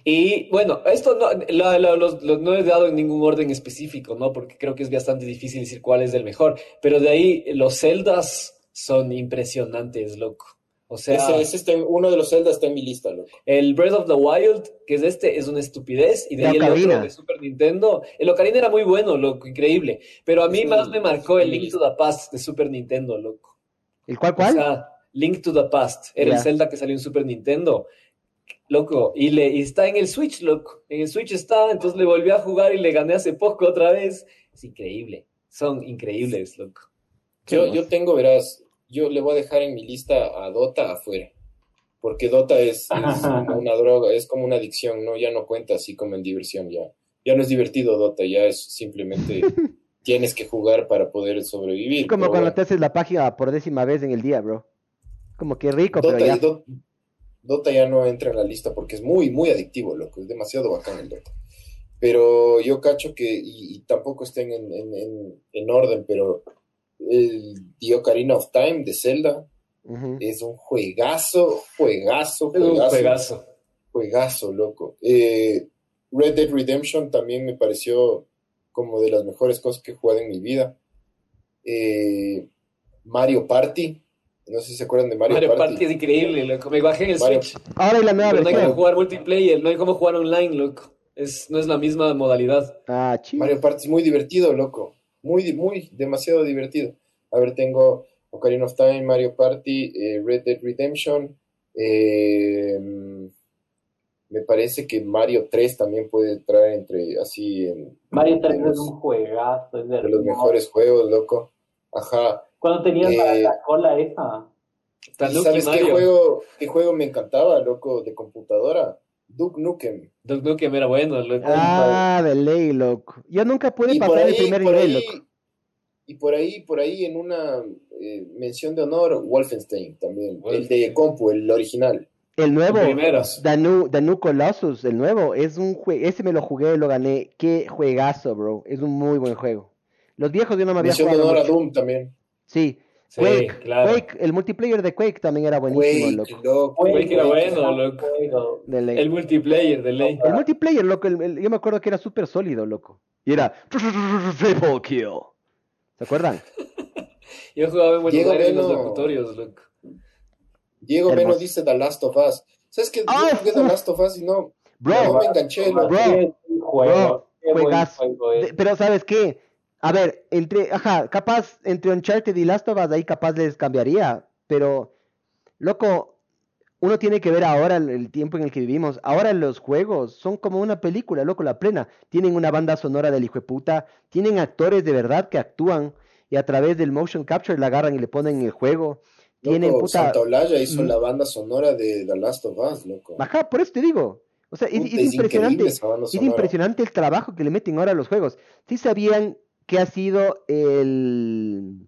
Y bueno, esto no, la- la- los- los- no he dado en ningún orden específico, ¿no? Porque creo que es bastante difícil decir cuál es el mejor. Pero de ahí, los Zeldas son impresionantes, loco. O sea, Ese, ese está en- uno de los Zelda está en mi lista, loco. el Breath of the Wild, que es este, es una estupidez. Y de La ahí el Ocarina. otro de Super Nintendo. El Ocarina era muy bueno, loco, increíble. Pero a mí más me marcó el. Link to the Past de Super Nintendo, loco. ¿El cual O cuál? sea, Link to the Past. Era el Zelda que salió en Super Nintendo. Loco, y, le, y está en el Switch, loco. En el Switch está, entonces le volví a jugar y le gané hace poco otra vez. Es increíble. Son increíbles, loco. Yo, yo tengo, verás, yo le voy a dejar en mi lista a Dota afuera. Porque Dota es, (laughs) una droga, es como una adicción, ¿no? Ya no cuenta así como en diversión, ya. Ya no es divertido Dota, ya es simplemente (laughs) tienes que jugar para poder sobrevivir. Es como cuando bueno. te haces la página por décima vez en el día, bro. Como que rico, pero Dota, ya. Dota ya no entra en la lista porque es muy, muy adictivo, loco. Es demasiado bacán el Dota. Pero yo cacho que, y, y tampoco estén en, en, en, en orden, pero el The Ocarina of Time de Zelda es un juegazo, juegazo, Es un juegazo, juegazo. juegazo, loco. Eh, Red Dead Redemption también me pareció como de las mejores cosas que he jugado en mi vida. Eh, Mario Party, no sé si se acuerdan de Mario, Mario Party. Party es increíble, loco. Me bajé en el Mario- Switch. Ahora hay la nueva Pero no hay como versión. jugar multiplayer, no hay como jugar online, loco. Es, no es la misma modalidad. Ah, chido. Mario Party es muy divertido, loco. Muy, muy, demasiado divertido. A ver, tengo Ocarina of Time, Mario Party, eh, Red Dead Redemption. eh, me parece que Mario 3 también puede entrar entre así en Mario 3 de es un juegazo, es de de los mejores juegos, loco. Ajá. Cuando tenías la, Eh, la cola esa. ¿Y Tanuki sabes qué juego, qué juego me encantaba, loco, de computadora? Duke Nukem. Duke Nukem era bueno, loco. Ah, de ley, loco. Yo nunca pude Y pasar el primer nivel, ahí, loco. y por ahí, por ahí en una eh, mención de honor, Wolfenstein también, el de compu, el original. El nuevo. Danu, Danu Colossus, el nuevo, es un juego, ese me lo jugué, lo gané. Qué juegazo, bro. Es un muy buen juego. Los viejos yo no me había Mención de jugado honor a. Doom también. Sí, Sí, Quake, claro. Quake, el multiplayer de Quake también era buenísimo, Quake, loco. loco. Quake era bueno, loco. juego. De ley. El multiplayer de ley. El multiplayer, loco, el- el- yo me acuerdo que era súper sólido, loco. Y era triple kill. ¿Se acuerdan? (laughs) Yo jugaba en Buenos Diego Aires en los locutorios, loco. Diego. Beno dice The Last of Us. ¿Sabes qué? Yo Ah, jugué The Last of Us y no, Bro, no me enganché, Bro, loco. Juego. bro, juegazo. juego. De- pero ¿sabes qué? A ver, entre, ajá, capaz, entre Uncharted y Last of Us, ahí capaz les cambiaría, pero, loco, uno tiene que ver ahora el, tiempo en el que vivimos. Ahora los juegos son como una película, loco, la plena. Tienen una banda sonora del hijo de puta, tienen actores de verdad que actúan y a través del motion capture la agarran y le ponen en el juego. Tienen Loco, puta... Santa Olaya hizo Mm. la banda sonora de The Last of Us, loco. Ajá, por eso te digo. O sea, es, es es impresionante. Es impresionante el trabajo que le meten ahora a los juegos. ¿Sí sabían que ha sido el...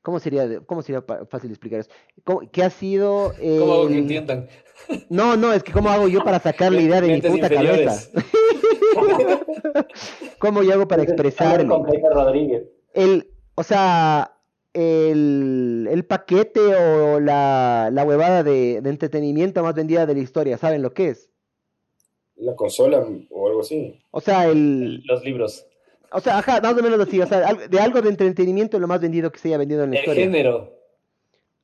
¿Cómo sería, cómo sería fácil de explicar eso? ¿Cómo- ¿Qué ha sido (laughs) ¿Cómo hago que el- entiendan? (laughs) No, no, es que cómo hago yo para sacar la idea de mi puta inferiores. cabeza. (laughs) ¿Cómo yo hago para Rodríguez. El, o sea, el, el paquete o la, la huevada de, de entretenimiento más vendida de la historia, ¿saben lo que es? La consola o algo así. O sea, el, Los libros. O sea, ajá, más o menos así, o sea, de algo de entretenimiento lo más vendido que se haya vendido en la El historia. género.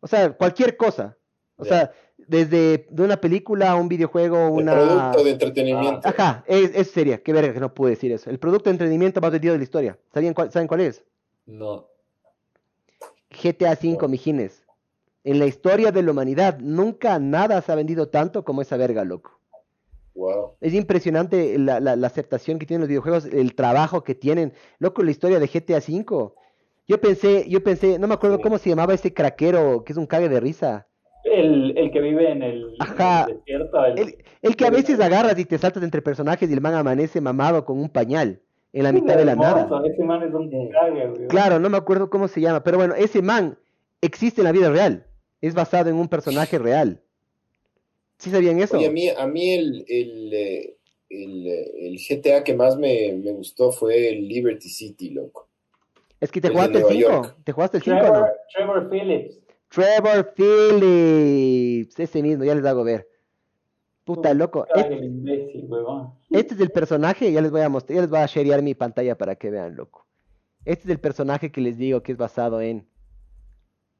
O sea, cualquier cosa. O sea, desde de una película un videojuego, El una... producto de entretenimiento. Ajá, es- eso sería, qué verga que no pude decir eso. El producto de entretenimiento más vendido de la historia. ¿Sabían cuál, ¿Saben cuál es? No. GTA V, mijines. En la historia de la humanidad, nunca nada se ha vendido tanto como esa verga, loco. Wow. Es impresionante la, la- la aceptación que tienen los videojuegos, el trabajo que tienen. Loco, la historia de GTA V. Yo pensé, yo pensé, no me acuerdo Sí. cómo se llamaba ese craquero, que es un cague de risa. El, el que vive en el, Ajá. el desierto. El, El, el que a veces agarras y te saltas entre personajes y el man amanece mamado con un pañal en la mitad de la nada. Ese man es un cague. Claro, no me acuerdo cómo se llama, pero bueno, ese man existe en la vida real. Es basado en un personaje real. ¿Sí sabían eso? Oye, a mí, a mí el, el, eh, el, eh, el GTA que más me, me gustó fue el Liberty City, loco. Es que te jugaste el Nueva 5. York. ¿Te jugaste el 5 no? Trevor, Phillips. Trevor Phillips, ese mismo, ya les hago ver. Puta loco, este, imbécil, este es el personaje, ya les voy a mostrar, ya les voy a sharear mi pantalla para que vean, loco. Este es el personaje que les digo que es basado en.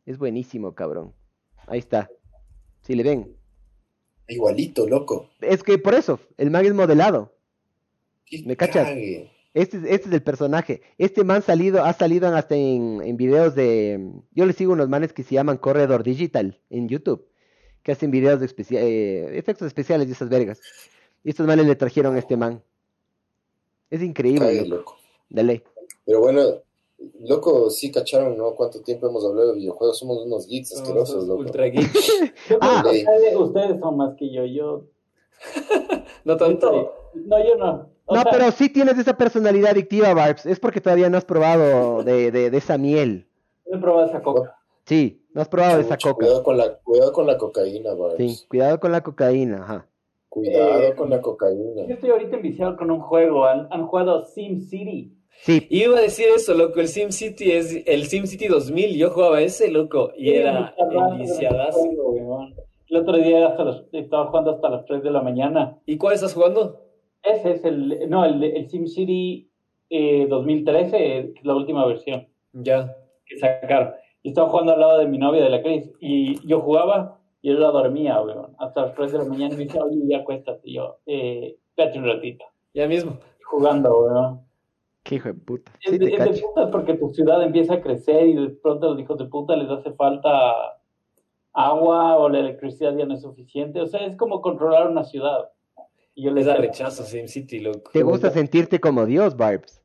Es buenísimo, cabrón. Ahí está. Si le ven. Igualito, loco. Es que por eso, el man es modelado. ¿Qué ¿Me cachas? cague. Este, es- este es el personaje. Este man salido, ha salido hasta en, en videos de... Yo le sigo unos manes que se llaman Corredor Digital en YouTube, que hacen videos de especia- eh, efectos especiales y esas vergas. Y estos manes le trajeron a este man. Es increíble, Cague, loco. ley. Pero bueno, loco, sí cacharon, ¿no? ¿Cuánto tiempo hemos hablado de videojuegos? Somos unos geeks Somos asquerosos, loco. ultra geek. (laughs) Yo creo Ah. ustedes, ustedes son más que yo. Yo. (laughs) No tanto. No, yo no. O No, sea, pero sí tienes esa personalidad adictiva, Barbs. Es porque todavía no has probado de, de, de esa miel. He probado esa coca. Sí, no has probado de esa Mucho coca. Cuidado con la, cuidado con la cocaína, Barbs. Sí, cuidado con la cocaína, ajá. Cuidado Eh, con la cocaína. Yo estoy ahorita enviciado con un juego. ¿Han, han jugado Sim Sí, Iba a decir eso, loco. El SimCity es el SimCity 2000. Yo jugaba ese, loco. Y era enviciadazo. El otro día hasta los- estaba jugando hasta las 3 de la mañana. ¿Y cuál estás jugando? Ese es el. No, el, el SimCity eh, 2013, que es la última versión Ya. que sacaron. Y estaba jugando al lado de mi novia, de la Cris. Y yo jugaba y ella dormía, weón. Hasta las 3 de la mañana y me dice, oye, ya acuéstate. Y yo, eh, espérate un ratito. Ya mismo. Jugando, weón. Qué hijo de puta. Es Sí, de, te es de puta porque tu ciudad empieza a crecer y de pronto a los hijos de puta les hace falta agua o la electricidad ya no es suficiente. O sea, es como controlar una ciudad. Y yo les da rechazo SimCity, loco. ¿Te gusta sentirte como Dios, Barbs?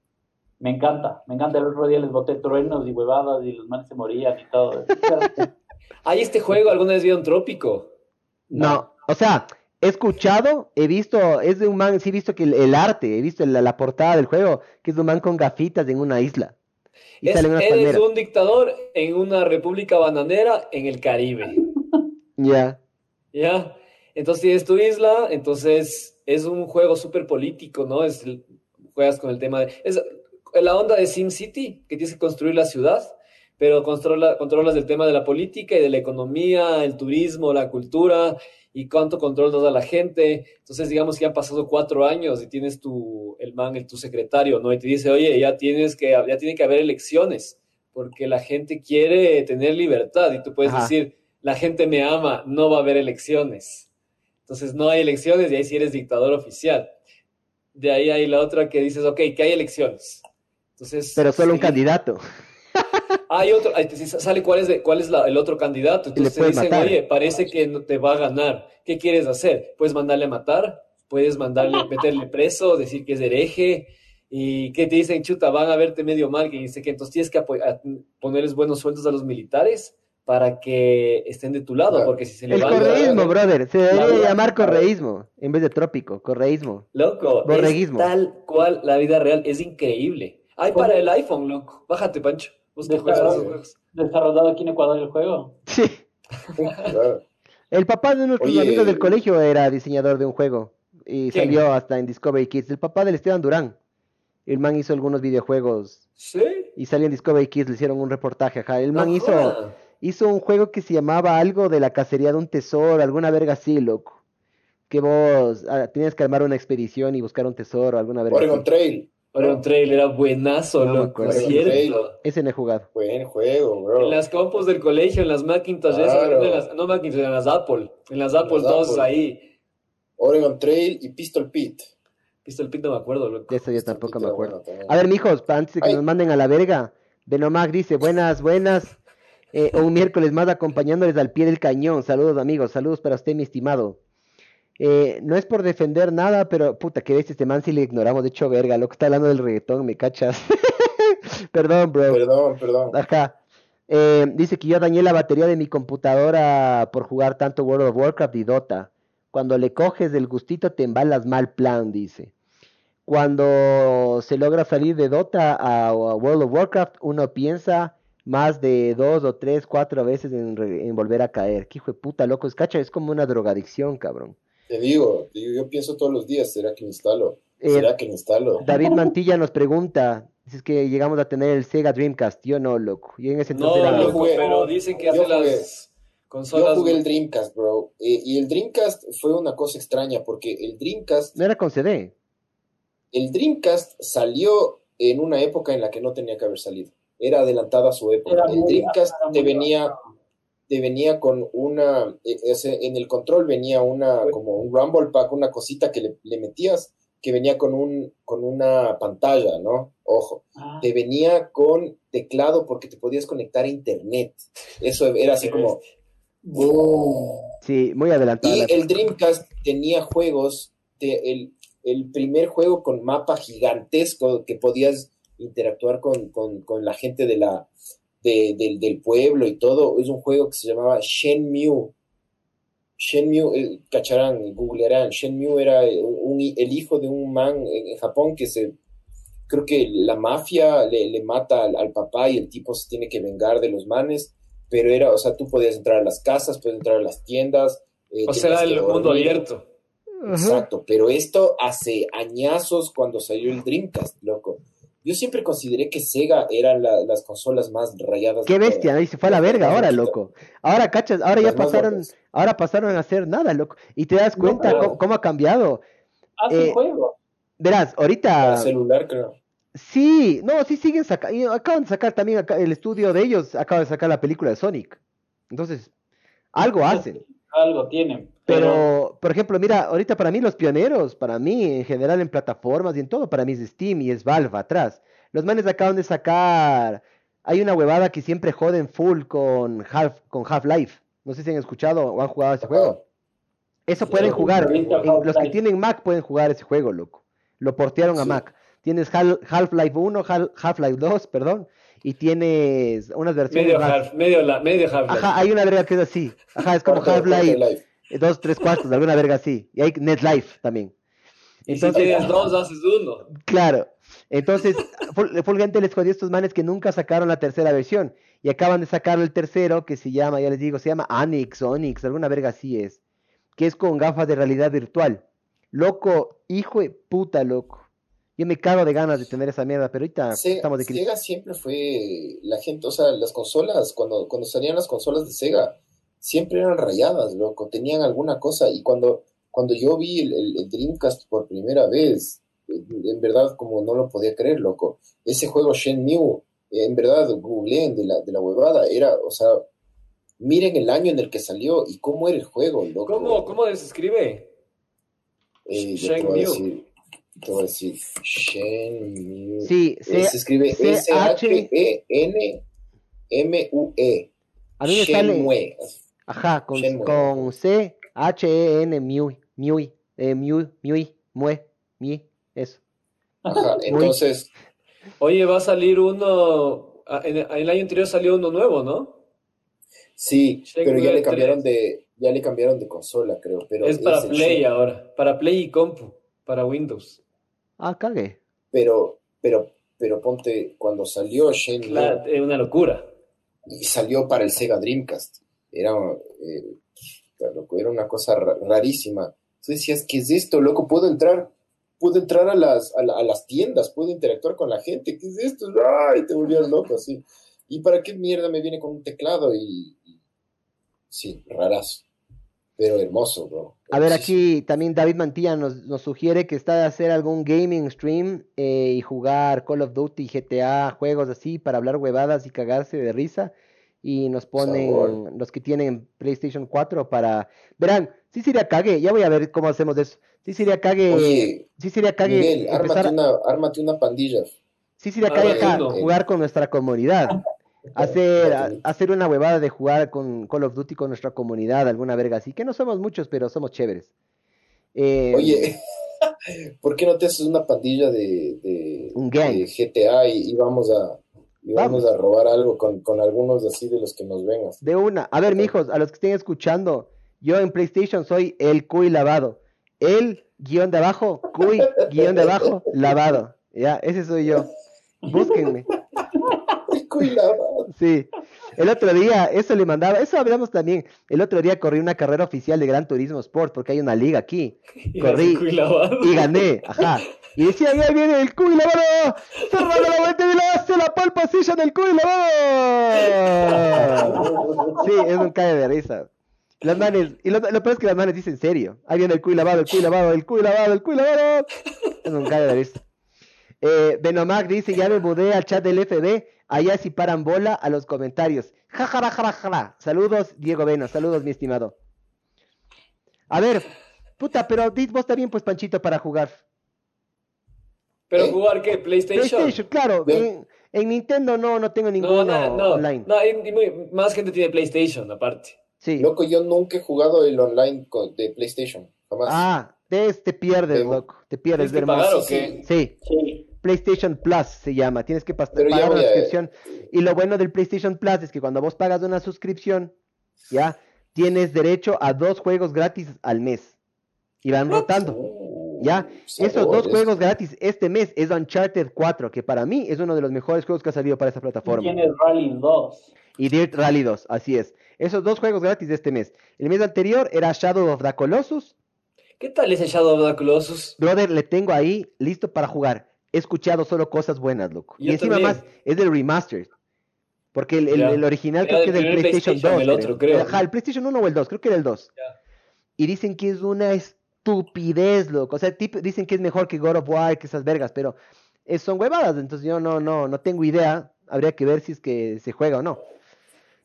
Me encanta, me encanta. El otro día les boté truenos y huevadas y los manes se morían y todo. (laughs) ¿Hay este juego alguna vez vieron Trópico? No, o sea, he escuchado, he visto, es de un man, sí he visto que el, el arte, he visto la, la portada del juego, que es de un man con gafitas en una isla. Y Es, unas eres palmeras. un dictador en una república bananera en el Caribe. (laughs) Ya. ¿Ya? Entonces tienes tu isla, entonces es un juego súper político, ¿no? Es, juegas con el tema de... Es la onda de SimCity, que tienes que construir la ciudad, pero controla, controlas el tema de la política y de la economía, el turismo, la cultura y cuánto controlas a la gente. Entonces, digamos que han pasado cuatro años y tienes tu, el man, el, tu secretario, ¿no? Y te dice, oye, ya tienes que, ya tiene que haber elecciones, porque la gente quiere tener libertad y tú puedes Ajá. decir, la gente me ama, no va a haber elecciones. Entonces no hay elecciones y ahí sí eres dictador oficial. De ahí hay la otra que dices, ok, que hay elecciones. Entonces, Pero solo un sí, candidato. Hay otro, ahí te dice- sale cuál es, de- cuál es la- el otro candidato. Le Entonces te dicen, matar. oye, parece que no te va a ganar. ¿Qué quieres hacer? Puedes mandarle a matar, puedes mandarle, (laughs) meterle preso, decir que es hereje. Y que te dicen, chuta, van a verte medio mal, que dice que entonces tienes que ponerles buenos sueldos a los militares para que estén de tu lado, Claro. porque si se El levantan, correísmo, brother. Se debería llamar correísmo en vez de trópico. Correísmo. Loco, Borreguismo. es tal cual la vida real, es increíble. Hay para el iPhone, loco. Bájate, Pancho. Juegos. Desarrollado aquí en Ecuador el juego. Sí. Claro. El papá de nuestros Oye. amigos del colegio era diseñador de un juego. Y ¿Quién? salió hasta en Discovery Kids. El papá del Esteban Durán. El man hizo algunos videojuegos. Sí. Y salió en Discovery Kids, le hicieron un reportaje. Ajá. El man No hizo, hizo un juego que se llamaba algo de la cacería de un tesoro, alguna verga así, loco. Que vos ah, tienes que armar una expedición y buscar un tesoro, alguna verga Oregon así. Trail. Oregon Trail era buenazo, No loco. acuerdo. Cierto. Ese no he jugado. Buen juego, bro. En las compus del colegio, en las Macintosh, esas, Claro. en las- no Macintosh, en las Apple. En las Apple las 2 Apple. ahí. Oregon Trail y Pistol Pit. Pistol Pit no me acuerdo, loco. De eso yo tampoco me acuerdo. bueno. A ver, mijos, antes de que Ay. nos manden a la verga, Benomac dice, buenas, buenas. Eh, un miércoles más acompañándoles al pie del cañón. Saludos, amigos. Saludos para usted, mi estimado. Eh, no es por defender nada, pero puta, que ves este man si le ignoramos. De hecho, verga, lo que está hablando del reggaetón, me cachas. (laughs) Perdón, bro. Perdón, perdón. Ajá. Eh, dice que yo dañé la batería de mi computadora por jugar tanto World of Warcraft y Dota. Cuando le coges el gustito te embalas mal plan, dice. Cuando se logra salir de Dota a, a World of Warcraft, uno piensa más de dos o tres, cuatro veces en, en volver a caer. Qué hijo de puta, loco. Es cacha, es como una drogadicción, cabrón. Te digo, te digo, yo pienso todos los días, ¿será que lo instalo? Eh, ¿Será que lo instalo? David Mantilla nos pregunta si es que llegamos a tener el Sega Dreamcast. Yo no, loco. Yo en ese No, entonces era... jugué- pero dicen que hace jugué- las consolas. Yo jugué el Dreamcast, bro. Eh, y el Dreamcast fue una cosa extraña porque el Dreamcast, No era con CD. el Dreamcast salió en una época en la que no tenía que haber salido. Era adelantada a su época. Era El Dreamcast te venía. Te venía con una, eh, ese- en el control venía una, como un Rumble Pack, una cosita que le, le metías, que venía con un, con una pantalla, ¿no? Ojo. Ah, Te venía con teclado porque te podías conectar a internet. Eso era así como. Sí, muy adelantado. Y el Dreamcast tenía juegos, de- el, el primer juego con mapa gigantesco que podías interactuar con, con- con la gente de la, de- del, del pueblo y todo, es un juego que se llamaba Shenmue. Shenmue, eh, cacharán, googlearán, Shenmue era un- un- el hijo de un man en, en Japón que se, creo que la mafia le, le mata al, al papá y el tipo se tiene que vengar de los manes, pero era, o sea, tú podías entrar a las casas, puedes entrar a las tiendas. eh, O sea, tenías el mundo abierto. Exacto, pero esto hace añazos cuando salió el Dreamcast, loco. Yo siempre consideré que Sega eran la- las consolas más rayadas. Qué bestia, y se fue a la verga ahora, loco. Ahora, cachas, ahora ya Las pasaron, ahora pasaron a hacer nada, loco. Y te das cuenta cómo, cómo ha cambiado. hace eh, juego. Verás, ahorita celular, creo. sí, no, sí siguen sacando, acaban de sacar también acá, el estudio de ellos, acaba de sacar la película de Sonic. Entonces, algo hacen. Algo tienen. Pero, por ejemplo, mira, ahorita para mí los pioneros, para mí en general en plataformas y en todo, para mí es Steam y es Valve atrás. Los manes acaban de sacar, hay una huevada que siempre joden full con Half con Half-Life. No sé si han escuchado o han jugado ese juego. Eso pueden jugar. los que tienen Mac pueden jugar ese juego, loco. Lo portearon a. Mac. Tienes Hal- Half-Life 1, Hal- Half-Life 2, perdón, y tienes unas versiones Medio más. half, medio, la, medio half. Ajá, hay una verga que es así. Ajá, es como live. eh, dos, tres cuartos, alguna verga así. Y hay NetLife también. Y si Entonces, tienes dos, haces uno. claro. Entonces, Ful- Fulgente les jodió a estos manes que nunca sacaron la tercera versión. Y acaban de sacar el tercero que se llama, ya les digo, se llama Anix, Onyx, alguna verga así es. Que es con gafas de realidad virtual. Loco, hijo de puta, loco. Yo me cago de ganas de tener esa mierda, pero ahorita Se- estamos de crisis. Sega siempre fue la gente, o sea, las consolas, cuando, cuando salían las consolas de Sega, siempre eran rayadas, loco, tenían alguna cosa. Y cuando, cuando yo vi el, el- el Dreamcast por primera vez, en en verdad, como no lo podía creer, loco, ese juego Shenmue, en verdad, googleé de la, de la huevada, era, o sea, miren el año en el que salió y cómo era el juego, loco. ¿Cómo, cómo se escribe? Eh, Shenmue. Decir, te voy a decir, Shenmue. Sí, se- se escribe C- H- S-H-E-N-M-U-E. a mí me sale, Shenmue. ajá, con, Shenmue. con C, H, E, N, Mui, Mui, eh, Mui, Mui, Mue, eso. Ajá, entonces, Oye, va a salir uno. En el año anterior salió uno nuevo, ¿no? sí, pero ya le 3. cambiaron de, ya le cambiaron de consola, creo, pero es para Play Shen- ahora. Para Play y compu. Para Windows. Ah, cague. pero, pero, pero ponte, cuando salió Shenmue Claro, es una locura. y salió para el Sega Dreamcast, era, eh, era una cosa ra- rarísima. Tú decías, ¿qué es esto, loco? Puedo entrar, puedo entrar a las, a, la- a las tiendas, puedo interactuar con la gente, ¿qué es esto? ¡Ay! Te volvías loco así. ¿Y para qué mierda me viene con un teclado? Y, y- sí, rarazo. Pero hermoso, bro. A ver, aquí también David Mantilla nos, nos sugiere que está de hacer algún gaming stream eh, y jugar Call of Duty, GTA, juegos así para hablar huevadas y cagarse de risa. Y nos ponen Sabor. los que tienen PlayStation 4 para... Verán, sí sería cague, ya voy a ver cómo hacemos eso. Sí sería cague, Oye, sí sería cague Miguel, empezar ármate una, ármate una pandilla. Sí, acá Ah, y acá, jugar con nuestra comunidad. (laughs) Hacer, a- hacer una huevada de jugar con Call of Duty con nuestra comunidad, alguna verga así, que no somos muchos, pero somos chéveres. Eh, Oye, (laughs) ¿por qué no te haces una pandilla de, de, Un gang. de GTA y, y vamos a y vamos, Vamos. a robar algo con, con algunos así de los que nos vengas? de una. A ver, mijos, a los que estén escuchando, yo en PlayStation soy el cuy lavado. El guion de abajo, cuy, guion de abajo, lavado. Ya, ese soy yo. (laughs) Búsquenme. (laughs) Sí. El otro día, eso le mandaba, eso hablamos también. El otro día corrí una carrera oficial de Gran Turismo Sport, porque hay una liga aquí. (laughs) Corrí. y gané, ajá. Y decía, ya viene el cuy lavado, cerrando la vuelta y le hace la pole position del cuy lavado. (laughs) Sí, es un cae de risa. Las manes, y lo, lo peor es que las manes dicen serio. Ahí viene el cuy lavado, el cuy lavado, el cuy lavado, el cuy lavado. Es un cae de risa. Eh, Benomac dice, ya me mudé al chat del FB, allá si paran bola a los comentarios. Ja, ja, ja, ja, ja, ja. Saludos, Diego Beno, saludos, mi estimado. A ver, puta, pero vos también, pues, Panchito, para jugar. Pero ¿Eh? jugar qué? PlayStation. PlayStation, claro. En, en Nintendo no, no tengo No, ninguno no, no, online. no, hay- y muy- más gente tiene PlayStation aparte. Sí. Loco, yo nunca he jugado el online de PlayStation. Jamás. Ah, de te pierdes, loco. Te pierdes, ¿Tienes que hermano. pagar o Sí, qué? Sí, Sí. PlayStation Plus se llama. Tienes que pagar una suscripción. Y lo bueno del PlayStation Plus es que cuando vos pagas una suscripción, ya, tienes derecho a dos juegos gratis al mes. Y van rotando. Ya, esos sabor, dos juegos gratis este mes es Uncharted 4, que para mí es uno de los mejores juegos que ha salido para esta Y plataforma. tienes Rally 2. Y Dirt Rally 2, así es. Esos dos juegos gratis de este mes. El mes anterior era Shadow of the Colossus. ¿Qué tal ese Shadow of the Colossus? Brother, le tengo ahí listo para jugar. He escuchado solo cosas buenas, loco. y encima también. más, es del remastered. Porque el, el- original Era creo que es del PlayStation, PlayStation, 2. el otro, creo. Ajá, el PlayStation 1 o el 2, creo que era el 2. Ya. Y dicen que es una estupidez, loco. O sea, tip- dicen que es mejor que God of War, que esas vergas, pero son huevadas. Entonces yo no, no, no tengo idea. Habría que ver si es que se juega o no.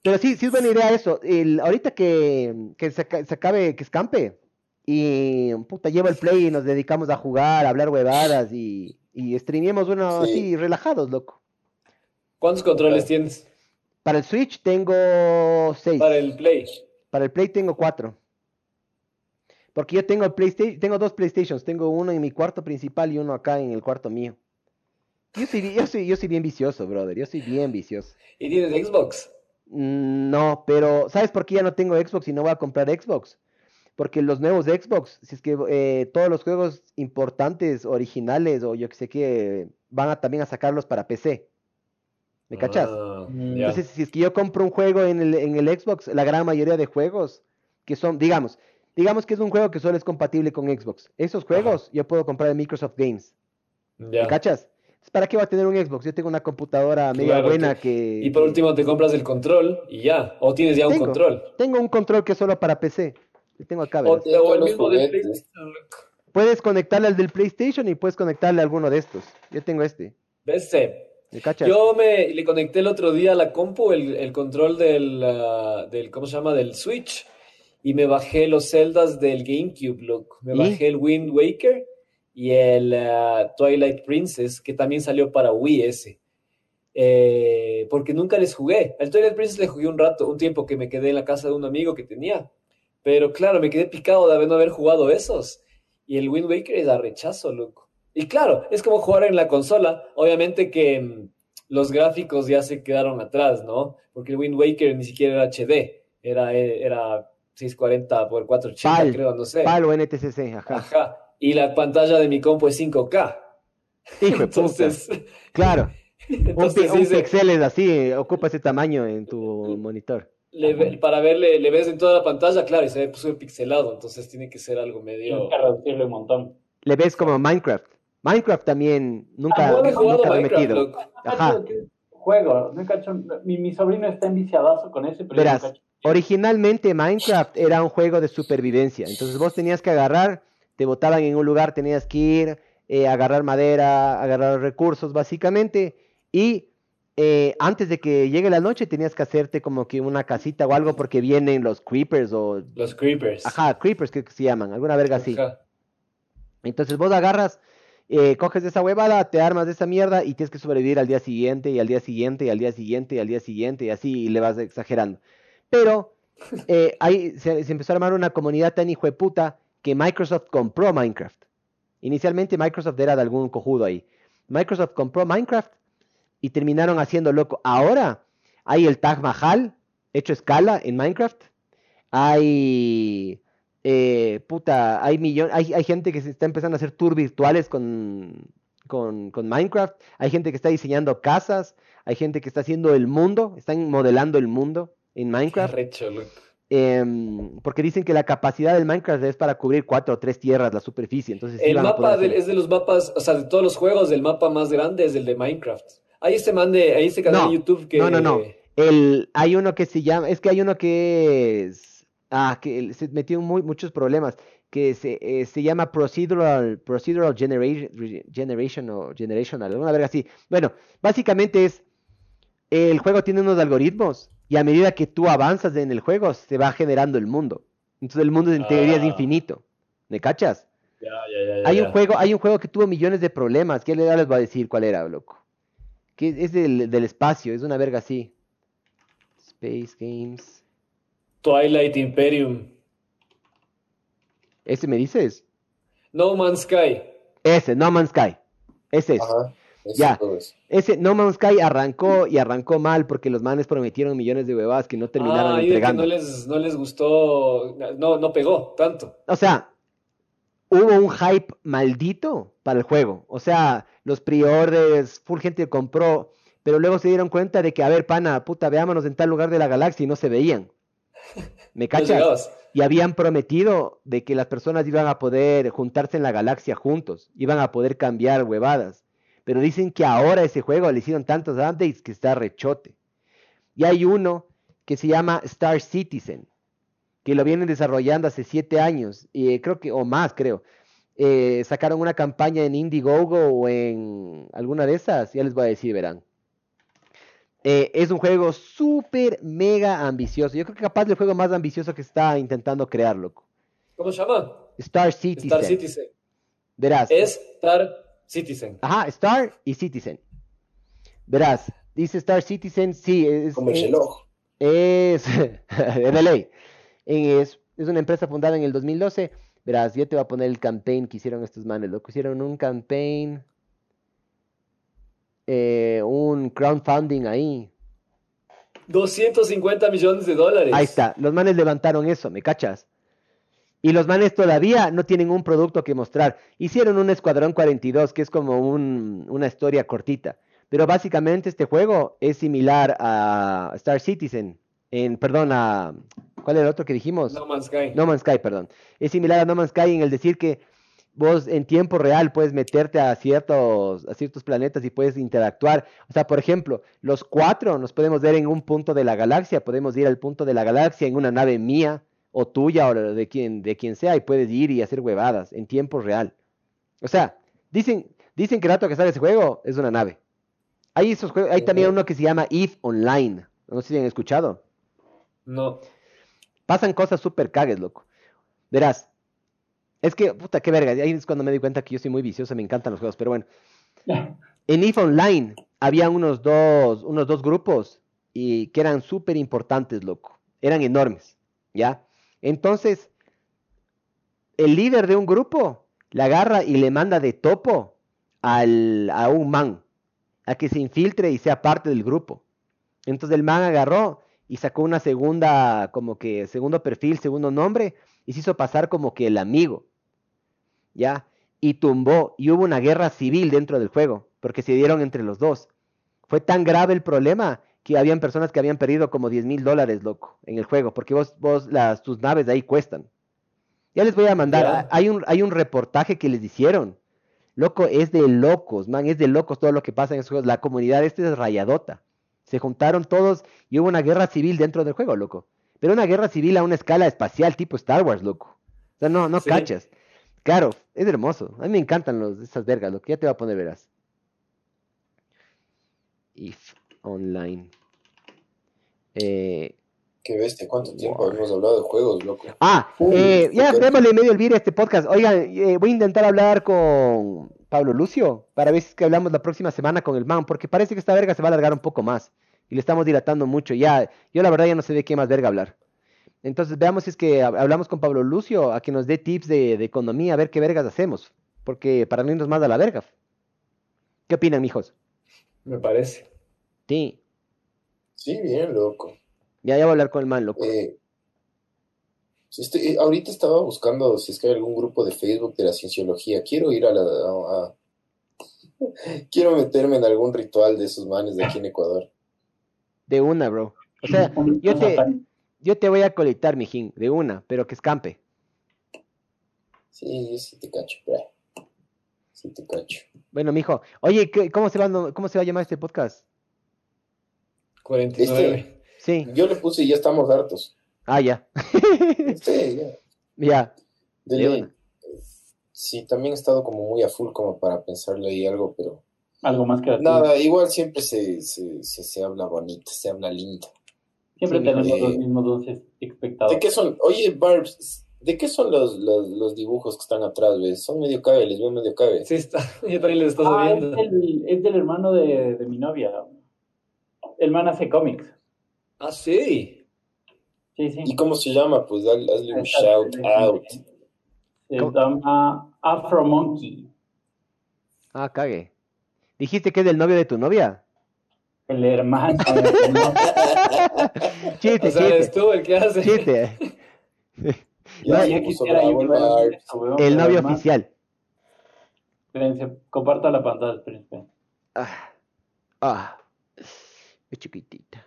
Pero sí, sí es buena idea eso. El, ahorita que, que se, se acabe, que escampe, y puta, llevo el play y nos dedicamos a jugar, a hablar huevadas y, y streamemos uno Sí. así, relajados, loco. ¿Cuántos controles tienes Para el Switch tengo seis. para el Play? Para el Play tengo cuatro. Porque yo tengo el PlayStation, tengo dos PlayStations, tengo uno en mi cuarto principal y uno acá en el cuarto mío. Yo soy, yo soy, yo soy bien vicioso, brother. Yo soy bien vicioso. ¿Y tienes Xbox? Mm, No, pero ¿sabes por qué ya no tengo Xbox y no voy a comprar Xbox? Porque los nuevos Xbox, si es que eh, todos los juegos importantes, originales o yo que sé qué, van a también a sacarlos para PC. ¿Me cachas? Ah, Mm. Entonces, si es que yo compro un juego en el, en el Xbox, la gran mayoría de juegos que son, digamos, digamos que es un juego que solo es compatible con Xbox. Esos juegos yo puedo comprar en Microsoft Games. ¿Me cachas? ¿Para qué voy a tener un Xbox? Yo tengo una computadora media Claro, buena que- que... Y por último te compras el control y ya. O tienes ya un control. Tengo un control que es solo para PC. Tengo acá, O, el mismo de. PlayStation. Puedes conectarle al del PlayStation y puedes conectarle a alguno de estos. Yo tengo este. ¿Ves? Eh, ¿Me cachas? Yo me le conecté el otro día a la compu el, el control del, ah, del, ¿cómo se llama? Del Switch. Y me bajé los Zeldas del GameCube. Me ¿Y? bajé el Wind Waker y el ah, Twilight Princess, que también salió para Wii ese. Eh, porque nunca les jugué. El Twilight Princess le jugué un rato, un tiempo que me quedé en la casa de un amigo que tenía. Pero claro, me quedé picado de haber no haber jugado esos. Y el Wind Waker es a rechazo, loco. Y claro, es como jugar en la consola. Obviamente que mm, los gráficos ya se quedaron atrás, ¿no? Porque el Wind Waker ni siquiera era HD. Era, eh, era 640 por 480, PAL, creo, no sé. PAL o NTCC, ajá. Ajá. Y la pantalla de mi compu es 5K. Hijo (laughs) puta. Entonces, Claro. (laughs) Un, entonces un pixel es así, ocupa ese tamaño en tu monitor. Le para verle, le ves en toda la pantalla, claro, y se ve súper pixelado. Entonces tiene que ser algo medio. Tienes que reducirle un montón. Le ves como Minecraft. Minecraft también nunca, Ah, no he jugado nunca lo he metido. loco. Ajá. Juego, no cacho, mi, mi sobrino está enviciadazo con ese, pero Verás, originalmente Minecraft era un juego de supervivencia. Entonces vos tenías que agarrar, te botaban en un lugar, tenías que ir, eh, agarrar madera, agarrar recursos básicamente. Y eh, antes de que llegue la noche tenías que hacerte como que una casita o algo porque vienen los creepers o... Los creepers. Ajá, creepers que se llaman, alguna verga así. Ajá. Entonces vos agarras, eh, coges esa huevada, te armas de esa mierda y tienes que sobrevivir al día siguiente y al día siguiente y al día siguiente y al día siguiente y así y le vas exagerando. Pero (laughs) eh, ahí se, se empezó a armar una comunidad tan hijo de puta que Microsoft compró Minecraft. Inicialmente Microsoft era de algún cojudo ahí. Microsoft compró Minecraft y terminaron haciendo loco. Ahora hay el Taj Mahal hecho escala en Minecraft. Hay eh, puta, hay millón, hay, hay gente que se está empezando a hacer tours virtuales con, con, con Minecraft, hay gente que está diseñando casas, hay gente que está haciendo el mundo, están modelando el mundo en Minecraft, em, porque dicen que la capacidad del Minecraft es para cubrir cuatro o tres tierras la superficie, entonces El mapa del- es de los mapas, o sea, de todos los juegos, el mapa más grande es el de Minecraft. Hay este man de, hay este canal No, de YouTube que... no, no, no. El, hay uno que se llama, es que hay uno que es, ah, que se metió muy, muchos problemas, que se, eh, se llama Procedural, Procedural Generation, Generation o Generational, alguna verga así. Bueno, básicamente es, el juego tiene unos algoritmos y a medida que tú avanzas en el juego se va generando el mundo. Entonces el mundo en teoría es Ah. infinito. ¿Me cachas? Ya, ya, ya, ya, Hay un ya. juego, hay un juego que tuvo millones de problemas. ¿Qué le les voy a decir cuál era, loco? Que es del, del espacio, es una verga así. Space Games. Twilight Imperium. ¿Ese me dices? No Man's Sky. Ese, No Man's Sky. Ese es. Ajá. Ya. Ese No Man's Sky arrancó y arrancó mal porque los manes prometieron millones de huevadas que no terminaron ah, y de que entregando. no les, no les gustó, no, no pegó tanto. O sea, hubo un hype maldito para el juego. O sea, los pre-orders, full gente compró, pero luego se dieron cuenta de que, a ver, pana, puta, veámonos en tal lugar de la galaxia y no se veían. (laughs) ¿Me cachas? Y habían prometido de que las personas iban a poder juntarse en la galaxia juntos, iban a poder cambiar huevadas. Pero dicen que ahora ese juego le hicieron tantos updates que está rechote. Y hay uno que se llama Star Citizen, que lo vienen desarrollando hace siete años, y creo que, o más, creo. Eh, sacaron una campaña en Indiegogo o en alguna de esas, ya les voy a decir, verán. Eh, es un juego súper mega ambicioso. Yo creo que capaz del juego más ambicioso que está intentando crear, loco. ¿Cómo se llama? Star Citizen. Star Citizen. Verás. Star Citizen. Ajá, Star y Citizen. Verás, dice Star Citizen, sí, es, Como el es, reloj. es (laughs) de ley. Es, es una empresa fundada en el 2012. Verás, yo te voy a poner el campaign que hicieron estos manes, loco. Hicieron un campaign, eh, un crowdfunding ahí. 250 millones de dólares. Ahí está, los manes levantaron eso, ¿me cachas? Y los manes todavía no tienen un producto que mostrar. Hicieron un Escuadrón 42, que es como un- una historia cortita. Pero básicamente este juego es similar a Star Citizen. En, perdón, a... ¿Cuál era el otro que dijimos? No Man's Sky. No Man's Sky, perdón. Es similar a No Man's Sky en el decir que vos en tiempo real puedes meterte a ciertos, a ciertos planetas y puedes interactuar. O sea, por ejemplo, los cuatro nos podemos ver en un punto de la galaxia, podemos ir al punto de la galaxia en una nave mía o tuya o de quien, de quien sea y puedes ir y hacer huevadas en tiempo real. O sea, dicen, dicen que el rato que sale ese juego es una nave. Hay, esos juegos, hay también uno que se llama EVE Online. No sé si han escuchado. No. Pasan cosas súper cagues, loco. Verás. Es que, puta, qué verga. Ahí es cuando me di cuenta que yo soy muy vicioso, me encantan los juegos. Pero bueno, (laughs) en EVE Online había unos dos, unos dos grupos y que eran súper importantes, loco. Eran enormes, ¿ya? Entonces, el líder de un grupo la agarra y le manda de topo al, a un man a que se infiltre y sea parte del grupo. Entonces el man agarró y sacó una segunda, como que segundo perfil, segundo nombre, y se hizo pasar como que el amigo, ¿ya? Y tumbó, y hubo una guerra civil dentro del juego, porque se dieron entre los dos. Fue tan grave el problema que habían personas que habían perdido como 10 mil dólares, loco, en el juego, porque vos, vos las, tus naves de ahí cuestan. Ya les voy a mandar, hay un, hay un reportaje que les hicieron. Loco, es de locos, man, es de locos todo lo que pasa en esos juegos. La comunidad este es rayadota. Se juntaron todos y hubo una guerra civil dentro del juego, loco. Pero una guerra civil a una escala espacial tipo Star Wars, loco. O sea, no, no Sí. cachas. Claro, es hermoso. A mí me encantan los, esas vergas, lo que ya te voy a poner, verás. If Online. Eh, Qué bestia, cuánto tiempo hemos hablado de juegos, loco. Ah, Uy, eh, ya démosle medio el vídeo a este podcast. Oigan, eh, voy a intentar hablar con Pablo Lucio para ver si es que hablamos la próxima semana con el man, porque parece que esta verga se va a alargar un poco más y le estamos dilatando mucho. Ya, yo la verdad ya no sé de qué más verga hablar. Entonces veamos si es que hab- hablamos con Pablo Lucio a que nos dé tips de, de economía, a ver qué vergas hacemos, porque para no irnos más a la verga. ¿Qué opinan, mijos? Me parece. Sí, Sí, bien, loco. ya, ya voy a hablar con el man, loco. Eh, estoy- eh, ahorita estaba buscando si es que hay algún grupo de Facebook de la cienciología. Quiero ir a la... a- a- (laughs) Quiero meterme en algún ritual de esos manes de aquí en Ecuador. De una, bro. O sea, yo te- yo te voy a colectar, mijín, de una, pero que escampe. Sí, yo sí te cacho, bra. Sí te cacho. Bueno, mijo. Oye, ¿qué- ¿cómo se va, cómo se va a llamar este podcast? 49. Sí. Yo le puse y ya estamos hartos. Ah, ya. Sí, ya. Ya. De De. Sí, también he estado como muy a full como para pensarle ahí algo, pero algo más creativo. nada, igual siempre se, se, se, se habla bonito, se habla lindo. Siempre Sí, tenemos eh, los mismos dos ¿De espectadores. qué son? Oye, Barbs, ¿de qué son los, los, los dibujos que están atrás, ves? Son medio cabe, les veo medio cabe. Sí, está. (laughs) Yo también les estás Ah, es, viendo. del, es del hermano de, de mi novia. El man hace cómics. Ah, sí. Sí, sí. ¿Y cómo se llama? Pues dale- hazle un shout out. Se ¿Cómo? llama Afro Monkey. Ah, cague. ¿Dijiste que es del novio de tu novia? El hermano. (laughs) Chiste, O sea, chiste. tú el que hace. Chiste. (laughs) Ya quisiera yo el novio hermano- oficial. Espérense, comparto la pantalla, espérense. Ah. Ah. Es chiquitita.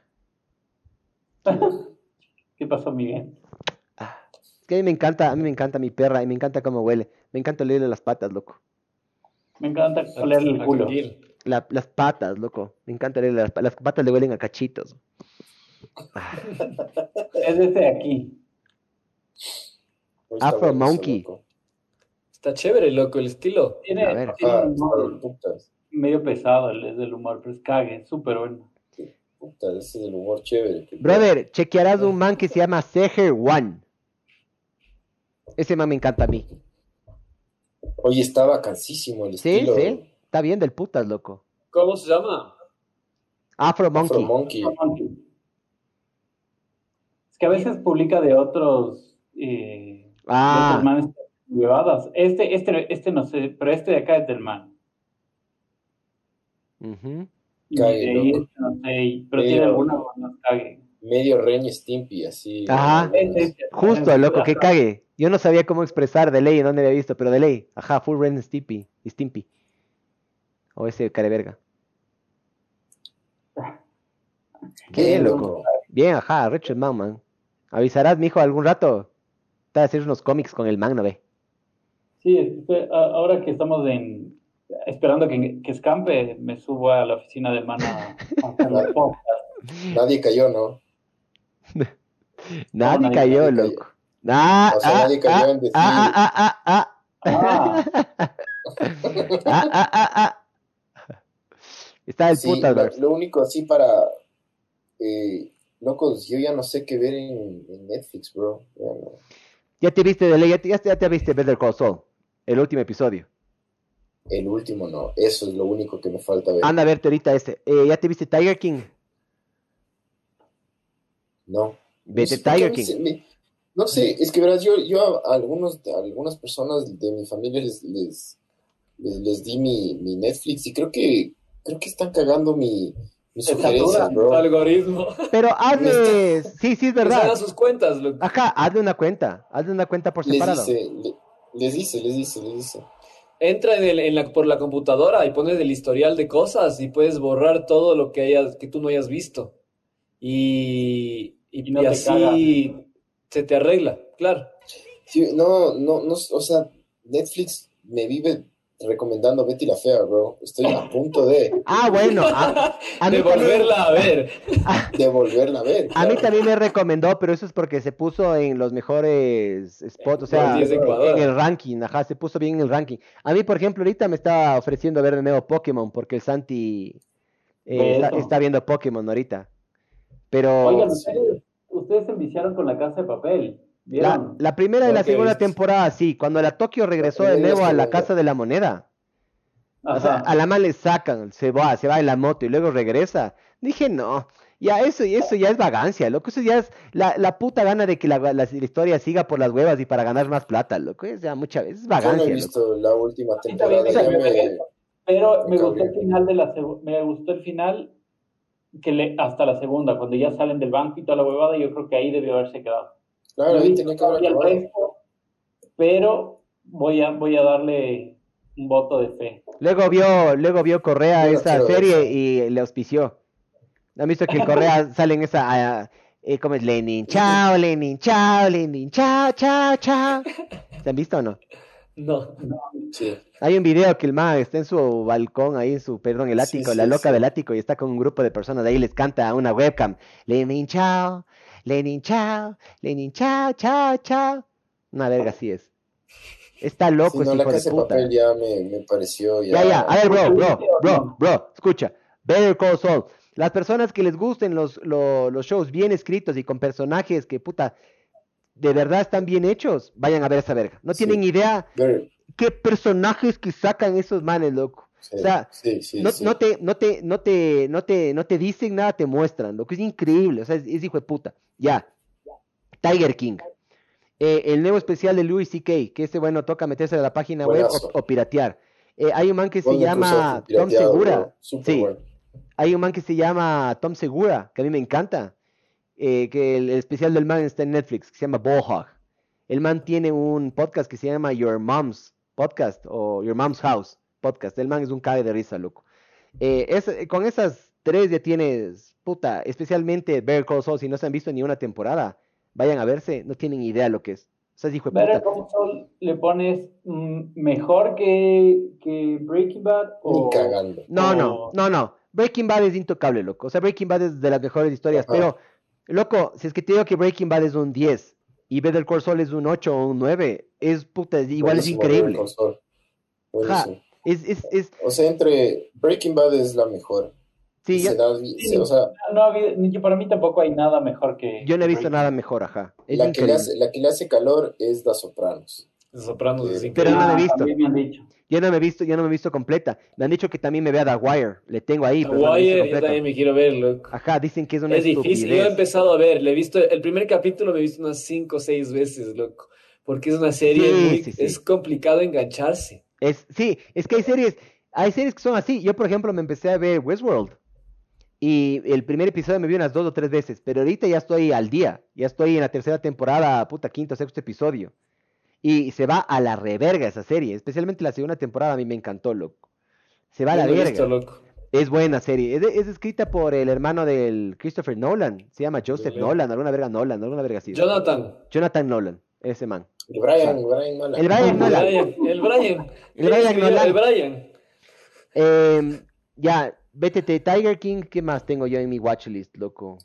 (laughs) ¿Qué pasó, Miguel? Ah. Es que a mí me encanta, a mí me encanta mi perra y me encanta cómo huele. Me encanta olerle las patas, loco. Me encanta olerle el culo. La- las patas, loco. Me encanta olerle las patas. Las patas le huelen a cachitos. Ah. (laughs) Es este de aquí. Está Afro bueno Monkey. Está chévere, loco, el estilo. Tiene, tiene un humor medio pesado, el- es del humor, pero es cague, es súper bueno. Puta, ese es el humor chévere. que- Brother, chequearás un man que se llama Seher One. Ese man me encanta a mí. Oye, estaba cansísimo el Sí, estilo. sí. Está bien del putas, loco. ¿Cómo se llama? Afro Afro Monkey. Monkey. Es que a veces publica de otros, eh, de Ah, otros manes huevadas. Este, este, este no sé, pero este de acá es del man. ujú. Y Cague, ahí este no sé, pero Sí, tiene alguna más cague. Medio Ren Stimpy, así. Ajá. Este, este, Justo, loco, que cague. Yo no sabía cómo expresar de ley, dónde había visto, pero de ley. Ajá, full Ren Stimpy. y Stimpy. O ese care verga. (laughs) Qué bien, loco. Bien, ajá, Richard Man, man. Avisarás, mijo, algún rato. Te a hacer unos cómics con el man, ¿no ve? Sí, es- fue- a- ahora que estamos en, esperando que, que escampe, me subo a la oficina del man a, a hacer los (laughs) podcasts. Nadie cayó, ¿no? (laughs) Nadie nadie- cayó, nadie loco. Ah, O sea, ah, nadie cayó ah, en decir- ah, ah, ah, ah, Ah, ah, (laughs) ah, ah, ah, ah. Está el Sí, putas, lo, lo único así para. Eh, locos, yo ya no sé qué ver en, en Netflix, bro. Ya no. Ya te viste de ley, ya te, ya te- ya te viste Better Call Saul, el último episodio. El último no. Eso es lo único que me falta ver. Anda a verte ahorita este. Eh, ¿Ya te viste Tiger King? No. Vete Es que a Tiger King. me- no sé, es que verás, yo, yo a algunos, a algunas personas de mi familia les, les, les, les di mi, mi Netflix y creo que creo que están cagando mi, saturan, bro. Algoritmo. Pero (laughs) hazle. Sí, sí, es Que se verdad. sus cuentas. Ajá, hazle una cuenta. Hazle una cuenta por Les separado. dice, le- les dice, les dice, les dice. Entra en el, en la, por la computadora y pones el historial de cosas y puedes borrar todo lo que hayas, que tú no hayas visto. Y, y, Y no y así se te arregla, claro. Sí, no, no, no, o sea, Netflix me vive recomendando Betty la Fea, bro. Estoy a punto de, Ah, bueno. A, a mí de también, a ver. (laughs) de volverla a ver. a mí también me recomendó, pero eso es porque se puso en los mejores spots, o sea, Los 10 de Ecuador. en el ranking, ajá, se puso bien en el ranking. A mí, por ejemplo, ahorita me está ofreciendo ver de nuevo Pokémon, porque el Santi eh, está, viendo Pokémon ahorita. Pero Oigan, ustedes, ustedes se enviciaron con la casa de papel. La, primera y la ¿qué segunda viste? temporada, sí, cuando la Tokio regresó de nuevo a la. Casa de la Moneda. O sea, Ajá. a la man le sacan, se va, se va en la moto y luego regresa. Dije, no, ya eso, y eso ya es vagancia, loco. Eso ya es la, la puta gana de que la, la- la historia siga por las huevas y para ganar más plata, loco. Es ya muchas veces es Yo no vagancia, loco. la última temporada. me- Pero Me me gustó el final de la me gustó el final que le, hasta la segunda, cuando ya salen del banco y toda la huevada, yo creo que ahí debió haberse quedado. Claro, No ahí tenía que haber pero voy a, voy a darle un voto de fe. Luego vio, luego vio Correa Yo no esa ver serie eso. y le auspició. ¿Han visto que el Correa (laughs) sale en esa, ah, eh, ¿cómo es? Lenin, chao, Lenin, chao, Lenin, chao, chao, chao. ¿Se han visto o no? No. Sí. Hay un video que el man está en su balcón, ahí en su, perdón, el ático, sí, la loca sí. del ático, y está con un grupo de personas, ahí les canta a una webcam, Lenin, chao, Lenin, chao, Lenin, chao, chao, chao. Una verga así es. Está loco ese no, la hijo casa de puta. papel ya me, me pareció Ya, ya. ya, a ver, bro, ¿Tú bro, bro, bro, escucha. Better Call Saul. Las personas que les gusten los, lo- los shows bien escritos y con personajes que, puta, de verdad están bien hechos, vayan a ver esa verga. No Sí. tienen idea qué personajes que sacan esos manes, loco. Sí, O sea, sí, sí, no, no te, no te, no te, no te, no te dicen nada, te muestran, lo que es increíble, o sea, es, es hijo de puta. Ya. Tiger King. Eh, el nuevo especial de Louis C.K., que este bueno toca meterse a la página Buenazo. web o, o piratear. Eh, hay un man que se llama Tom Segura. Sí. bueno. Hay un man que se llama Tom Segura, que a mí me encanta. eh, que el, el especial del man está en Netflix, que se llama Ballhog. El man tiene un podcast que se llama Your Mom's Podcast o Your Mom's House Podcast. El man es un cabe de risa, loco. Eh, es- eh, con esas tres ya tienes, puta, especialmente Bear Call Saul, si no se han visto ni una temporada, vayan a verse, no tienen idea lo que es. O sea, es hijo de puta. Call Saul le pones mm, mejor que, que Breaking Bad o Ni cagando. No, no, o- no, no. Breaking Bad es intocable, loco. O sea, Breaking Bad es de las mejores historias, Ajá. pero, loco, si es que te digo que Breaking Bad es un 10 y Better Call Saul es un 8 o un 9, es puta, igual es increíble. Better Call Saul. Buenísimo. Es, es, es, O sea, entre Breaking Bad es la mejor. Sí, yo, Se da- se- o sea, No ni- para mí tampoco hay nada mejor que. yo no he visto Breaking nada mejor, ajá. Es la que, hace, la que le hace calor es The Sopranos. Los Sopranos es Pero Pero no la he Ah, visto. también me han dicho. Yo no me he visto, yo no me he visto completa. Me han dicho que también me vea The Wire. Le tengo ahí, pero no la he visto Wire, yo también me quiero ver, loco. Ajá, dicen que es una Es difícil, yo he empezado a ver, le he visto, el primer capítulo me he visto unas cinco o seis veces, loco, porque es una serie Sí, muy, sí, sí. es complicado engancharse. Es, sí, es que hay series, hay series que son así. Yo, por ejemplo, me empecé a ver Westworld. Y el primer episodio me vi unas dos o tres veces, pero ahorita ya estoy al día. Ya estoy en la tercera temporada, puta, quinto, sexto episodio. Y se va a la reverga esa serie, especialmente la segunda temporada a mí me encantó, loco. Se va a la verga. visto, loco. Es buena serie. Es, es escrita por el hermano del Christopher Nolan. Se llama Joseph. Nolan, alguna verga Nolan, alguna verga así. Jonathan. Jonathan Nolan, ese man. Y Brian, Brian Nolan. El Brian El Nolan. Brian, el Brian. El Brian escribió Nolan. El Brian. Em, ya, BTT Tiger King, ¿qué más tengo yo en mi watchlist, loco?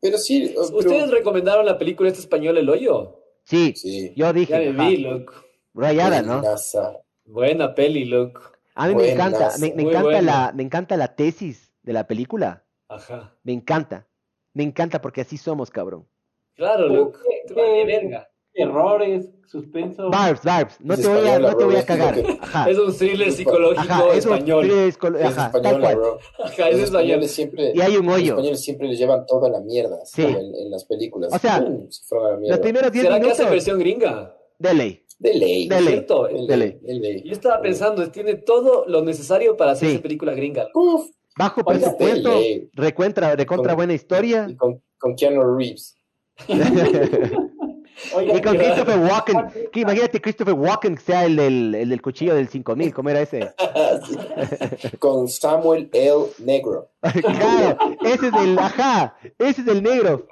Pero sí, pero- ¿Ustedes recomendaron la película esta española El Hoyo? Sí, Sí. yo dije, Ya me vi, loco. rayada, ¿no? Buenaza. Buena peli, loco. A mí me encanta, me, encanta buena. la, me encanta la tesis de la película. Ajá. Me encanta. Me encanta porque así somos, cabrón. Claro, loco. ¿Qué- Te vale qué- verga. Errores, suspenso. Barbs, Barbs, no Es te voy a, no te voy a es cagar. Ajá, Es un thriller psicológico ajá, es un español. thriller escol- Es ajá, española, cual. bro. Ajá, Los es español. españoles siempre, Y hay un los hoyo. españoles siempre les llevan toda la mierda Sí. en, en las películas. O sea, se la. Los primeros 10 ¿Será que hace versión gringa? de ley. De ley. De ley. ¿Cierto? De ley. De ley. Yo estaba pensando, tiene todo lo necesario para hacer Sí. esa película gringa. Uf, Bajo presupuesto, de ley. recontra, recontra Con- buena historia. y con, con Keanu Reeves. (laughs) (laughs) Oiga, Y con ¿qué- Christopher (laughs) Walken. Que imagínate Christopher Walken sea el del, el del cuchillo del 5000, ¿cómo era ese? (laughs) con Samuel L. Negro. (laughs) claro, ese es el, ajá, ese es el negro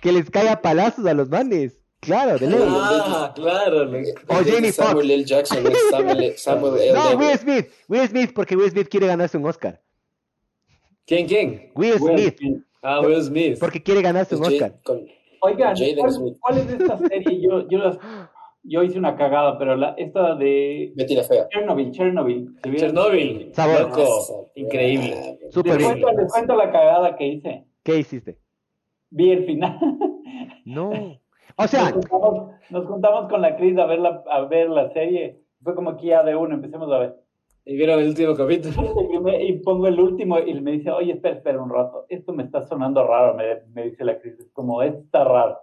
que les cae a palazos a los manes. Claro, de ley. Ah, claro. loco. O Jamie Foxx. Samuel L. Jackson es Samuel, Samuel L. No. Will Smith, Will Smith, porque Will Smith quiere ganarse un Oscar. ¿Quién, quién? Will Will Smith. Ah, Will Smith. porque quiere ganarse un Oscar. con- Oigan, ¿cuál, cuál es (laughs) esta serie? Yo, yo, las- yo hice una cagada, pero la, esta de Betty la Fea. Chernobyl, Chernobyl. Chernobyl. Sabor. Loco. Increíble. Súper Les bien. cuento, les cuento la cagada que hice. ¿Qué hiciste? Vi el final. (laughs) No. O sea, nos, juntamos, nos juntamos con la Cris a ver la, a ver la serie. Fue como que ya de uno, empecemos a ver. ¿Y vieron el último capítulo? Y pongo el último y me dice, oye, espera, espera un rato. Esto me está sonando raro, me, me dice la Cris. Es como, está raro.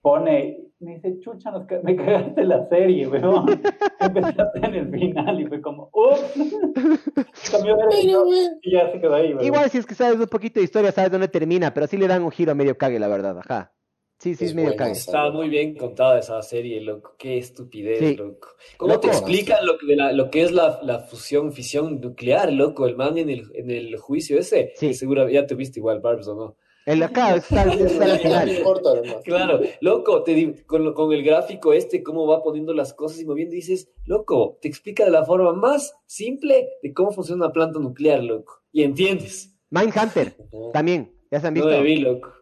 Pone, me dice, chucha, nos ca- me cagaste la serie, weón. (laughs) Empezaste en el final y fue como, ups. (laughs) Cambió de y ya se quedó ahí, weón. igual si es que sabes un poquito de historia, sabes dónde termina, pero sí le dan un giro medio cague, la verdad, ajá. Sí, sí, es, Es medio cague. Estaba muy bien contada esa serie, loco. Qué estupidez, Sí. loco. ¿Cómo Loco. te explican lo, que- de la- lo que es la, la fusión, fisión nuclear, loco? El man en el, en el juicio ese. Sí. Seguro ya te viste igual, Barbs, ¿o no? El acá (laughs) está, está no me final. importa. Claro, loco, te, di- con, lo- con el gráfico este, cómo va poniendo las cosas y moviendo, dices, loco, te explica de la forma más simple de cómo funciona una planta nuclear, loco. Y entiendes. Mindhunter, Ujú. también, ya se han No visto. me vi, loco.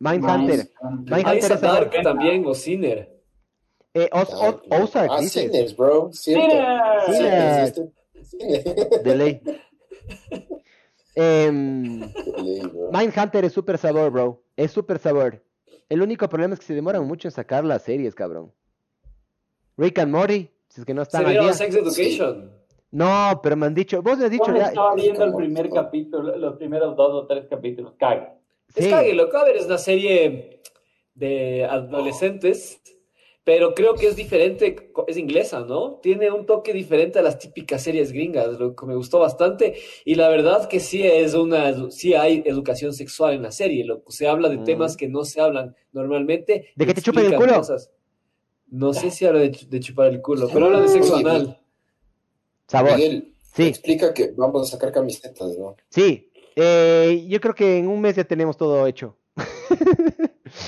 Mindhunter. Mindhunter. Ahí es Dark también, o Sinner. Eh, Oz- Oz- Ozark, Ah, dices. Sinners, bro. Cierto. Sinners. De (laughs) ley. Bro. Mindhunter es súper sabor, bro. Es súper sabor. El único problema es que se demoran mucho en sacar las series, cabrón. Rick and Morty, si es que no ¿Se están al vieron. Sex Education? No, pero me han dicho, vos le has dicho Yo me ya. estaba viendo el primer capítulo, los primeros dos o tres capítulos. Cague. Es Sí. cague, loco. A ver, es una serie de adolescentes, pero creo que es diferente, es inglesa, ¿no? Tiene un toque diferente a las típicas series gringas, lo que me gustó bastante. Y la verdad que sí es una, sí hay educación sexual en la serie, loco. Se habla de Mm. temas que no se hablan normalmente. ¿De que te chupen el culo? cosas. No sé si habla de, chu- de chupar el culo, pero habla de sexo anal. Sabor. Miguel, Sí, explica que vamos a sacar camisetas, ¿no? sí. Eh, yo creo que en un mes ya tenemos todo hecho.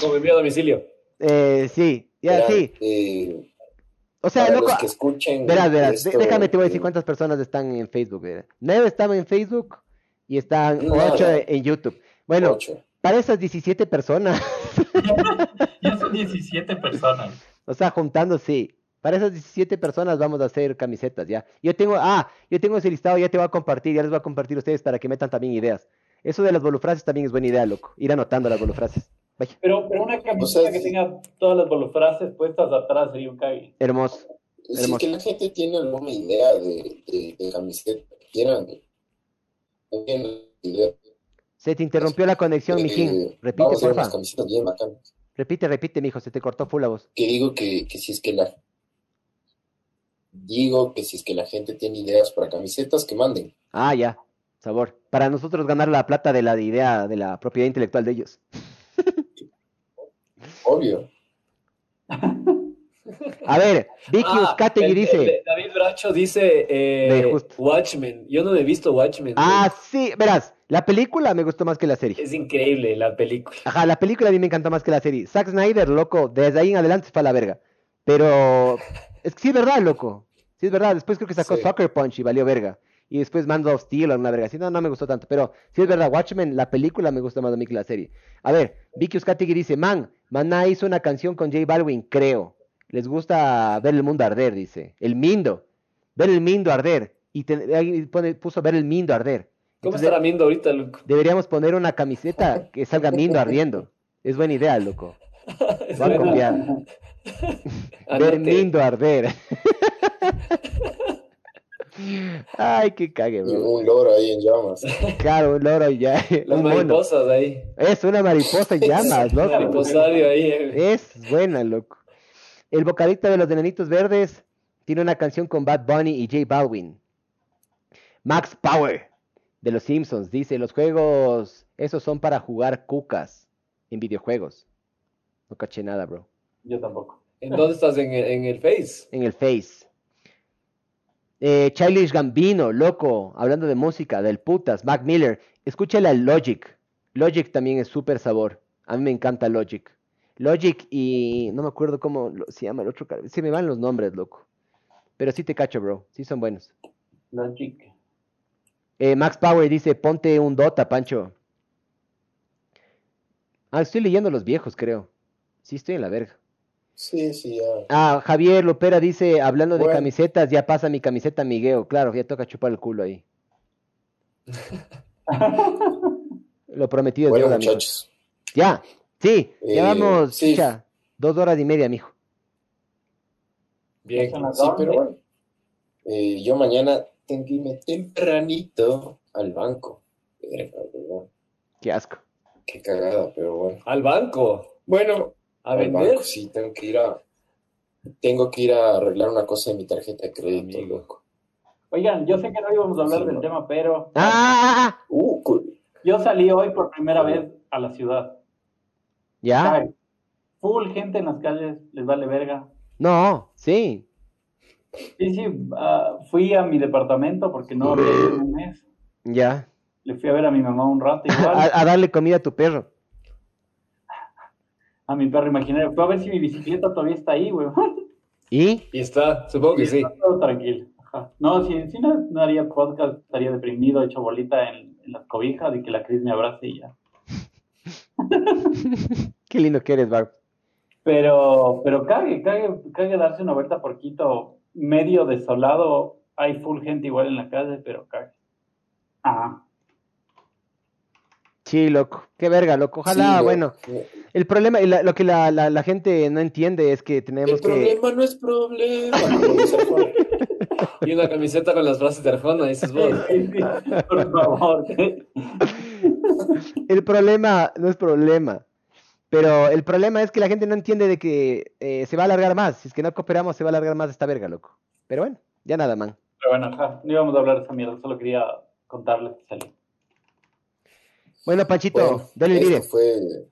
Como envío a domicilio. Eh, sí, ya sí. eh, O sea, para loco, los que escuchen. verás, verás. esto, déjame te voy a decir eh, cuántas personas están en Facebook. verás. Nueve están en Facebook y están ocho en YouTube. Bueno, ocho. para esas 17 personas, (laughs) Ya son 17 personas. o sea, juntando, sí. Para esas 17 personas vamos a hacer camisetas, ¿ya? Yo tengo, ah, yo tengo ese listado, ya te voy a compartir, ya les voy a compartir a ustedes para que metan también ideas. Eso de las bolufrases también es buena idea, loco. Ir anotando las bolufrases. Vaya, Pero, pero una camiseta O sea, que sí. tenga todas las bolofrases puestas atrás sería un cague. hermoso. Si es Hermoso. que la gente tiene alguna idea de, de, de camiseta que quieran, no tienen idea. Se te interrumpió la conexión, Eh, mijín. Repite, bacanas. Repite, repite, mijo. Se te cortó full la voz. Que digo que, que si es que la digo que si es que la gente tiene ideas para camisetas, que manden. Ah, ya. Sabor. Para nosotros ganar la plata de la idea, de la propiedad intelectual de ellos. Obvio. A ver, Vicky Ah, Uzcategui dice. David Bracho dice eh. Watchmen. Yo no he visto Watchmen. Ah, sí, verás, la película me gustó más que la serie. Es increíble la película. Ajá, la película a mí me encantó más que la serie. Zack Snyder, loco, desde ahí en adelante se fue a la verga. Pero es que sí es verdad, loco. Sí es verdad. Después creo que sacó Sí. Soccer Punch y valió verga. Y después Man of Steel o una verga. Sí, no, no me gustó tanto. Pero sí es verdad, Watchmen, la película me gustó más a mí que la serie. A ver, Vicky Uzcategui dice, man, Maná hizo una canción con J Balvin, creo. Les gusta ver el mundo arder, dice. El Mindo. Ver el Mindo arder. Y te- ahí pone- puso ver el Mindo arder. ¿Cómo Entonces, estará viendo ahorita, loco? Deberíamos poner una camiseta que salga Mindo ardiendo. Es buena idea, loco. (laughs) Voy a copiar. (laughs) Ver Anote. Mindo arder. (laughs) Ay, qué cague, Y bro. un loro ahí en llamas. (laughs) Claro, un loro y ya. Las Un mono. mariposas ahí. Es una mariposa en llamas, Un loco. mariposario ahí. eh. Es buena, loco. El vocalista de los Enanitos Verdes tiene una canción con Bad Bunny y J Balvin. Max Power de los Simpsons dice, los juegos, esos son para jugar cucas en videojuegos. No caché nada, bro. Yo tampoco. ¿En dónde estás? ¿En, en el Face? En el Face. Eh, Childish Gambino, loco, hablando de música, del putas, Mac Miller. Escúchale al Logic. Logic también es súper sabor. A mí me encanta Logic. Logic y no me acuerdo cómo lo- se llama el otro. Se me van los nombres, loco. Pero sí te cacho, bro. Sí son buenos. Logic. Eh, Max Power dice, ponte un Dota, Pancho. Ah, estoy leyendo los viejos, creo. Sí, estoy en la verga. Sí, sí, ya. Ah, Javier Lopera dice, hablando de Bueno. camisetas, ya pasa mi camiseta Miguel. Claro, ya toca chupar el culo ahí. (laughs) Lo prometido es Bueno, deuda, mijo. muchachos. Ya, sí, Eh, llevamos, sí. chucha, dos horas y media, mijo. Bien. Sí, pero bueno. Eh, yo mañana tengo que irme tempranito al banco. Qué asco. Qué cagada, pero bueno. Al banco. Bueno, A al vender. banco sí, tengo que ir a. Tengo que ir a arreglar una cosa de mi tarjeta de crédito, Amigo. loco. Oigan, yo sé que no íbamos a hablar Sí, del no. tema, pero Ah, ah, ah, ah, Uh, cool. yo salí hoy por primera vez a la ciudad. ¿Ya? Full gente en las calles, les vale verga. No, sí. Sí, sí, fui a mi departamento porque no en un mes. Ya. Le fui a ver a mi mamá un rato (laughs) A, igual, a darle comida a tu perro. A mi perro imaginario. Fue a ver si mi bicicleta todavía está ahí, güey. (laughs) ¿Y? Y está, supongo que sí. Está todo tranquilo. Ajá. No, si, si no, no haría podcast, estaría deprimido, hecho bolita en, en las cobijas y que la Cris me abrace y ya. (laughs) Qué lindo que eres, Barb. Pero, pero cague, cague, cague darse una vuelta por Quito, medio desolado. Hay full gente igual en la calle, pero cague. Ajá. Sí, loco. Qué verga, loco. Ojalá, Sí, bueno. El problema, y la- lo que la, la, la gente no entiende es que El tenemos que... problema no es problema. (laughs) Y una camiseta con las frases de Arjona, dices vos. Por favor. El problema no es problema. Pero el problema es que la gente no entiende de que eh, se va a alargar más. Si es que no cooperamos, se va a alargar más esta verga, loco. Pero bueno, ya nada, man. Pero bueno, ajá, no íbamos a hablar de esa mierda, solo quería contarles que salí. Bueno, Panchito, Bueno, dale el esto video. fue,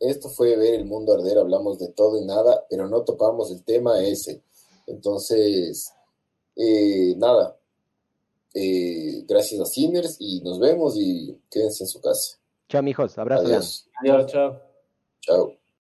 esto fue ver el mundo arder, hablamos de todo y nada, pero no topamos el tema ese. Entonces, eh, nada, Eh, gracias a Sinners y nos vemos y quédense en su casa. Chao, mijos. Abrazo. Adiós. Chao, chao. Chao.